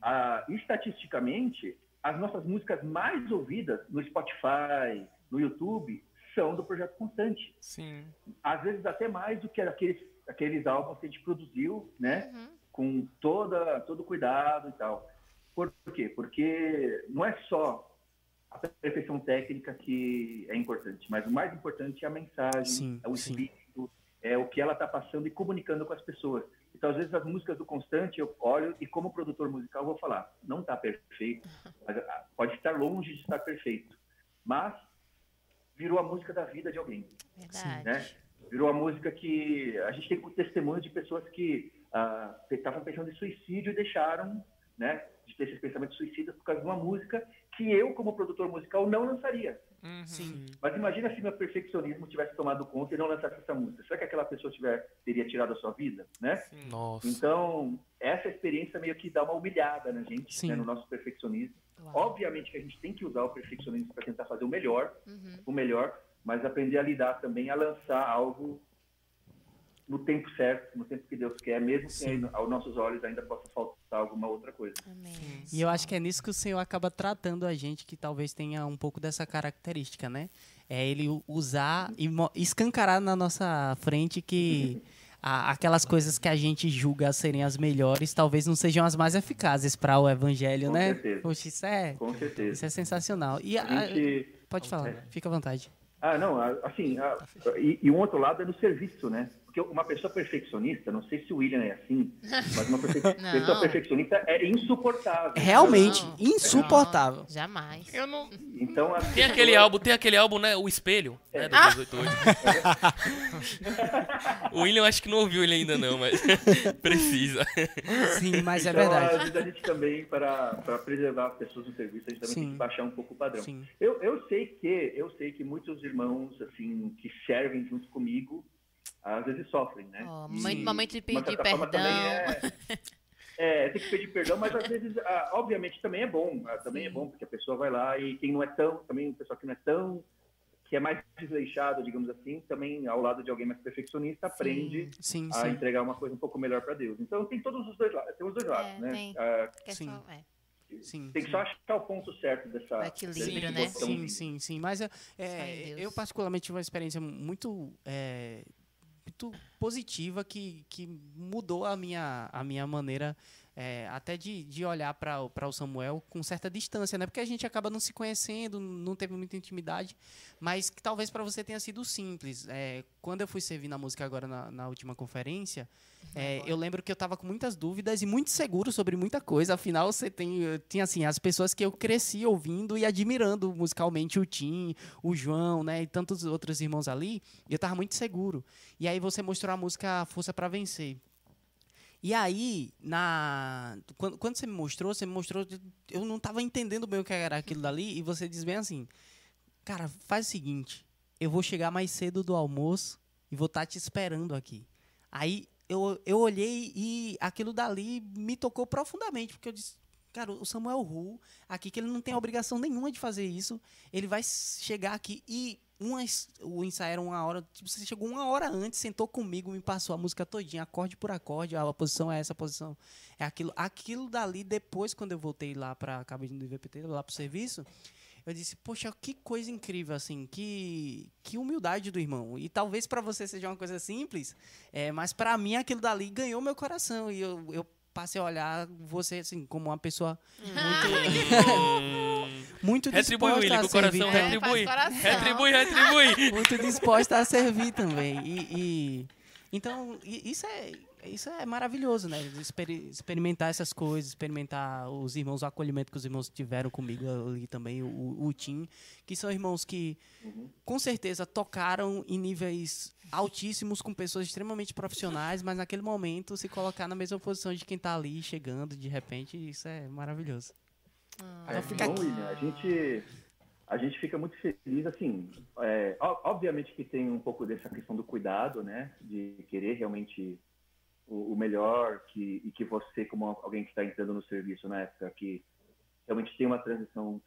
ah, estatisticamente, as nossas músicas mais ouvidas no Spotify, no YouTube, são do projeto Constante Sim. às vezes até mais do que aqueles, aqueles álbuns que a gente produziu, né? Com toda, todo cuidado e tal. Por quê? Porque não é só a perfeição técnica que é importante, mas o mais importante é a mensagem, Sim, é o sim. espírito, é o que ela está passando e comunicando com as pessoas. Então, às vezes, as músicas do Constante, eu olho e, como produtor musical, vou falar: não está perfeito, mas, ah, pode estar longe de estar perfeito, mas virou a música da vida de alguém Verdade. né? Virou a música que a gente tem testemunho de pessoas que ah, estavam pensando em suicídio e deixaram, né, de ter esses pensamentos suicidas por causa de uma música que eu, como produtor musical, não lançaria. Uhum. Sim. Mas imagina se meu perfeccionismo tivesse tomado conta e não lançasse essa música. Será que aquela pessoa tiver, teria tirado a sua vida, né? Nossa. Então, essa experiência meio que dá uma humilhada na gente, né, no nosso perfeccionismo. Uau. Obviamente que a gente tem que usar o perfeccionismo para tentar fazer o melhor, Uhum. o melhor, mas aprender a lidar também, a lançar algo no tempo certo, no tempo que Deus quer, mesmo que aos nossos olhos ainda possa faltar alguma outra coisa. Amém. E eu acho que é nisso que o Senhor acaba tratando a gente, que talvez tenha um pouco dessa característica, né? É ele usar e escancarar na nossa frente que a- aquelas coisas que a gente julga serem as melhores, talvez não sejam as mais eficazes para o evangelho, Com né? certeza. Poxa, isso é, Com certeza. isso é sensacional. E a- A gente... pode falar, fica à vontade. Ah, não, assim, a- e, e um outro lado é no serviço, né? Porque uma pessoa perfeccionista, não sei se o William é assim, mas uma perfe- pessoa perfeccionista é insuportável. Realmente Não. insuportável. Não, jamais. Eu não. Então, as Tem aquele álbum, tem aquele álbum, né? O Espelho, né? Do Ah! 288. o William acho que não ouviu ele ainda não, mas precisa. Sim, mas é então, verdade. Às vezes a gente também, para para preservar as pessoas no serviço, a gente também Sim. tem que baixar um pouco o padrão. Sim. Eu, eu sei que eu sei que muitos irmãos assim que servem junto comigo às vezes sofrem, né? Ó, E momento- momento de pedir perdão. É, é, tem que pedir perdão, mas às vezes, ah, obviamente, também é bom. ah, também é bom, porque a pessoa vai lá e quem não é tão, também o pessoal que não é tão, que é mais desleixado, digamos assim, também ao lado de alguém mais perfeccionista, aprende Sim, a sim. entregar uma coisa um pouco melhor para Deus. Então tem todos os dois lados, tem os dois lados, né? tem. Ah, Que é Sim. só- é. sim, tem que sim. só achar o ponto certo dessa. O equilíbrio, desse né? Sim, sim, sim. Mas é, eu, particularmente, tive uma experiência muito, é, muito positiva que, que mudou a minha, a minha maneira é, até de, de olhar para o Samuel com certa distância, né? Porque a gente acaba não se conhecendo, não teve muita intimidade, mas que talvez para você tenha sido simples. É, quando eu fui servir na música agora na, na última conferência, é, eu lembro que eu tava com muitas dúvidas e muito seguro sobre muita coisa. Afinal, você tem, eh, tinha assim, as pessoas que eu cresci ouvindo e admirando musicalmente, o Tim, o João, né, e tantos outros irmãos ali, e eu tava muito seguro. E aí você mostrou a música Força para Vencer. E aí, na quando, quando você me mostrou, você me mostrou, eu não tava entendendo bem o que era aquilo dali, e você diz bem assim, cara, faz o seguinte, eu vou chegar mais cedo do almoço e vou estar te esperando aqui. Aí eu, eu olhei e aquilo dali me tocou profundamente, porque eu disse, cara, o Samuel Ru, aqui, que ele não tem obrigação nenhuma de fazer isso, ele vai chegar aqui e uma, o ensaio era uma hora, tipo, você chegou uma hora antes, sentou comigo, me passou a música todinha, acorde por acorde, a posição é essa, a posição é aquilo. Aquilo dali, depois, quando eu voltei lá para a cabine do IVPT, lá pro serviço, eu disse, poxa, que coisa incrível, assim, que, que humildade do irmão. E talvez para você seja uma coisa simples, é, mas para mim aquilo dali ganhou meu coração. E eu, eu passei a olhar você, assim, como uma pessoa muito, muito Retribui, disposta William, a servir. coração, É, retribui. coração. Retribui, retribui. Muito disposta a servir também. E, e- então, isso é, isso é maravilhoso, né? Experi- experimentar essas coisas, experimentar os irmãos, o acolhimento que os irmãos tiveram comigo ali também, o, o Tim, que são irmãos que, com certeza, tocaram em níveis altíssimos com pessoas extremamente profissionais, mas naquele momento se colocar na mesma posição de quem está ali chegando de repente, isso é maravilhoso. É, Então fica bom, aqui. William, a gente, a gente fica muito feliz, assim, é, obviamente que tem um pouco dessa questão do cuidado, né, de querer realmente o, o melhor, que, e que você, como alguém que está entrando no serviço na época, que realmente tem uma transição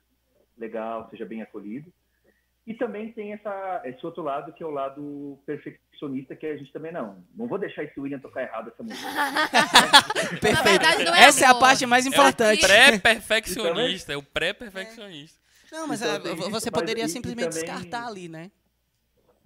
legal, seja bem acolhido. E também tem essa, esse outro lado, que é o lado perfeccionista, que a gente também não. Não vou deixar esse William tocar errado essa música. Perfeito. verdade, não é Essa é a parte mais importante. É o pré-perfeccionista, é o pré-perfeccionista. Não, mas Então, é, isso, você mas poderia simplesmente também- descartar ali, né?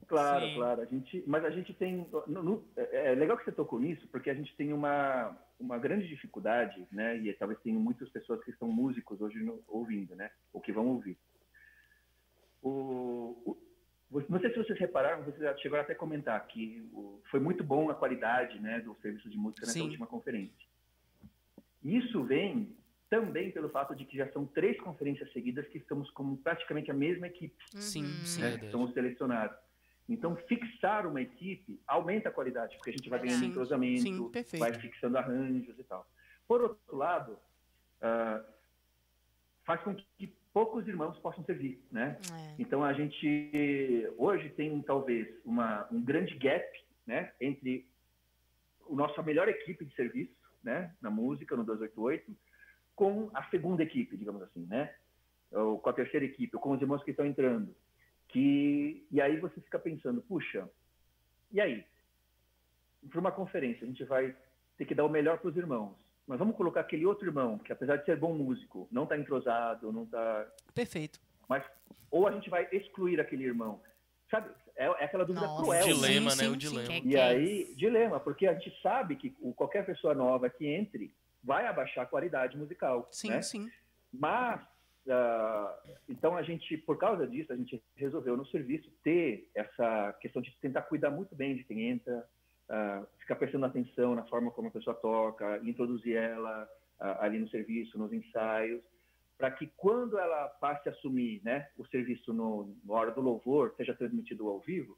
Claro, Sim. claro. A gente, mas a gente tem. no- no- é é legal que você tocou nisso, porque a gente tem uma, uma grande dificuldade, né? E talvez tenham muitas pessoas que são músicos hoje no- ouvindo, né? Ou que vão ouvir. O, o- não sei se vocês repararam, vocês já chegaram até a comentar que o- foi muito bom a qualidade né, do serviço de música nessa Sim. última conferência. Isso vem também pelo fato de que já são três conferências seguidas que estamos com praticamente a mesma equipe Sim, Uhum. sim. né? Verdade. Somos selecionados. Então, fixar uma equipe aumenta a qualidade, porque a gente vai ganhando Sim, entrosamento, sim, vai fixando arranjos e tal. Por outro lado, ah, faz com que poucos irmãos possam servir, né? É. Então, a gente hoje tem talvez uma, um grande gap né, entre a nossa melhor equipe de serviço né, na música, no 288, com a segunda equipe, digamos assim, né? Ou com a terceira equipe, ou com os irmãos que estão entrando. Que, e aí você fica pensando, puxa, e aí? Para uma conferência, a gente vai ter que dar o melhor para os irmãos. Mas vamos colocar aquele outro irmão, que apesar de ser bom músico, não está entrosado, não está Perfeito. mas ou a gente vai excluir aquele irmão. Sabe? É, é aquela dúvida Nossa. cruel. né? dilema, sim, né? sim, o sim. dilema. Que- E aí, dilema, porque a gente sabe que o- qualquer pessoa nova que entre vai abaixar a qualidade musical. Sim, né? sim. Mas, ah, então a gente, por causa disso, a gente resolveu no serviço ter essa questão de tentar cuidar muito bem de quem entra, ah, ficar prestando atenção na forma como a pessoa toca, introduzir ela ah, ali no serviço, nos ensaios, para que quando ela passe a assumir né, o serviço no, na hora do louvor, seja transmitido ao vivo,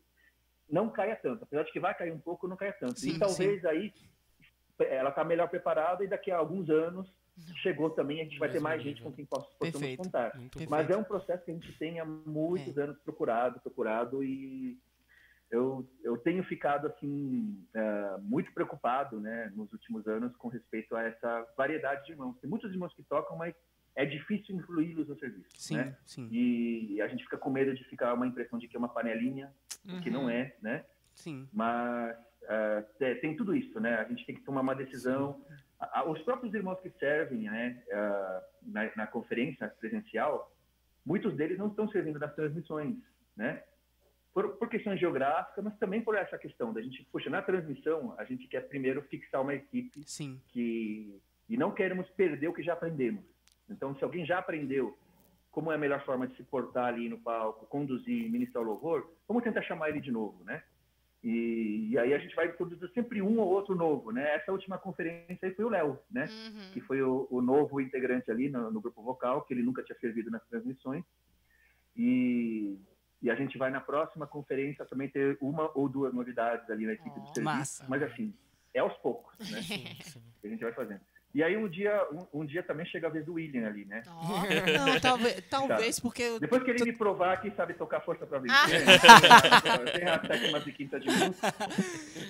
não caia tanto. Apesar de que vai cair um pouco, não caia tanto. Sim, e talvez aí ela está melhor preparada e daqui a alguns anos chegou também, a gente vai ter mais nível. gente com quem poss- possamos contar. Muito Perfeito. Mas é um processo que a gente tem há muitos anos procurado, procurado e eu, eu tenho ficado assim uh, muito preocupado, né, nos últimos anos com respeito a essa variedade de irmãos. Tem muitos irmãos que tocam, mas é difícil incluí-los no serviço, Sim, né? sim, E a gente fica com medo de ficar uma impressão de que é uma panelinha, que não é, né? sim. Mas uh, é, tem tudo isso, né? A gente tem que tomar uma decisão. A, a, os próprios irmãos que servem, né, uh, na, na conferência presencial, muitos deles não estão servindo nas transmissões, né? Por, por, questões geográficas, mas também por essa questão da gente, puxa, na transmissão, a gente quer primeiro fixar uma equipe Sim. que e não queremos perder o que já aprendemos. Então, se alguém já aprendeu como é a melhor forma de se portar ali no palco, conduzir, ministrar o louvor, vamos tentar chamar ele de novo, né? E, e aí a gente vai produzir sempre um ou outro novo, né? Essa última conferência aí foi o Léo, né? Uhum. Que foi o, o, novo integrante ali no, no grupo vocal, que ele nunca tinha servido nas transmissões. E e a gente vai na próxima conferência também ter uma ou duas novidades ali na equipe Oh, do serviço. massa. Mas assim, é aos poucos, né? que a gente vai fazendo. E aí um dia, um, um dia também chega a vez do William ali, né? Ó. Não, talvez, talvez porque eu- Depois que ele me provar que sabe tocar força pra vencer, Ah. né? tem a sétima e quinta de música.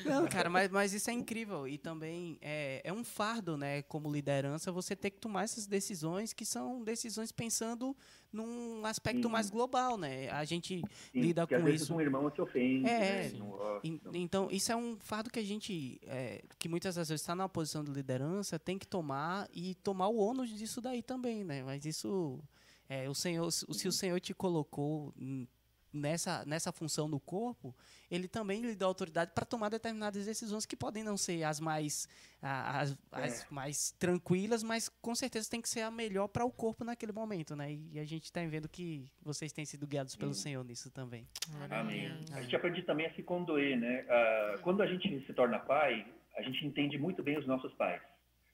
Não, cara, mas, mas isso é incrível. E também é, é um fardo, né? Como liderança, você ter que tomar essas decisões que são decisões pensando num aspecto Sim. mais global, né? A gente Sim, lida porque às com vezes isso. um irmão se ofende, É, né? Então, isso é um fardo que a gente, é, que muitas das vezes está numa posição de liderança, tem que tomar e tomar o ônus disso daí também, né? Mas isso, é, o Senhor, se se o Senhor te colocou hum, nessa, nessa função no corpo, Ele também lhe dá autoridade para tomar determinadas decisões que podem não ser as mais, as, as mais tranquilas, mas com certeza tem que ser a melhor para o corpo naquele momento, né? E a gente está vendo que vocês têm sido guiados pelo Senhor nisso também. Amém. A gente aprende também a se condoer, né? Ah, quando a gente se torna pai, a gente entende muito bem os nossos pais,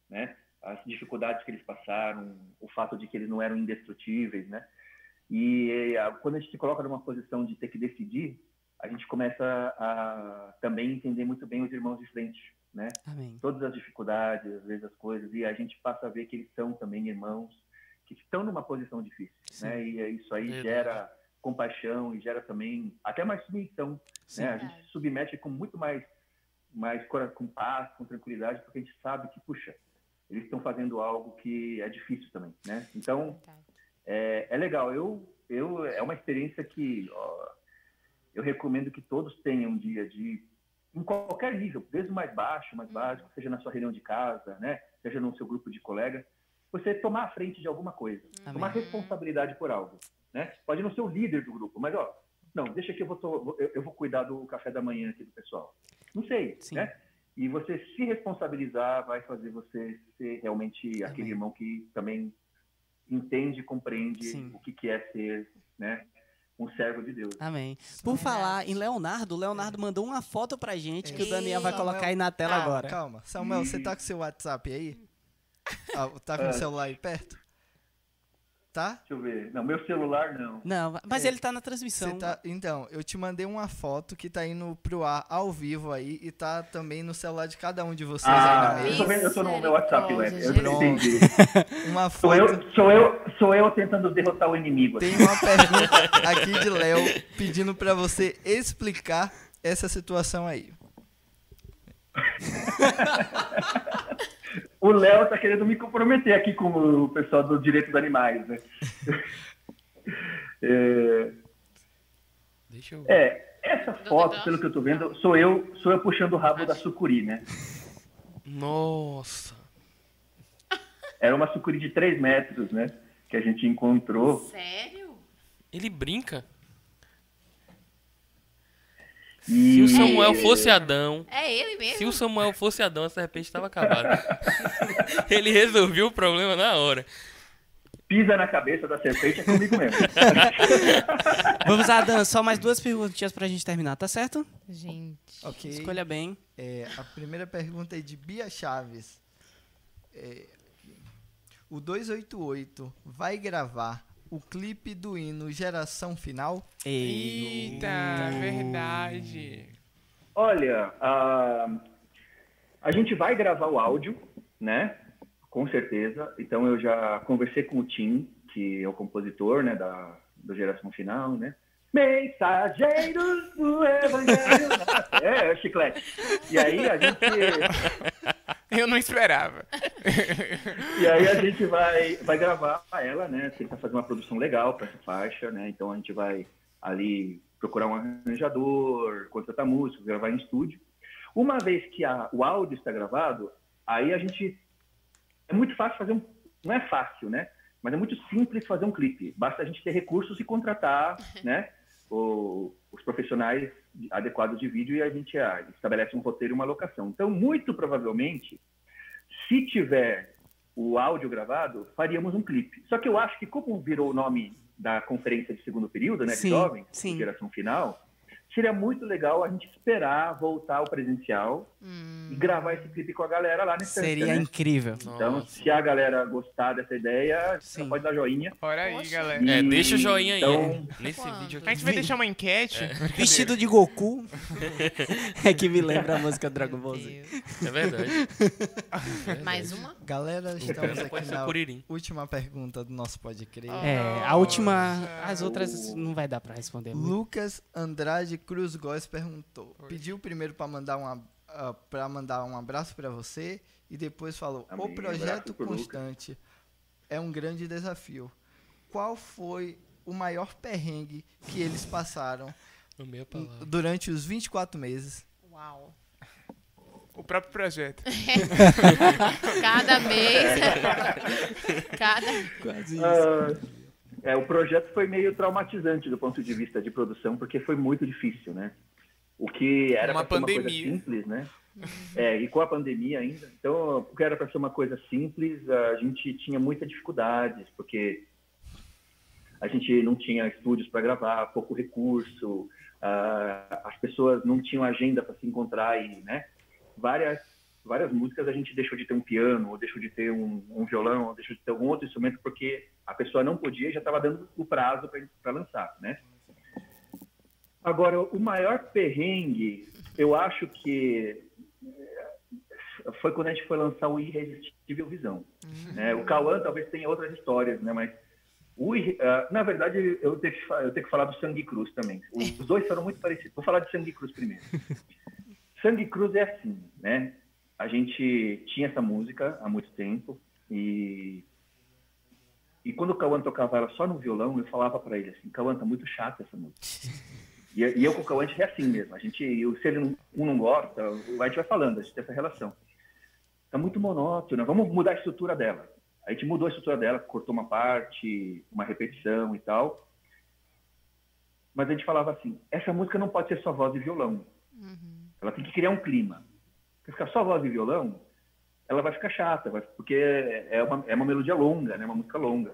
né? As dificuldades que eles passaram, o fato de que eles não eram indestrutíveis, né? E ah, quando a gente se coloca numa posição de ter que decidir, a gente começa a também entender muito bem os irmãos de frente, né? Amém. todas as dificuldades, às vezes as coisas, e a gente passa a ver que eles são também irmãos que estão numa posição difícil, Sim. né? E isso aí Verdade. gera compaixão e gera também até mais submissão, Sim. né? A gente se submete com muito mais mais com paz, com tranquilidade, porque a gente sabe que puxa, eles estão fazendo algo que é difícil também, né? Então é, é legal. Eu, eu é uma experiência que ó, eu recomendo que todos tenham um dia de em qualquer nível, desde o mais baixo, mais básico, seja na sua reunião de casa, né, seja no seu grupo de colegas, você tomar a frente de alguma coisa, tomar Amém. responsabilidade por algo, né? Pode não ser o líder do grupo, mas ó, não, deixa que eu vou eu, eu vou cuidar do café da manhã aqui do pessoal. Não sei, Sim. né? E você se responsabilizar vai fazer você ser realmente aquele irmão que também entende, compreende Sim. o que, que é ser, né, um servo de Deus. Amém. Por falar em Leonardo, o Leonardo mandou uma foto pra gente que o Daniel vai Samuel, colocar aí na tela Ah, agora. Calma, Samuel, você tá com seu WhatsApp aí? Ah, tá com É. o celular aí perto? Tá? Deixa eu ver. Não, meu celular não. Não, mas É. ele tá na transmissão. Tá, então, eu te mandei uma foto que tá indo pro ar ao vivo aí e tá também no celular de cada um de vocês Ah, aí na eu mesa. tô vendo, eu tô no meu WhatsApp web. Eu entendi. Uma Sou foto. eu, sou eu, sou eu tentando derrotar o inimigo. Tem uma pergunta aqui de Léo pedindo pra você explicar essa situação aí. O Léo tá querendo me comprometer aqui com o pessoal do direito dos animais, né? É, Deixa eu. é, essa foto, pelo que eu tô vendo, sou eu, sou eu puxando o rabo da sucuri, né? Nossa. Era uma sucuri de 3 metros, né? Que a gente encontrou. Sério? Ele brinca. Se o Samuel fosse Adão. É ele mesmo? Se o Samuel fosse Adão, a serpente estava acabada. Ele resolveu o problema na hora. Pisa na cabeça da serpente é comigo mesmo. Vamos, Adam, só mais duas perguntinhas pra gente terminar, tá certo? Gente. Ok. Escolha bem. É, a primeira pergunta é de Bia Chaves. É, o 288 vai gravar o clipe do hino Geração Final? Eita, verdade. Olha, a, a gente vai gravar o áudio, né? Com certeza. Então eu já conversei com o Tim, que é o compositor, né, da do Geração Final, né? Mensageiros do Evangelho. É, é chiclete. E aí a gente. Eu não esperava. E aí a gente vai, vai gravar ela, né? Tentar fazer uma produção legal para essa faixa, né? Então a gente vai ali procurar um arranjador, contratar músico, gravar em estúdio. Uma vez que a, o áudio está gravado, aí a gente é muito fácil fazer um, não é fácil, né? Mas é muito simples fazer um clipe. Basta a gente ter recursos e contratar, né? O, os profissionais adequados de vídeo e a gente ah, estabelece um roteiro e uma locação. Então, muito provavelmente, se tiver o áudio gravado, faríamos um clipe. Só que eu acho que como virou o nome da conferência de segundo período, né, Sim, de jovens, sim. geração final, seria muito legal a gente esperar voltar ao presencial e gravar esse clipe com a galera lá nesse Seria né? incrível. Então, Nossa. se a galera gostar dessa ideia, pode dar joinha. Bora aí, Poxa. galera. É, E- deixa o joinha aí. então- Nesse Quando? vídeo A aqui. gente vai deixar uma enquete. Vestido de Goku. é que me lembra a música Dragon Ball Z. É verdade. Mais uma? Galera, estamos aqui ser na Curirim. última pergunta do nosso Pode Crer. É, a última. As outras não vai dar pra responder. Lucas Andrade Cruz Góes perguntou. Pediu primeiro para mandar um para mandar um abraço para você e depois falou: Amém, "O projeto abraço pro Lucas." constante é um grande desafio. Qual foi o maior perrengue que eles passaram durante os 24 meses?" Uau. O próprio projeto. Cada mês. Cada. Quase Ah, é, o projeto foi meio traumatizante do ponto de vista de produção, porque foi muito difícil, né? O que era Uma pra ser uma coisa pandemia. simples, né? É, e com a pandemia ainda. Então, o que era para ser uma coisa simples, a gente tinha muitas dificuldades, porque a gente não tinha estúdios para gravar, pouco recurso, ah, as pessoas não tinham agenda para se encontrar e, né? Várias várias músicas a gente deixou de ter um piano, ou deixou de ter um, um violão, ou deixou de ter algum outro instrumento porque a pessoa não podia e já estava dando o prazo para lançar, né? Agora, o maior perrengue, eu acho que eh, foi quando a gente foi lançar o Irresistível Visão. né? O Cauã talvez tenha outras histórias, né? Mas o ah, na verdade, eu tenho, que, eu tenho que falar do Sangue Cruz também. Os dois foram muito parecidos. Vou falar de Sangue Cruz primeiro. Sangue Cruz é assim, né? A gente tinha essa música há muito tempo e e quando o Cauã tocava ela só no violão, eu falava para ele assim, Cauã, tá muito chata essa música. E, e eu com o Cauã, a gente é assim mesmo. A gente, eu- se ele não, um não gosta, a gente vai falando, a gente tem essa relação. Tá muito monótona, vamos mudar a estrutura dela. A gente mudou a estrutura dela, cortou uma parte, uma repetição e tal. Mas a gente falava assim, essa música não pode ser só voz e violão. Ela tem que criar um clima. Ficar só voz e violão, ela vai ficar chata, vai- porque é uma, é uma melodia longa, né? Uma música longa.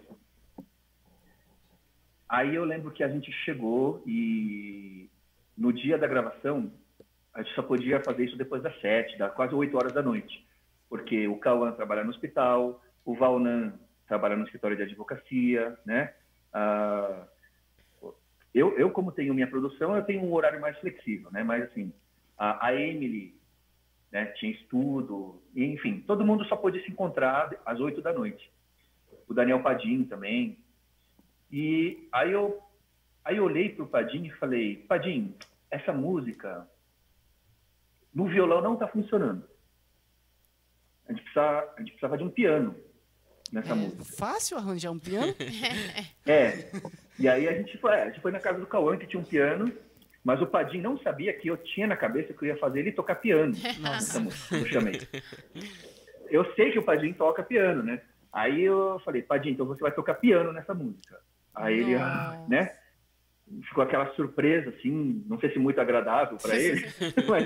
Aí eu lembro que a gente chegou e no dia da gravação a gente só podia fazer isso depois das sete, da quase oito horas da noite, porque o Cauã trabalha no hospital, o Valnan trabalha no escritório de advocacia, né? Ah, eu, eu como tenho minha produção, eu tenho um horário mais flexível, né? Mas assim, a, a Emily né, tinha estudo, e, enfim, todo mundo só pôde se encontrar às oito da noite. O Daniel Padim também. E aí eu, aí eu olhei para o Padim e falei, Padim, essa música no violão não está funcionando. A gente, precisa, a gente precisava de um piano nessa música. Fácil arranjar um piano? É. E aí a gente foi, é, a gente foi na casa do Cauã, que tinha um piano, mas o Padim não sabia que eu tinha na cabeça que eu ia fazer ele tocar piano. Nessa música, eu chamei. Eu sei que o Padim toca piano, né? Aí eu falei, Padim, então você vai tocar piano nessa música. Aí ele, ah, Nossa. né? Ficou aquela surpresa, assim, não sei se muito agradável para ele, mas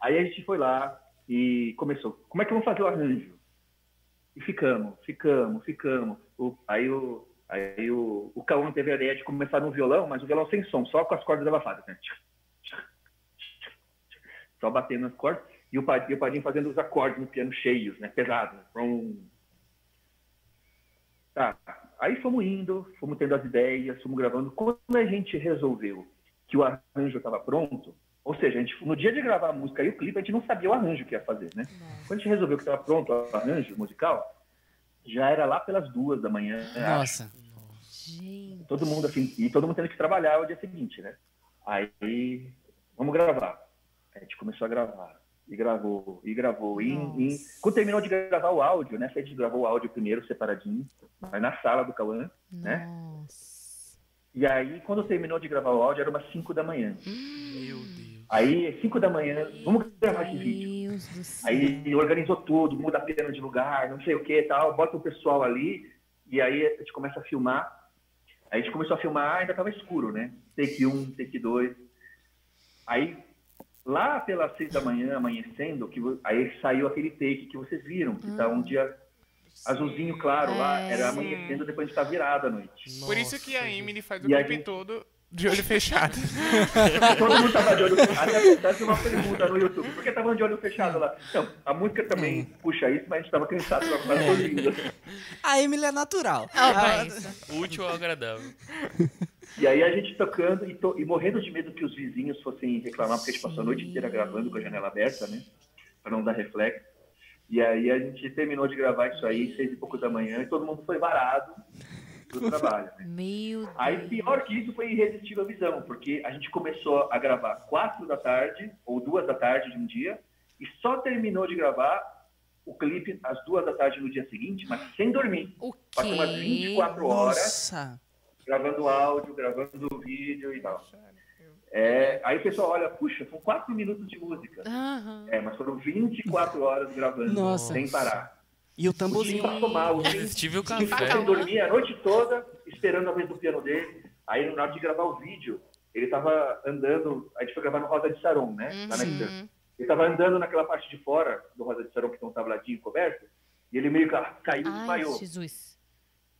aí a gente foi lá e começou. Como é que vamos fazer o arranjo? E ficamos, ficamos, ficamos. O- aí o, aí o, o Cauã teve a ideia de começar no violão, mas o violão sem som, só com as cordas abafadas. Né? Só batendo nas cordas. E o e o Padim fazendo os acordes no piano cheios, né? pesados. Né? Tá. Aí fomos indo, fomos tendo as ideias, fomos gravando. Quando a gente resolveu que o arranjo estava pronto, ou seja, a gente, no dia de gravar a música e o clipe, a gente não sabia o arranjo que ia fazer, né? Quando a gente resolveu que estava pronto o arranjo musical, já era lá pelas duas da manhã. Nossa. Gente. Todo mundo assim, e todo mundo tendo que trabalhar o dia seguinte, né? Aí, vamos gravar. A gente começou a gravar. E gravou, e gravou. E, e quando terminou de gravar o áudio, né? A gente gravou o áudio primeiro, separadinho, mas na sala do Cauã, né? E aí, quando terminou de gravar o áudio, era umas 5 da manhã. Meu Deus. Aí, 5 da manhã, vamos gravar esse vídeo. Deus do céu. Aí organizou tudo, muda a pena de lugar, não sei o que e tal, bota o pessoal ali, e aí a gente começa a filmar. Aí a gente começou a filmar, ainda tava escuro, né? Take 1, um, take 2. Aí, lá pelas seis da manhã, amanhecendo, que, aí saiu aquele take que vocês viram, que tá um dia azulzinho claro lá, É. era amanhecendo depois de estar virado à noite. Por isso que a Emily faz o E a clipe gente- todo de olho fechado. Todo mundo tava de olho fechado. Até acontece uma pergunta no YouTube. Por que tava de olho fechado lá? Não, a música também puxa isso, mas a gente tava cansado, tava quase dormindo. A Emily é natural. Ah, pensa. Útil ou agradável. E aí a gente tocando e, to- e morrendo de medo que os vizinhos fossem reclamar, porque a gente passou a noite inteira gravando com a janela aberta, né? Pra não dar reflexo. E aí a gente terminou de gravar isso aí, seis e pouco da manhã, e todo mundo foi varado do trabalho. né? Meu Deus. Aí pior que isso foi irresistível a visão, porque a gente começou a gravar quatro da tarde, ou duas da tarde de um dia, e só terminou de gravar o clipe às duas da tarde no dia seguinte, mas sem dormir. O Passou umas quê? 24 horas Nossa. gravando áudio, gravando vídeo e tal. É, aí o pessoal olha, puxa, são quatro minutos de música. Aham. É, mas foram 24 horas gravando, Nossa. sem parar. E o O tamborzinho. passou mal, o Tim Irresistível o Tim ficou café. sem dormir a noite toda, esperando a vez do piano dele. Aí, na hora de gravar o vídeo, ele tava andando, a gente foi gravar no Rosa de Saron, né? Lá na. Uhum. Ele tava andando naquela parte de fora do Rosa de Saron, que tem um tabladinho coberto, e ele meio que ah, caiu e Ai, desmaiou. Jesus.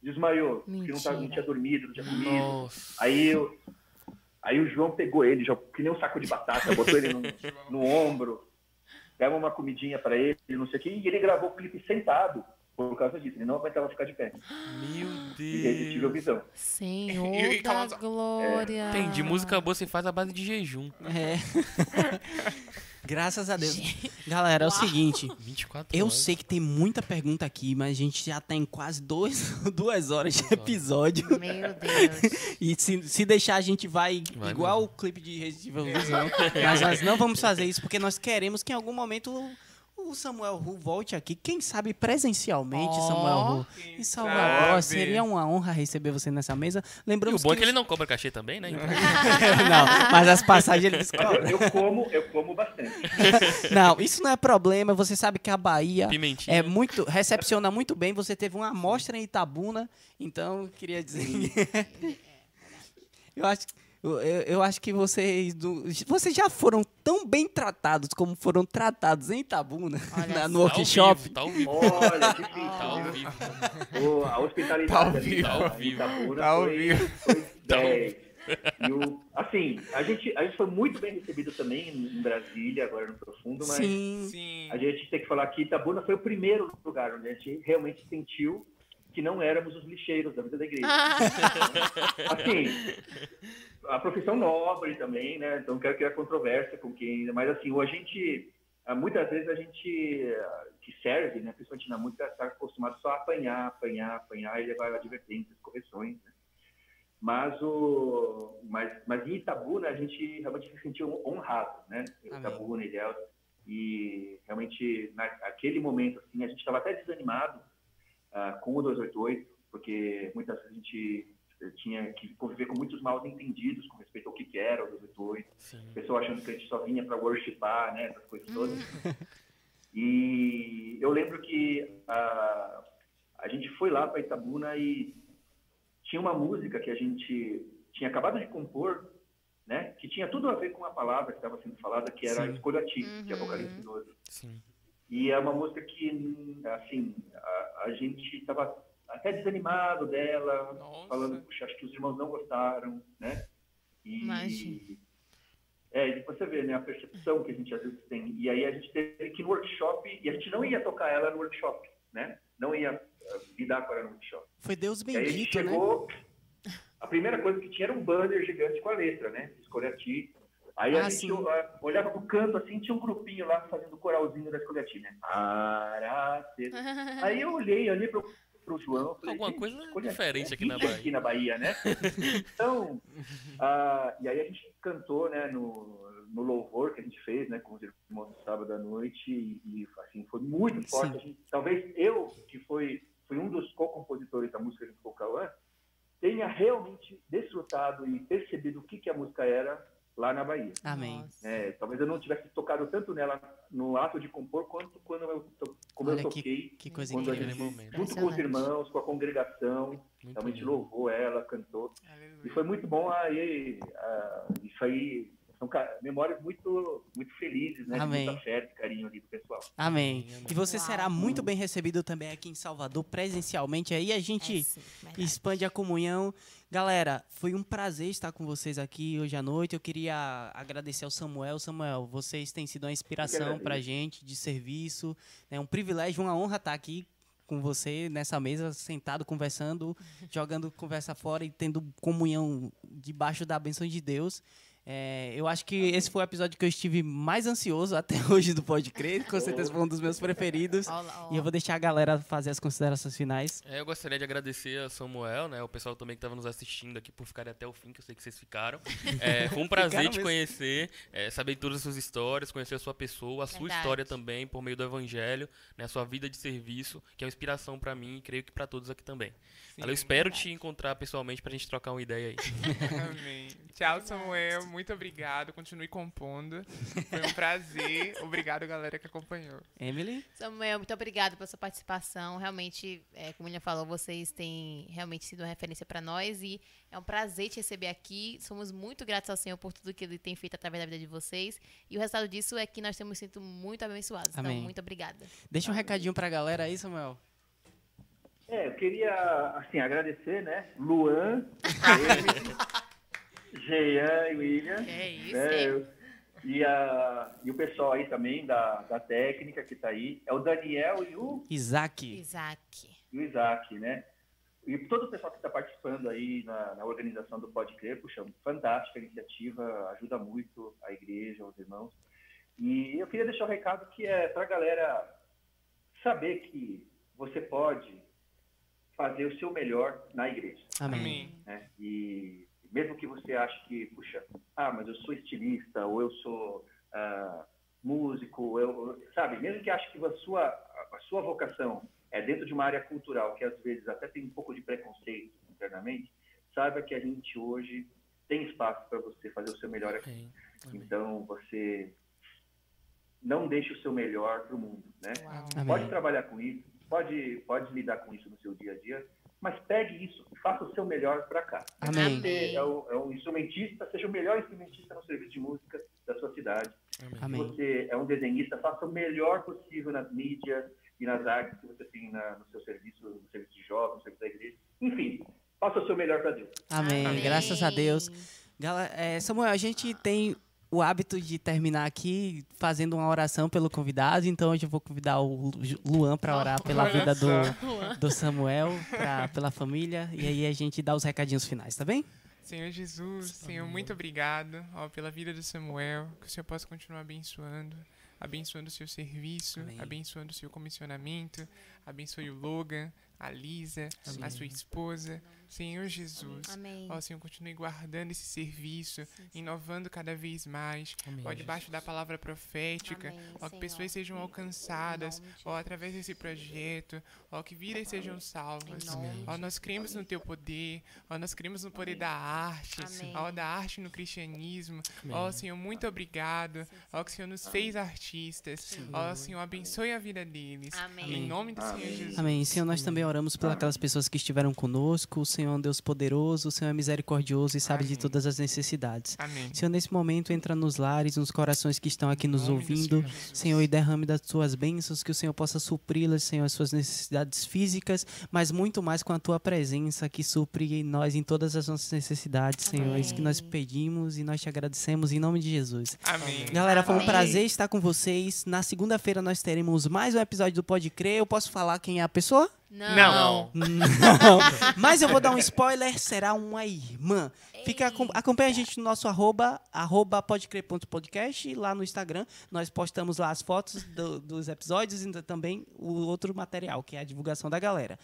Desmaiou, porque não, tava, não tinha dormido, não tinha comido. Nossa. Aí, eu- aí o João pegou ele, já, que nem um saco de batata, botou ele no, no ombro, deu uma comidinha pra ele, não sei o quê, e ele gravou o clipe sentado por causa disso. Ele não aguentava ficar de pé. Meu Irresistível Deus. visão. Senhor E- e da glória. Entendi. Música boa se faz à base de jejum. É. Graças a Deus. Galera, é o seguinte. 24 Eu horas. sei que tem muita pergunta aqui, mas a gente já tem quase dois, duas horas de episódio. Meu Deus. E se, se deixar, a gente vai, Vai igual o clipe de Resident Evil Visão. Mas nós não vamos fazer isso porque nós queremos que em algum momento o Samuel Ru volte aqui. Quem sabe presencialmente, Ó. Samuel Ru. Em Salvador, sabe? seria uma honra receber você nessa mesa. E o bom é que que ele não cobra cachê também, né? não, mas as passagens ele eu, eu como, eu como bastante. Não, isso não é problema. Você sabe que a Bahia Pimentinha. é muito recepciona muito bem. Você teve uma amostra em Itabuna, então eu queria dizer. que- eu acho eu, eu- eu acho que vocês do- vocês já foram tão bem tratados como foram tratados em Itabuna Olha na- no Tá workshop. vivo, Tá ao vivo. Olha, difícil. Tá ao vivo. O- a hospitalidade Tá ao vivo. Tá ao vivo. Itabuna Tá ao foi- vivo. foi Tá ao 10. E o, assim, a gente, a gente foi muito bem recebido também em Brasília, agora no Profundo, mas Sim. Sim. a gente tem que falar que Itabuna foi o primeiro lugar onde a gente realmente sentiu que não éramos os lixeiros da vida da igreja. assim, a profissão nobre também, né? Então quero criar controvérsia com quem, mas assim, o a gente ah, muitas vezes a gente ah, que serve, né, principalmente na música, está acostumado só a apanhar, apanhar, apanhar e levar advertências, correções, né? Mas o mas mas em Itabuna a gente realmente se sentiu honrado, né? Amém. Itabuna, Ilhéus e realmente naquele momento assim a gente estava até desanimado ah, com o 288 porque muitas vezes a gente eh, tinha que conviver com muitos mal entendidos com respeito ao que que era o 288 Sim. pessoa achando que a gente só vinha para worshipar, né, essas coisas todas. E eu lembro que a, a gente foi lá para Itabuna e tinha uma música que a gente tinha acabado de compor, né, que tinha tudo a ver com a palavra que estava sendo falada, que era Sim. Escolha a Ti, que é Uhum. Apocalipse 12. Sim. E é uma música que, assim, a, a gente estava até desanimado dela, Nossa. falando, puxa, acho que os irmãos não gostaram, né? E, Imagina. É, e você vê, né, a percepção que a gente às vezes tem. E aí a gente teve que ir no workshop, e a gente não ia tocar ela no workshop, né? Não ia eh, lidar com ela no workshop. Foi Deus E aí a gente bendito, né? chegou, a primeira coisa que tinha era um banner gigante com a letra, né? Escolha a ti. Aí a Ah, gente sim. olhava pro canto, assim, tinha um grupinho lá fazendo o coralzinho da Escolha a ti, né? Aí eu olhei ali pro, pro João. falei, Alguma "Gente, coisa diferente é aqui na Bahia." Aqui na Bahia, né? Então, ah, e aí a gente cantou, né, no, no louvor que a gente fez, né, com os irmãos no sábado à noite e, e, assim, foi muito forte. Gente- talvez eu, que foi, fui um dos co-compositores da música junto com o Cauã, tenha realmente desfrutado e percebido o que, que a música era lá na Bahia. Amém. É, talvez eu não tivesse tocado tanto nela no ato de compor quanto quando eu, como Olha eu toquei Que coisa quando a incrível. gente, momento. junto com os irmãos, com a congregação, Muito realmente lindo. louvou ela, cantou. Aleluia. E foi muito bom aí, ah, isso aí, são memórias muito, muito felizes, né? Amém. De muito afeto, carinho ali do pessoal. Amém. Amém. E você Uau. será muito bem recebido também aqui em Salvador, presencialmente. Aí a gente É, expande a comunhão. Galera, foi um prazer estar com vocês aqui hoje à noite. Eu queria agradecer ao Samuel. Samuel, vocês têm sido uma inspiração pra gente de serviço. É um privilégio, uma honra estar aqui com você nessa mesa, sentado, conversando, jogando conversa fora e tendo comunhão debaixo da bênção de Deus. É, eu acho que esse foi o episódio que eu estive mais ansioso até hoje do Pode Crer. Com certeza foi um dos meus preferidos. Ó lá, ó. E eu vou deixar a galera fazer as considerações finais. É, eu gostaria de agradecer a Samuel, né? O pessoal também que estava nos assistindo aqui por ficarem até o fim, que eu sei que vocês ficaram. É, foi um prazer te conhecer, é, saber todas as suas histórias, conhecer a sua pessoa, a sua Verdade. história também, por meio do evangelho, né? A sua vida de serviço, que é uma inspiração pra mim e creio que pra todos aqui também. Sim, eu espero te encontrar pessoalmente pra gente trocar uma ideia aí. Amém. Tchau, Samuel. Muito obrigado. Continue compondo. Foi um prazer. Obrigado, galera, que acompanhou. Emily? Samuel, muito obrigada pela sua participação. Realmente, é, como ele falou, vocês têm realmente sido uma referência para nós e é um prazer te receber aqui. Somos muito gratos ao Senhor por tudo que Ele tem feito através da vida de vocês. E o resultado disso é que nós temos sido muito abençoados. Amém. Então, muito obrigada. Deixa um recadinho pra galera aí, Samuel. É, eu queria, assim, agradecer, né? Luan, ele, Jean e William. É isso, né, é. eu- e, a, e o pessoal aí também da, da técnica que tá aí. É o Daniel e o, Isaac. Isaac. e o Isaac, né? E todo o pessoal que está participando aí na, na organização do Pode Crer, puxa, fantástica a iniciativa, ajuda muito a igreja, os irmãos. E eu queria deixar um recado que é para a galera saber que você pode fazer o seu melhor na igreja Amém. Amém. né? E mesmo que você ache que, puxa, ah, mas eu sou estilista, ou eu sou ah, músico, eu, sabe, mesmo que ache que a sua, a sua vocação é dentro de uma área cultural, que às vezes até tem um pouco de preconceito internamente, saiba que a gente hoje tem espaço para você fazer o seu melhor aqui. Amém. Amém. Então, você não deixe o seu melhor para o mundo, né? Uau. Pode Amém. trabalhar com isso, pode, pode lidar com isso no seu dia a dia, mas pegue isso e faça o seu melhor para cá. Amém. Você é um, é um instrumentista, seja o melhor instrumentista no serviço de música da sua cidade. Amém. Se você é um desenhista, faça o melhor possível nas mídias e nas artes que você tem na- no seu serviço, no serviço de jovens, no serviço da igreja. Enfim, faça o seu melhor para Deus. Amém. Amém. Graças a Deus. Gala- é, Samuel, a gente tem o hábito de terminar aqui fazendo uma oração pelo convidado, então hoje eu vou convidar o Lu- Luan para orar pela vida do, do Samuel, pra, pela família, e aí a gente dá os recadinhos finais, tá bem? Senhor Jesus, Senhor, muito obrigado ó, pela vida do Samuel, que o Senhor possa continuar abençoando, abençoando o seu serviço, Amém. abençoando o seu comissionamento, abençoe o Logan, a Lisa, a sua esposa. Senhor Jesus, Amém. ó Senhor, continue guardando esse serviço, inovando cada vez mais, Amém, ó, debaixo da palavra profética, Amém, ó, que Senhor. pessoas sejam alcançadas, ó, através desse projeto, ó, que vidas sejam salvas. Ó, nós cremos no teu poder, ó, nós cremos no poder da arte, Amém. ó, da arte no cristianismo. Amém. Ó, Senhor, muito obrigado, ó, que o Senhor nos fez artistas. Ó, Senhor, abençoe a vida deles. Amém. Em nome do Senhor Jesus. Amém. Senhor, nós também oramos por aquelas pessoas que estiveram conosco. O Senhor é um Deus poderoso, o Senhor é misericordioso e sabe de Amém. todas as necessidades. Amém. Senhor, nesse momento, entra nos lares, nos corações que estão aqui nos ouvindo. Senhor e derrame das tuas bênçãos, que o Senhor possa supri-las, Senhor, as suas necessidades físicas, mas muito mais com a tua presença que supre em nós em todas as nossas necessidades, Senhor. É isso que nós Amém. pedimos e nós te agradecemos em nome de Jesus. Amém. Galera, foi um Amém. prazer estar com vocês. Na segunda-feira nós teremos mais um episódio do Pode Crer. Eu posso falar quem é a pessoa? Não. Não. Mas eu vou dar um spoiler, será uma irmã. Fica, acom- acompanha a gente no nosso arroba, arroba e lá no Instagram. Nós postamos lá as fotos do- dos episódios e também o outro material, que é a divulgação da galera.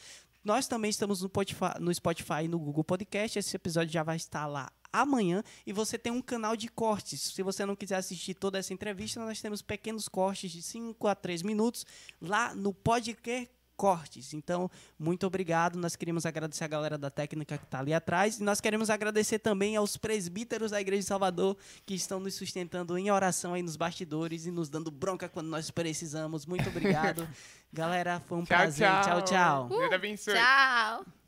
Nós também estamos no Spotify, no Spotify e no Google Podcast. Esse episódio já vai estar lá amanhã e você tem um canal de cortes. Se você não quiser assistir toda essa entrevista, nós temos pequenos cortes de 5 a 3 minutos lá no podcast cortes. Então, muito obrigado. Nós queremos agradecer a galera da técnica que está ali atrás. E nós queremos agradecer também aos presbíteros da Igreja de Salvador que estão nos sustentando em oração aí nos bastidores e nos dando bronca quando nós precisamos. Muito obrigado. galera, foi um Tchau, prazer. tchau. Tchau, tchau. Deus abençoe. Tchau.